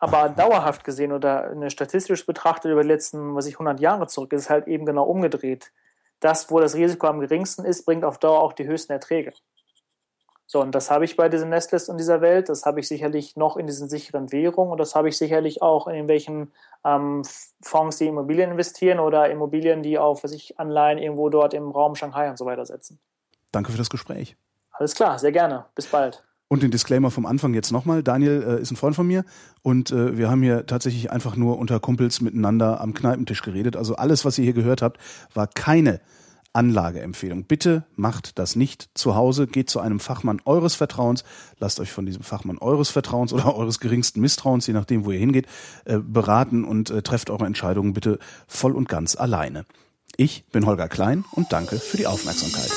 Speaker 3: Aber dauerhaft gesehen oder eine statistisch betrachtet über die letzten, was ich, 100 Jahre zurück, ist es halt eben genau umgedreht. Das, wo das Risiko am geringsten ist, bringt auf Dauer auch die höchsten Erträge. So, und das habe ich bei diesen Nestles in dieser Welt, das habe ich sicherlich noch in diesen sicheren Währungen und das habe ich sicherlich auch in irgendwelchen ähm, Fonds, die Immobilien investieren oder Immobilien, die auf, was ich, Anleihen irgendwo dort im Raum Shanghai und so weiter setzen.
Speaker 2: Danke für das Gespräch.
Speaker 3: Alles klar, sehr gerne. Bis bald.
Speaker 2: Und den Disclaimer vom Anfang jetzt nochmal. Daniel äh, ist ein Freund von mir und äh, wir haben hier tatsächlich einfach nur unter Kumpels miteinander am Kneipentisch geredet. Also alles, was ihr hier gehört habt, war keine Anlageempfehlung. Bitte macht das nicht zu Hause. Geht zu einem Fachmann eures Vertrauens. Lasst euch von diesem Fachmann eures Vertrauens oder eures geringsten Misstrauens, je nachdem, wo ihr hingeht, äh, beraten und äh, trefft eure Entscheidungen bitte voll und ganz alleine. Ich bin Holger Klein und danke für die Aufmerksamkeit.